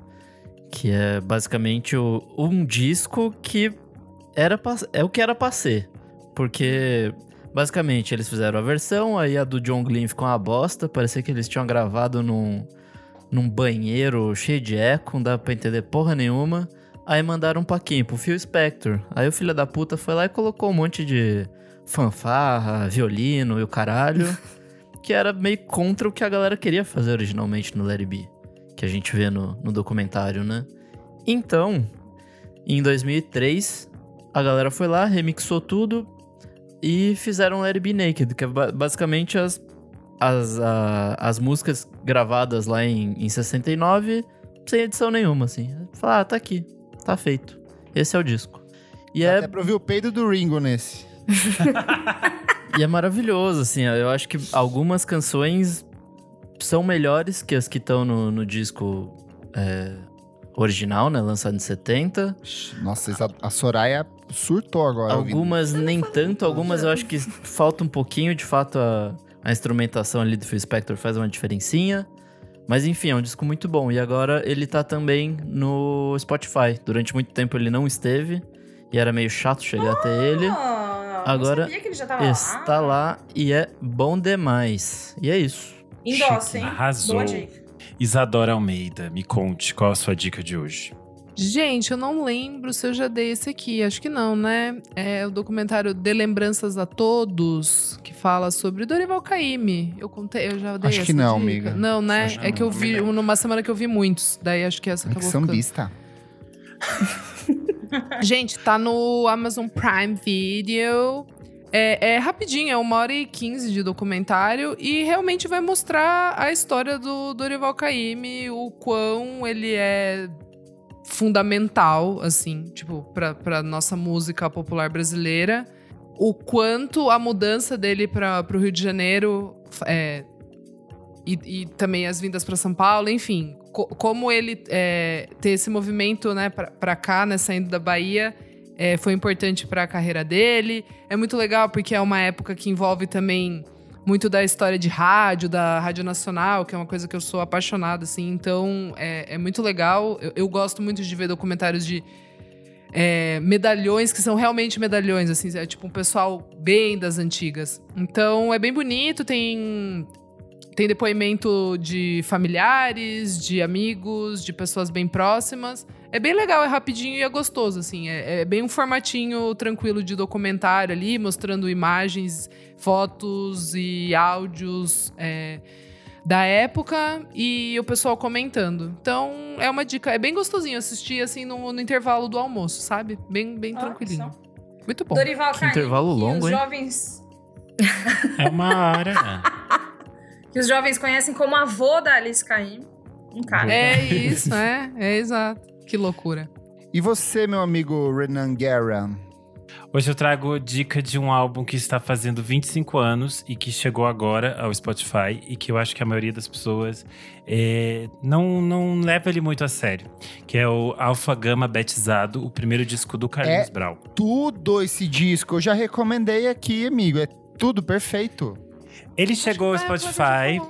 que é basicamente o- um disco que era pra- é o que era pra ser, porque basicamente eles fizeram a versão, aí a do John Glenn ficou uma bosta, parecia que eles tinham gravado num, num banheiro cheio de eco, não dá pra entender porra nenhuma. Aí mandaram pra quem? Pro Phil Spector. Aí o filho da puta foi lá e colocou um monte de fanfarra, violino e o caralho que era meio contra o que a galera queria fazer originalmente no Let It Be, que a gente vê no, no documentário, né? Então, em 2003, a galera foi lá, remixou tudo e fizeram Let It Be Naked, que é ba- basicamente as, as, a- as músicas gravadas lá em, em 69, sem edição nenhuma, assim. Falar, ah, tá aqui, tá feito. Esse é o disco. E é
Até pra ouvir o peido do Ringo nesse.
E é maravilhoso, assim. Eu acho que algumas canções são melhores que as que estão no, no disco é, original, né? Lançado em 70.
Nossa, essa- a Soraya surtou agora. ouvindo.
Algumas nem tanto, algumas eu acho que falta um pouquinho. De fato, a, a instrumentação ali do Phil Spector faz uma diferencinha. Mas enfim, é um disco muito bom. E agora ele tá também no Spotify. Durante muito tempo ele não esteve. E era meio chato chegar até ele. Agora
sabia que ele já tava
Está lá e é bom demais. E é isso.
Endossa, hein?
arrasou. Isadora Almeida, me conte qual a sua dica de hoje.
Gente, eu não lembro se eu já dei esse aqui. Acho que não, né? É o documentário De Lembranças a Todos, que fala sobre Dorival Caymmi. Eu contei, eu já dei
Acho
essa
que não,
dica.
amiga.
Não, né?
Acho que
é que
não,
eu vi
amiga.
numa semana que eu vi muitos. Daí acho que essa
Ai, que
acabou ficando.
sambista.
Gente, tá no Amazon Prime Video. É, é rapidinho, é uma hora e quinze de documentário e realmente vai mostrar a história do Dorival Caymmi, o quão ele é fundamental, assim, tipo, pra, pra nossa música popular brasileira. O quanto a mudança dele para pro Rio de Janeiro é, e, e também as vindas para São Paulo, enfim, co- como ele é, ter esse movimento, né, pra cá, né, saindo da Bahia, é, foi importante para a carreira dele. É muito legal porque é uma época que envolve também muito da história de rádio, da Rádio Nacional, que é uma coisa que eu sou apaixonada, assim. Então, é, é muito legal. Eu, eu gosto muito de ver documentários de é, medalhões que são realmente medalhões, assim, é tipo um pessoal bem das antigas. Então é bem bonito, tem tem depoimento de familiares, de amigos, de pessoas bem próximas. É bem legal, é rapidinho e é gostoso, assim. É, é bem um formatinho tranquilo de documentário ali, mostrando imagens, fotos e áudios. É, da época e o pessoal comentando. Então, é uma dica. É bem gostosinho assistir, assim, no, no intervalo do almoço, sabe? Bem, bem tranquilinho. Muito bom.
Dorival
Que
Carne,
intervalo longo,
os
hein?
jovens
É uma hora.
que os jovens conhecem como avô da Alice Caim. Um cara.
É isso, é. É exato. Que loucura.
E você, meu amigo Renan Guerra?
Hoje eu trago dica de um álbum que está fazendo 25 anos e que chegou agora ao Spotify e que eu acho que a maioria das pessoas é, não, não leva ele muito a sério. Que é o Alpha Gama Betizado, o primeiro disco do Carlinhos
É.
Brau.
Tudo esse disco eu já recomendei aqui, amigo. É tudo perfeito.
Ele chegou ao Spotify,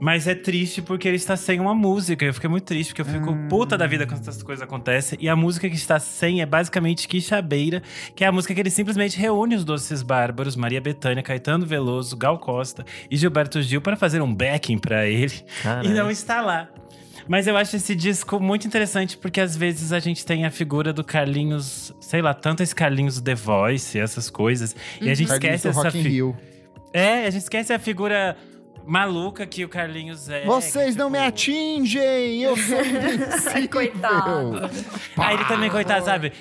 mas é triste porque ele está sem uma música. Eu fiquei muito triste, porque eu fico
Hum.
puta da vida quando essas coisas acontecem. E a música que está sem é basicamente Quixabeira, que é a música que ele simplesmente reúne os Doces Bárbaros, Maria Bethânia, Caetano Veloso, Gal Costa e Gilberto Gil para fazer um backing pra ele.
Caralho.
E não está lá. Mas eu acho esse disco muito interessante porque às vezes a gente tem a figura do Carlinhos, sei lá, tanto esse Carlinhos The Voice, essas coisas, e a gente
Carlinhos
esquece essa
Rock in
fi-
Rio.
É, a gente esquece a figura maluca que o Carlinhos é.
Vocês
que,
não me
tipo,
atingem! Eu sou invencível!
Coitado.
Ah, ele também, coitado, sabe?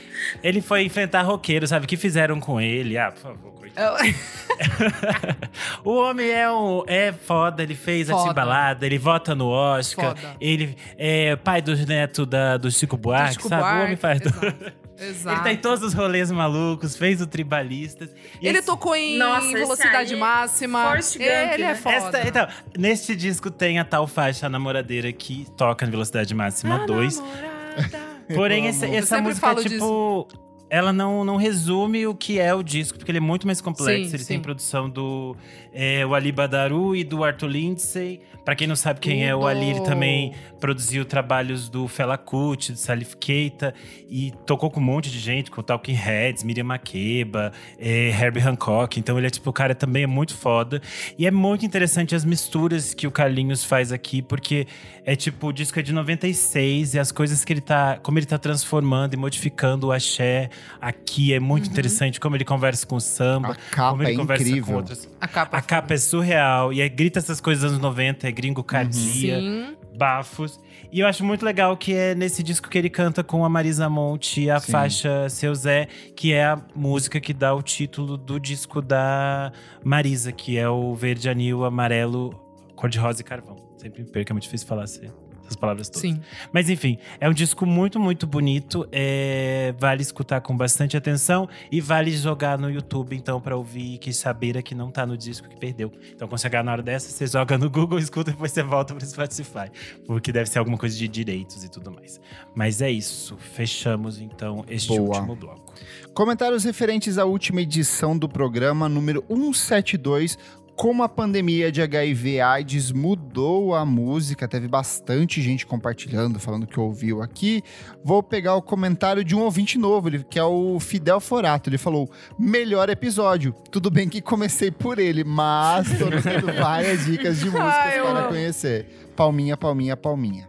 Ele foi enfrentar roqueiro, sabe? O que fizeram com ele? Ah, por favor, coitado. o homem é, um, é foda, ele fez a
Foda.
timbalada, ele vota no Oscar.
Foda.
Ele é pai dos netos da, do Chico Buarque,
Chico
sabe? o homem
Buarque,
faz.
Exato. Exato.
Ele tá em todos os rolês malucos, fez o Tribalistas. E
Ele
esse-
tocou em
Nossa,
velocidade
aí,
máxima.
Forrest Gump,
ele é
né?
foda.
Esta- então, neste disco tem a tal faixa a namoradeira que toca em velocidade máxima 2. Porém, essa
sempre
música é tipo. Ela não, não resume o que é o disco, porque ele é muito mais complexo.
Sim,
ele tem
sim.
produção do é, o Ali Badaru e do Arthur Lindsay. Pra quem não sabe quem é o Ali, ele
Tudo.
também produziu trabalhos do Fela Kuti, do Salif Keita. E tocou com um monte de gente, com Talking Heads, Miriam Makeba, é, Herbie Hancock. Então ele é tipo, o cara também é muito foda. E é muito interessante as misturas que o Carlinhos faz aqui, porque é tipo, o disco é de 96 e as coisas que ele tá. Como ele tá transformando e modificando o axé aqui é muito interessante. Como ele conversa com o samba,
A capa
como ele
é
conversa com
incrível.
outras.
A capa.
A capa é surreal e aí grita essas coisas dos anos 90, é gringo cardia,
Sim.
Bafos. E eu acho muito legal que é nesse disco que ele canta com a Marisa Monte a
Sim.
faixa Seu Zé, que é a música que dá o título do disco da Marisa, que é o verde, anil, amarelo, cor-de-rosa e carvão. Sempre me perco, é muito difícil falar assim, essas palavras todas.
Sim.
Mas enfim, é um disco muito, muito bonito. é, Vale escutar com bastante atenção e vale jogar no YouTube, então, pra ouvir que sabeira que não tá no disco que perdeu. Então, quando chegar na hora dessa, você joga no Google, escuta e depois você volta pro Spotify. Porque deve ser alguma coisa de direitos e tudo mais. Mas é isso. Fechamos, então, este
Boa.
último bloco.
Comentários referentes à última edição do programa número 172. Como a pandemia de HIV AIDS mudou a música, teve bastante gente compartilhando, falando que ouviu aqui. Vou pegar o comentário de um ouvinte novo, ele- que é o Fidel Forato. Ele falou: melhor episódio. Tudo bem que comecei por ele, mas tô dando várias dicas de músicas
Ai,
para
amo.
conhecer. Palminha, palminha, palminha.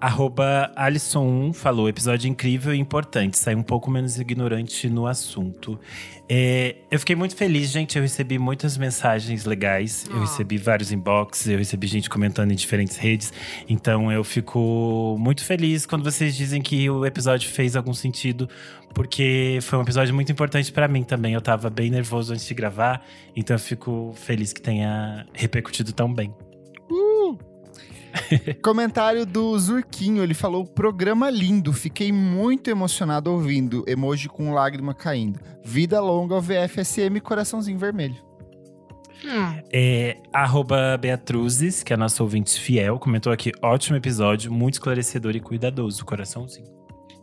Arroba Alisson1 falou, episódio incrível e importante, sai um pouco menos ignorante no assunto. É, eu fiquei muito feliz, gente, eu recebi muitas mensagens legais, eu
Ah.
recebi vários inbox, eu recebi gente comentando em diferentes redes, então eu fico muito feliz quando vocês dizem que o episódio fez algum sentido, porque foi um episódio muito importante pra mim também, eu tava bem nervoso antes de gravar, então eu fico feliz que tenha repercutido tão bem.
Comentário do Zurquinho, ele falou: programa lindo, fiquei muito emocionado ouvindo. Emoji com lágrima caindo. Vida longa ao VFSM coraçãozinho vermelho.
Hum.
É, arroba Beatruzes, que é a nossa ouvinte fiel, comentou aqui: ótimo episódio, muito esclarecedor e cuidadoso, coraçãozinho.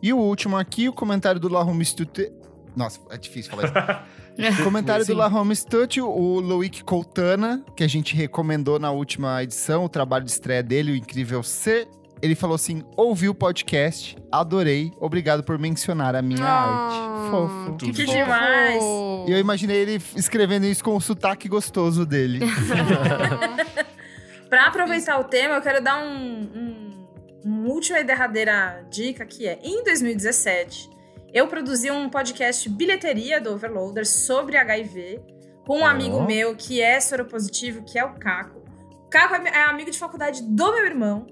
E o último aqui, o comentário do Lahum Institute. Nossa, é difícil falar isso. Comentário do La Home Studio, o Loic Coutana, que a gente recomendou na última edição, o trabalho de estreia dele, o Incrível C. Ele falou assim: ouvi o podcast, adorei, obrigado por mencionar a minha arte. Fofo.
Que,
Que
demais.
E eu imaginei ele escrevendo isso com o sotaque gostoso dele.
Pra aproveitar o tema, eu quero dar um, um, uma última e derradeira dica que é: em 2017, eu produzi um podcast bilheteria do Overloader sobre HIV com um amigo meu que é soropositivo, que é o Caco. O Caco é, é amigo de faculdade do meu irmão.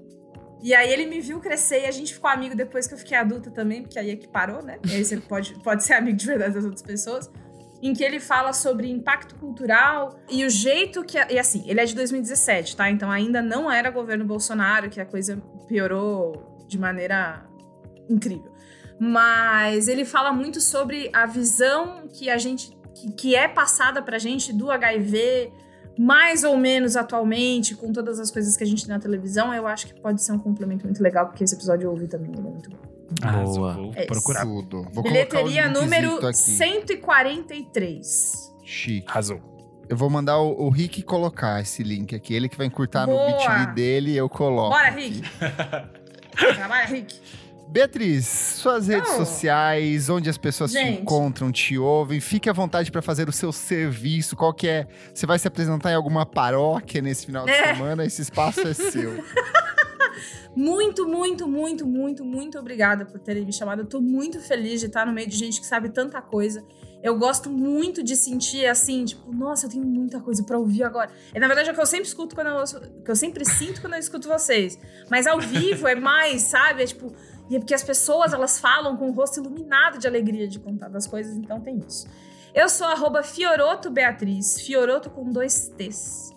E aí ele me viu crescer e a gente ficou amigo depois que eu fiquei adulta também, porque aí é que parou, né? E aí você pode, pode ser amigo de verdade das outras pessoas. Em que ele fala sobre impacto cultural e o jeito que. E assim, ele é de 2017, tá? Então ainda não era governo Bolsonaro, que a coisa piorou de maneira incrível. Mas ele fala muito sobre a visão que a gente. que, que é passada pra gente do HIV, mais ou menos atualmente, com todas as coisas que a gente tem na televisão. Eu acho que pode ser um complemento muito legal, porque esse episódio eu ouvi também, ele é muito bom.
Arrasou,
Boa.
Vou
É
procurar.
Tudo. Vou
Bilheteria número
aqui.
143.
Chique.
Arrasou.
Eu vou mandar o, o Rick colocar esse link aqui. Ele que vai encurtar
Boa.
no bit.ly dele e eu coloco.
Bora. Rick! Trabalha, Rick.
Beatriz, suas redes
Oh.
sociais, onde as pessoas te
Gente.
encontram, te ouvem, fique à vontade para fazer o seu serviço. Qual que é? Você vai se apresentar em alguma paróquia nesse final de
É.
semana? Esse espaço é seu.
Muito, muito, muito, muito, muito obrigada por terem me chamado. Eu tô muito feliz de estar no meio de gente que sabe tanta coisa. Eu gosto muito de sentir assim, tipo, nossa, eu tenho muita coisa pra ouvir agora. E na verdade é o que eu sempre escuto quando eu ouço, que eu sempre sinto quando eu escuto vocês. Mas ao vivo é mais, sabe? É tipo, e é porque as pessoas elas falam com o rosto iluminado de alegria de contar das coisas, então tem isso. Eu sou arroba Fioroto Beatriz, Fioroto com dois T's.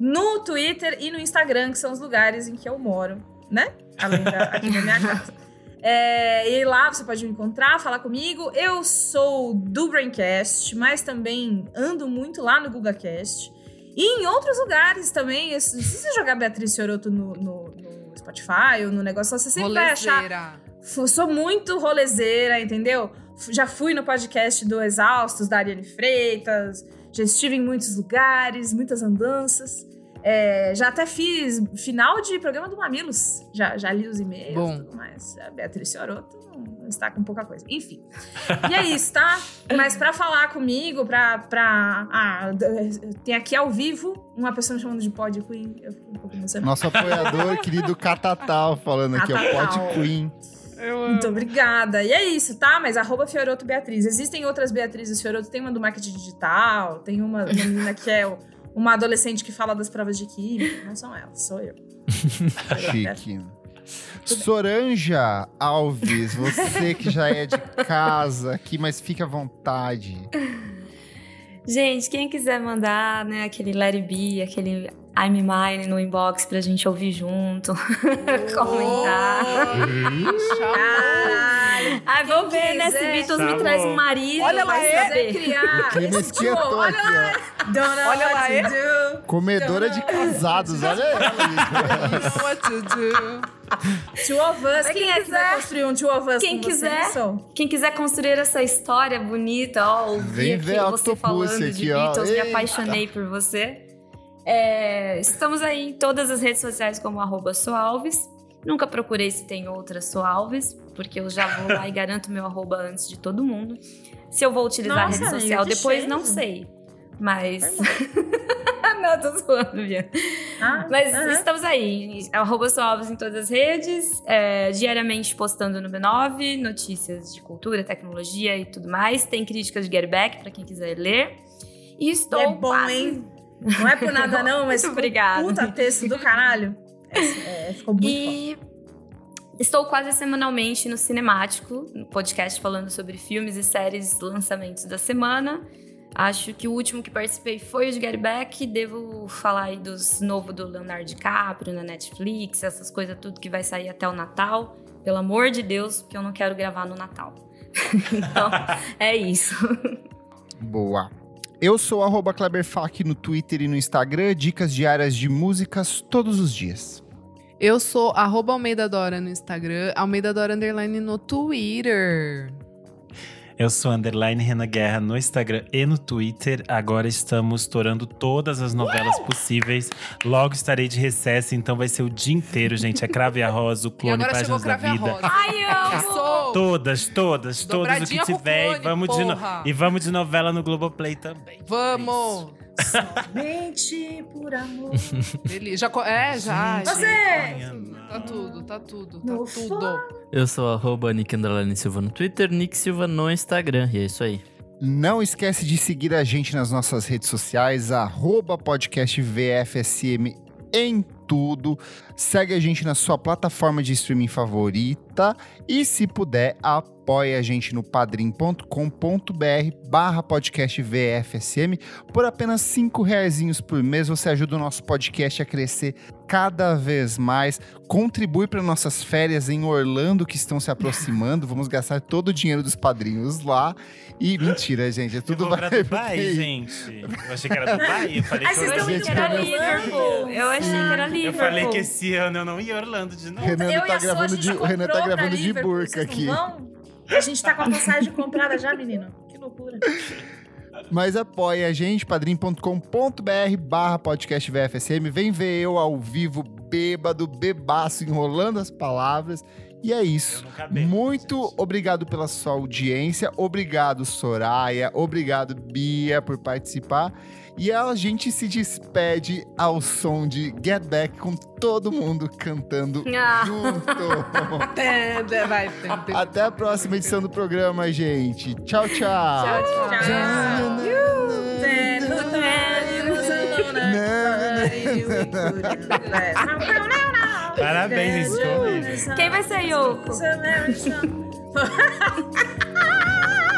No Twitter e no Instagram, que são os lugares em que eu moro, né? Além da, aqui da minha casa. É, e lá você pode me encontrar, falar comigo. Eu sou do Braincast, mas também ando muito lá no GugaCast. E em outros lugares também. Se você jogar Beatriz Fioroto no, no- no Spotify ou no negócio, você sempre vai achar
Rolezeira.
Sou muito rolezeira, entendeu? Já fui no podcast do Exaustos, da Ariane Freitas. Já estive em muitos lugares, muitas andanças. É, já até fiz final de programa do Mamilos. Já, já li os e-mails e tudo mais. A Beatriz Fioroto não, está com pouca coisa. Enfim. E é isso, tá? Mas pra falar comigo, pra... pra ah, tem aqui ao vivo uma pessoa me chamando de Pod Queen. Eu fiquei um pouco emocionada.
Nosso apoiador, querido Catatal, falando aqui, ó. Pod Queen.
Muito obrigada. E é isso, tá? Mas arroba Fioroto Beatriz. Existem outras Beatrizes Fioroto. Tem uma do marketing digital, tem uma, uma menina que é o- uma adolescente que fala das provas de química. Não são elas, sou eu.
Chique. Soranja Alves, você que já é de casa aqui, mas fique à vontade.
Gente, quem quiser mandar, né, aquele It Be, aquele I'm Mine no inbox pra gente ouvir junto, comentar.
Caralho!
Ai, vou ver, né? Se. Beatles
Tá
me traz um marido,
Olha lá, é
saber.
criar.
O clima
esse duo.
esquentou
Olha lá.
ó.
Don't know
Olha lá, é?
do.
Comedora de casados, olha ela. isso.
What to do?
Two of Us. Quem,
quem
é que
quiser-
vai construir um Two of Us
quem
com
quiser. Quem quiser construir essa história bonita, ó, ouvir
Vem
aqui
ver a
você falando
aqui,
de
ó.
Beatles, me
Eita.
apaixonei por você. É, estamos aí em todas as redes sociais como arroba Soalves. Nunca procurei se tem outras Soalves, porque eu já vou lá e garanto meu arroba antes de todo mundo. Se eu vou utilizar a
Nossa,
rede
amiga,
social depois,
cheiro.
não sei. Mas. não, tô zoando, Bia.
Ah,
Mas
aham.
estamos aí, arroba Soalves em todas as redes, é, diariamente postando no B9, notícias de cultura, tecnologia e tudo mais. Tem críticas de Get Back pra quem quiser ler. E estou
E é bom,
quase-
hein? Não é por nada não, mas
Muito obrigada.
puta texto do caralho. É, ficou muito.
E estou quase semanalmente no Cinemático, no podcast falando sobre filmes e séries lançamentos da semana. Acho que o último que participei foi o de Get Back. Devo falar aí dos novo do Leonardo DiCaprio na Netflix, essas coisas tudo que vai sair até o Natal. Pelo amor de Deus, porque eu não quero gravar no Natal. então, é isso.
Boa. Eu sou arroba Kleberfac no Twitter e no Instagram, dicas diárias de músicas todos os dias.
Eu sou arroba Almeida Dora no Instagram, Almeida Dora Underline no Twitter.
Eu sou underline Renan Guerra no Instagram e no Twitter. Agora estamos estourando todas as novelas possíveis. Logo estarei de recesso, então vai ser o dia inteiro, gente. É Crave a Rosa, o
E
Clone Páginas da Vida.
Rosa.
Ai, amo!
Passou.
Todas, todas, todas o que tiver.
clone,
e, vamos de no- e vamos de novela no Globoplay também.
Vamos.
Mente por amor.
Beleza. Já, co- é, já.
Você!
gente. Tá tudo, tá tudo, tá
No
tudo.
Eu sou arroba Nick Underline Silva no Twitter, Nick Silva no Instagram. E é isso aí.
Não esquece de seguir a gente nas nossas redes sociais, arroba podcast VFSM em tudo. Segue a gente na sua plataforma de streaming favorita e, se puder, apoie a gente no padrim.com.br barra podcast VFSM. Por apenas cinco reaisinhos por mês, você ajuda o nosso podcast a crescer cada vez mais. Contribui para nossas férias em Orlando que estão se aproximando. Vamos gastar todo o dinheiro dos padrinhos lá. E mentira, gente, é
Eu
tudo
pra
vai-
Dubai, gente. Eu achei que era Dubai. Eu falei
Ai,
que
vocês
eu,
Eu
estão indo
Liverpool. Eu achei que era
eu
Liverpool.
falei que esse ano eu não ia Orlando de novo.
Renan
eu
tá
a
gravando de, o Renan tá gravando de burca aqui.
vão? A gente tá com a passagem comprada já, menino. Que loucura.
Mas apoie a gente, padrim.com.br barra podcast VFSM. Vem ver eu ao vivo, bêbado, bebaço, enrolando as palavras. E é isso. Muito obrigado pela sua audiência. Obrigado, Soraya. Obrigado, Bia, por participar. E a gente se despede ao som de Get Back com todo mundo cantando
Ah.
junto.
Vai, tende.
Até a próxima edição do programa, gente. Tchau, tchau.
Tchau, tchau.
Parabéns, gente.
Quem vai ser Yoko?